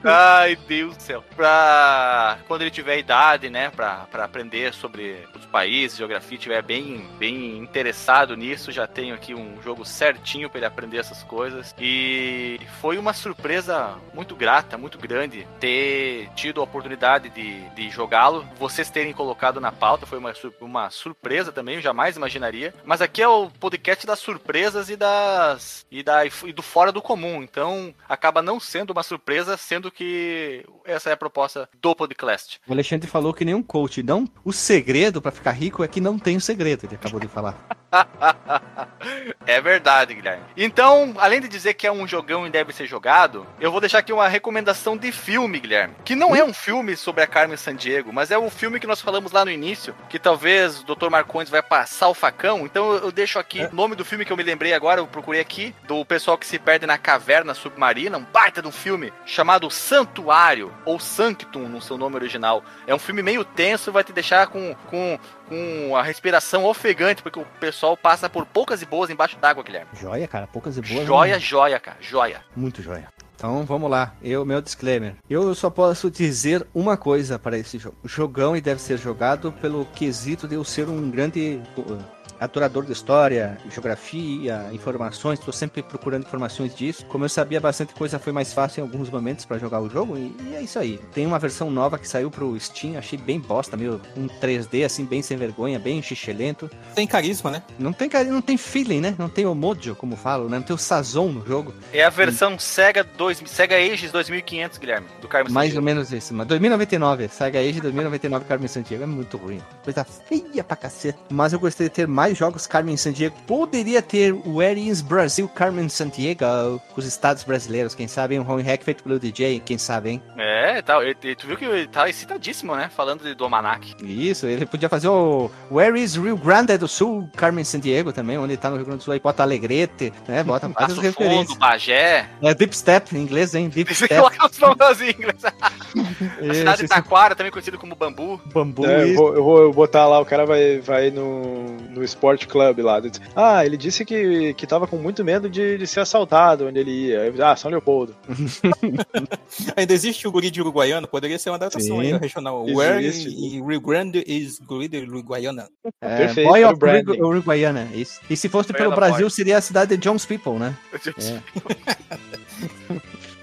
Ai, Deus do céu. Pra quando ele tiver idade, né, pra, pra aprender sobre os países, geografia, tiver bem, bem interessado nisso, já tenho aqui um jogo certinho pra ele aprender essas coisas. E foi uma surpresa muito grata, muito grande, ter tido a oportunidade de, de jogá-lo. Vocês terem colocado na pauta foi uma, uma surpresa também, eu jamais imaginaria. Mas aqui é o podcast das surpresas e das e, da, e do fora do comum. Então acaba não sendo uma surpresa, sendo que essa é a proposta do podcast. O Alexandre falou que nem um coach. Não, o segredo pra ficar rico é que não tem o segredo, ele acabou de falar. é verdade, Guilherme. Então, além de dizer que é um jogão e deve ser jogado, eu vou deixar aqui uma recomendação de filme, Guilherme. Que não é um filme sobre a Carmen Sandiego, mas é o filme que nós falamos lá no início, que talvez o Dr. Marcondes vai passar o facão. Então eu deixo aqui o nome do filme que eu me lembrei agora, eu procurei aqui, do pessoal que se perde na caverna submarina, um baita de um filme chamado Santuário, ou Sanctum no seu nome original. É um filme meio tenso, vai te deixar com, com, com a respiração ofegante, porque o pessoal passa por poucas e boas embaixo d'água, Guilherme. Joia, cara, poucas e boas. Joia, né? joia, cara, joia. Muito joia. Então vamos lá, eu meu disclaimer. Eu só posso dizer uma coisa para esse jogo. Jogão e deve ser jogado pelo quesito de eu ser um grande uh, adorador de história, geografia, informações. Estou sempre procurando informações disso. Como eu sabia bastante coisa, foi mais fácil em alguns momentos para jogar o jogo e, e é isso aí. Tem uma versão nova que saiu pro Steam, achei bem bosta, meio um 3D assim, bem sem vergonha, bem xixelento. Tem carisma, né? Não tem cari- não tem feeling, né? Não tem o mojo, como falo, né? Não tem o sazon no jogo. É a versão Sega 2, Sega Ages 2500, Guilherme, do Carmen Mais ou menos isso, mas 2099, Saga Age 2099 Carmen Sandiego é muito ruim. Coisa feia pra cacete. Mas eu gostaria de ter mais jogos Carmen Sandiego. Poderia ter o Where is Brasil Carmen Sandiego, com os estados brasileiros, quem sabe, um home hack feito pelo DJ, quem sabe, hein? É, tá, e- e tu viu que ele tá excitadíssimo, né? Falando de, do Almanac. Isso, ele podia fazer o Where is Rio Grande do Sul Carmen Sandiego também, onde tá no Rio Grande do Sul, aí bota Alegrete, né? Bota várias Passo referências. Fundo, Bagé. É Deep Step, em inglês, hein? Deep Step. lá os nomes em inglês. A cidade de. Taquara, também conhecido como Bambu. Bambu, É, eu, vou, eu vou botar lá, o cara vai, vai no, no Sport Club lá. Ah, ele disse que, que tava com muito medo de, de ser assaltado onde ele ia. Ah, São Leopoldo. Ainda existe o guri de Uruguaiana, poderia ser uma adaptação Sim. aí, regional. Existe. Where in Rio Grande is guri de Uruguaiana? É, Perfeito, Boy of branding. Uruguaiana, isso. E se fosse pelo Brasil, Boy. seria a cidade de Jones People, né?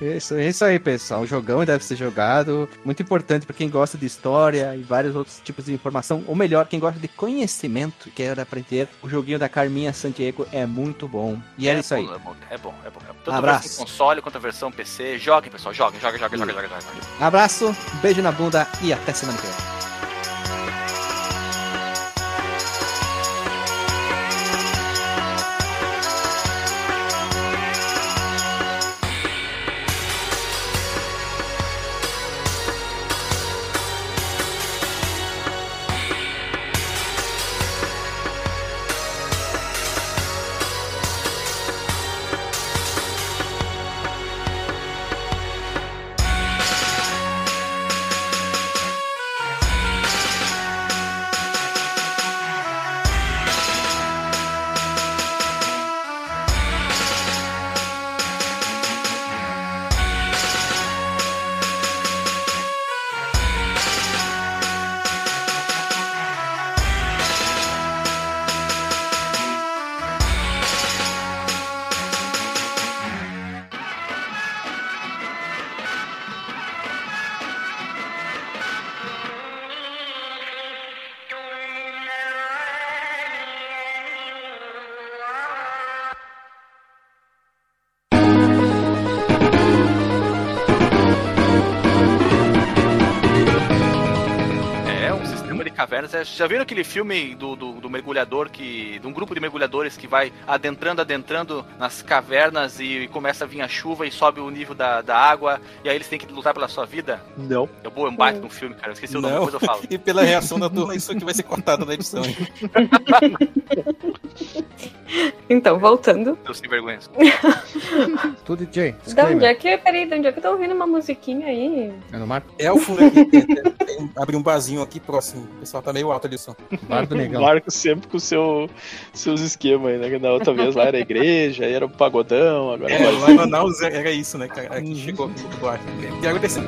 Isso, isso aí, pessoal. O jogão deve ser jogado. Muito importante para quem gosta de história e vários outros tipos de informação. Ou melhor, quem gosta de conhecimento, quer aprender. O joguinho da Carminha Santiago é muito bom. E é, isso aí. É bom, é bom, é bom. Tanto Abraço. versão console quanto a versão PC. Joguem, pessoal, joguem, joguem, joguem, joguem, joguem, joguem. Abraço, beijo na bunda e até semana que vem. Já viram aquele filme do, do, do mergulhador que. de um grupo de mergulhadores que vai adentrando, adentrando nas cavernas e começa a vir a chuva e sobe o nível da, da água, e aí eles têm que lutar pela sua vida? Não. É bom, é um baita de um filme, cara. Eu esqueci o nome, depois eu falo. E pela reação da turma, isso aqui vai ser cortado na edição. hein? Então, voltando. Eu sem vergonha. Tudo DJ. Da onde é que. Peraí, de onde é que eu tô ouvindo uma musiquinha aí? É no mar? É o fundo aqui. tem- tem- tem um, abrir um barzinho aqui próximo. O pessoal tá meio alto o som. Bar do O Negão. Marco sempre com seu, seus esquemas aí, né? Que Da outra vez lá era igreja, aí era o pagodão, agora É, é lá em Manaus era isso, né, cara? Aqui chegou aqui do bar. Quero descer.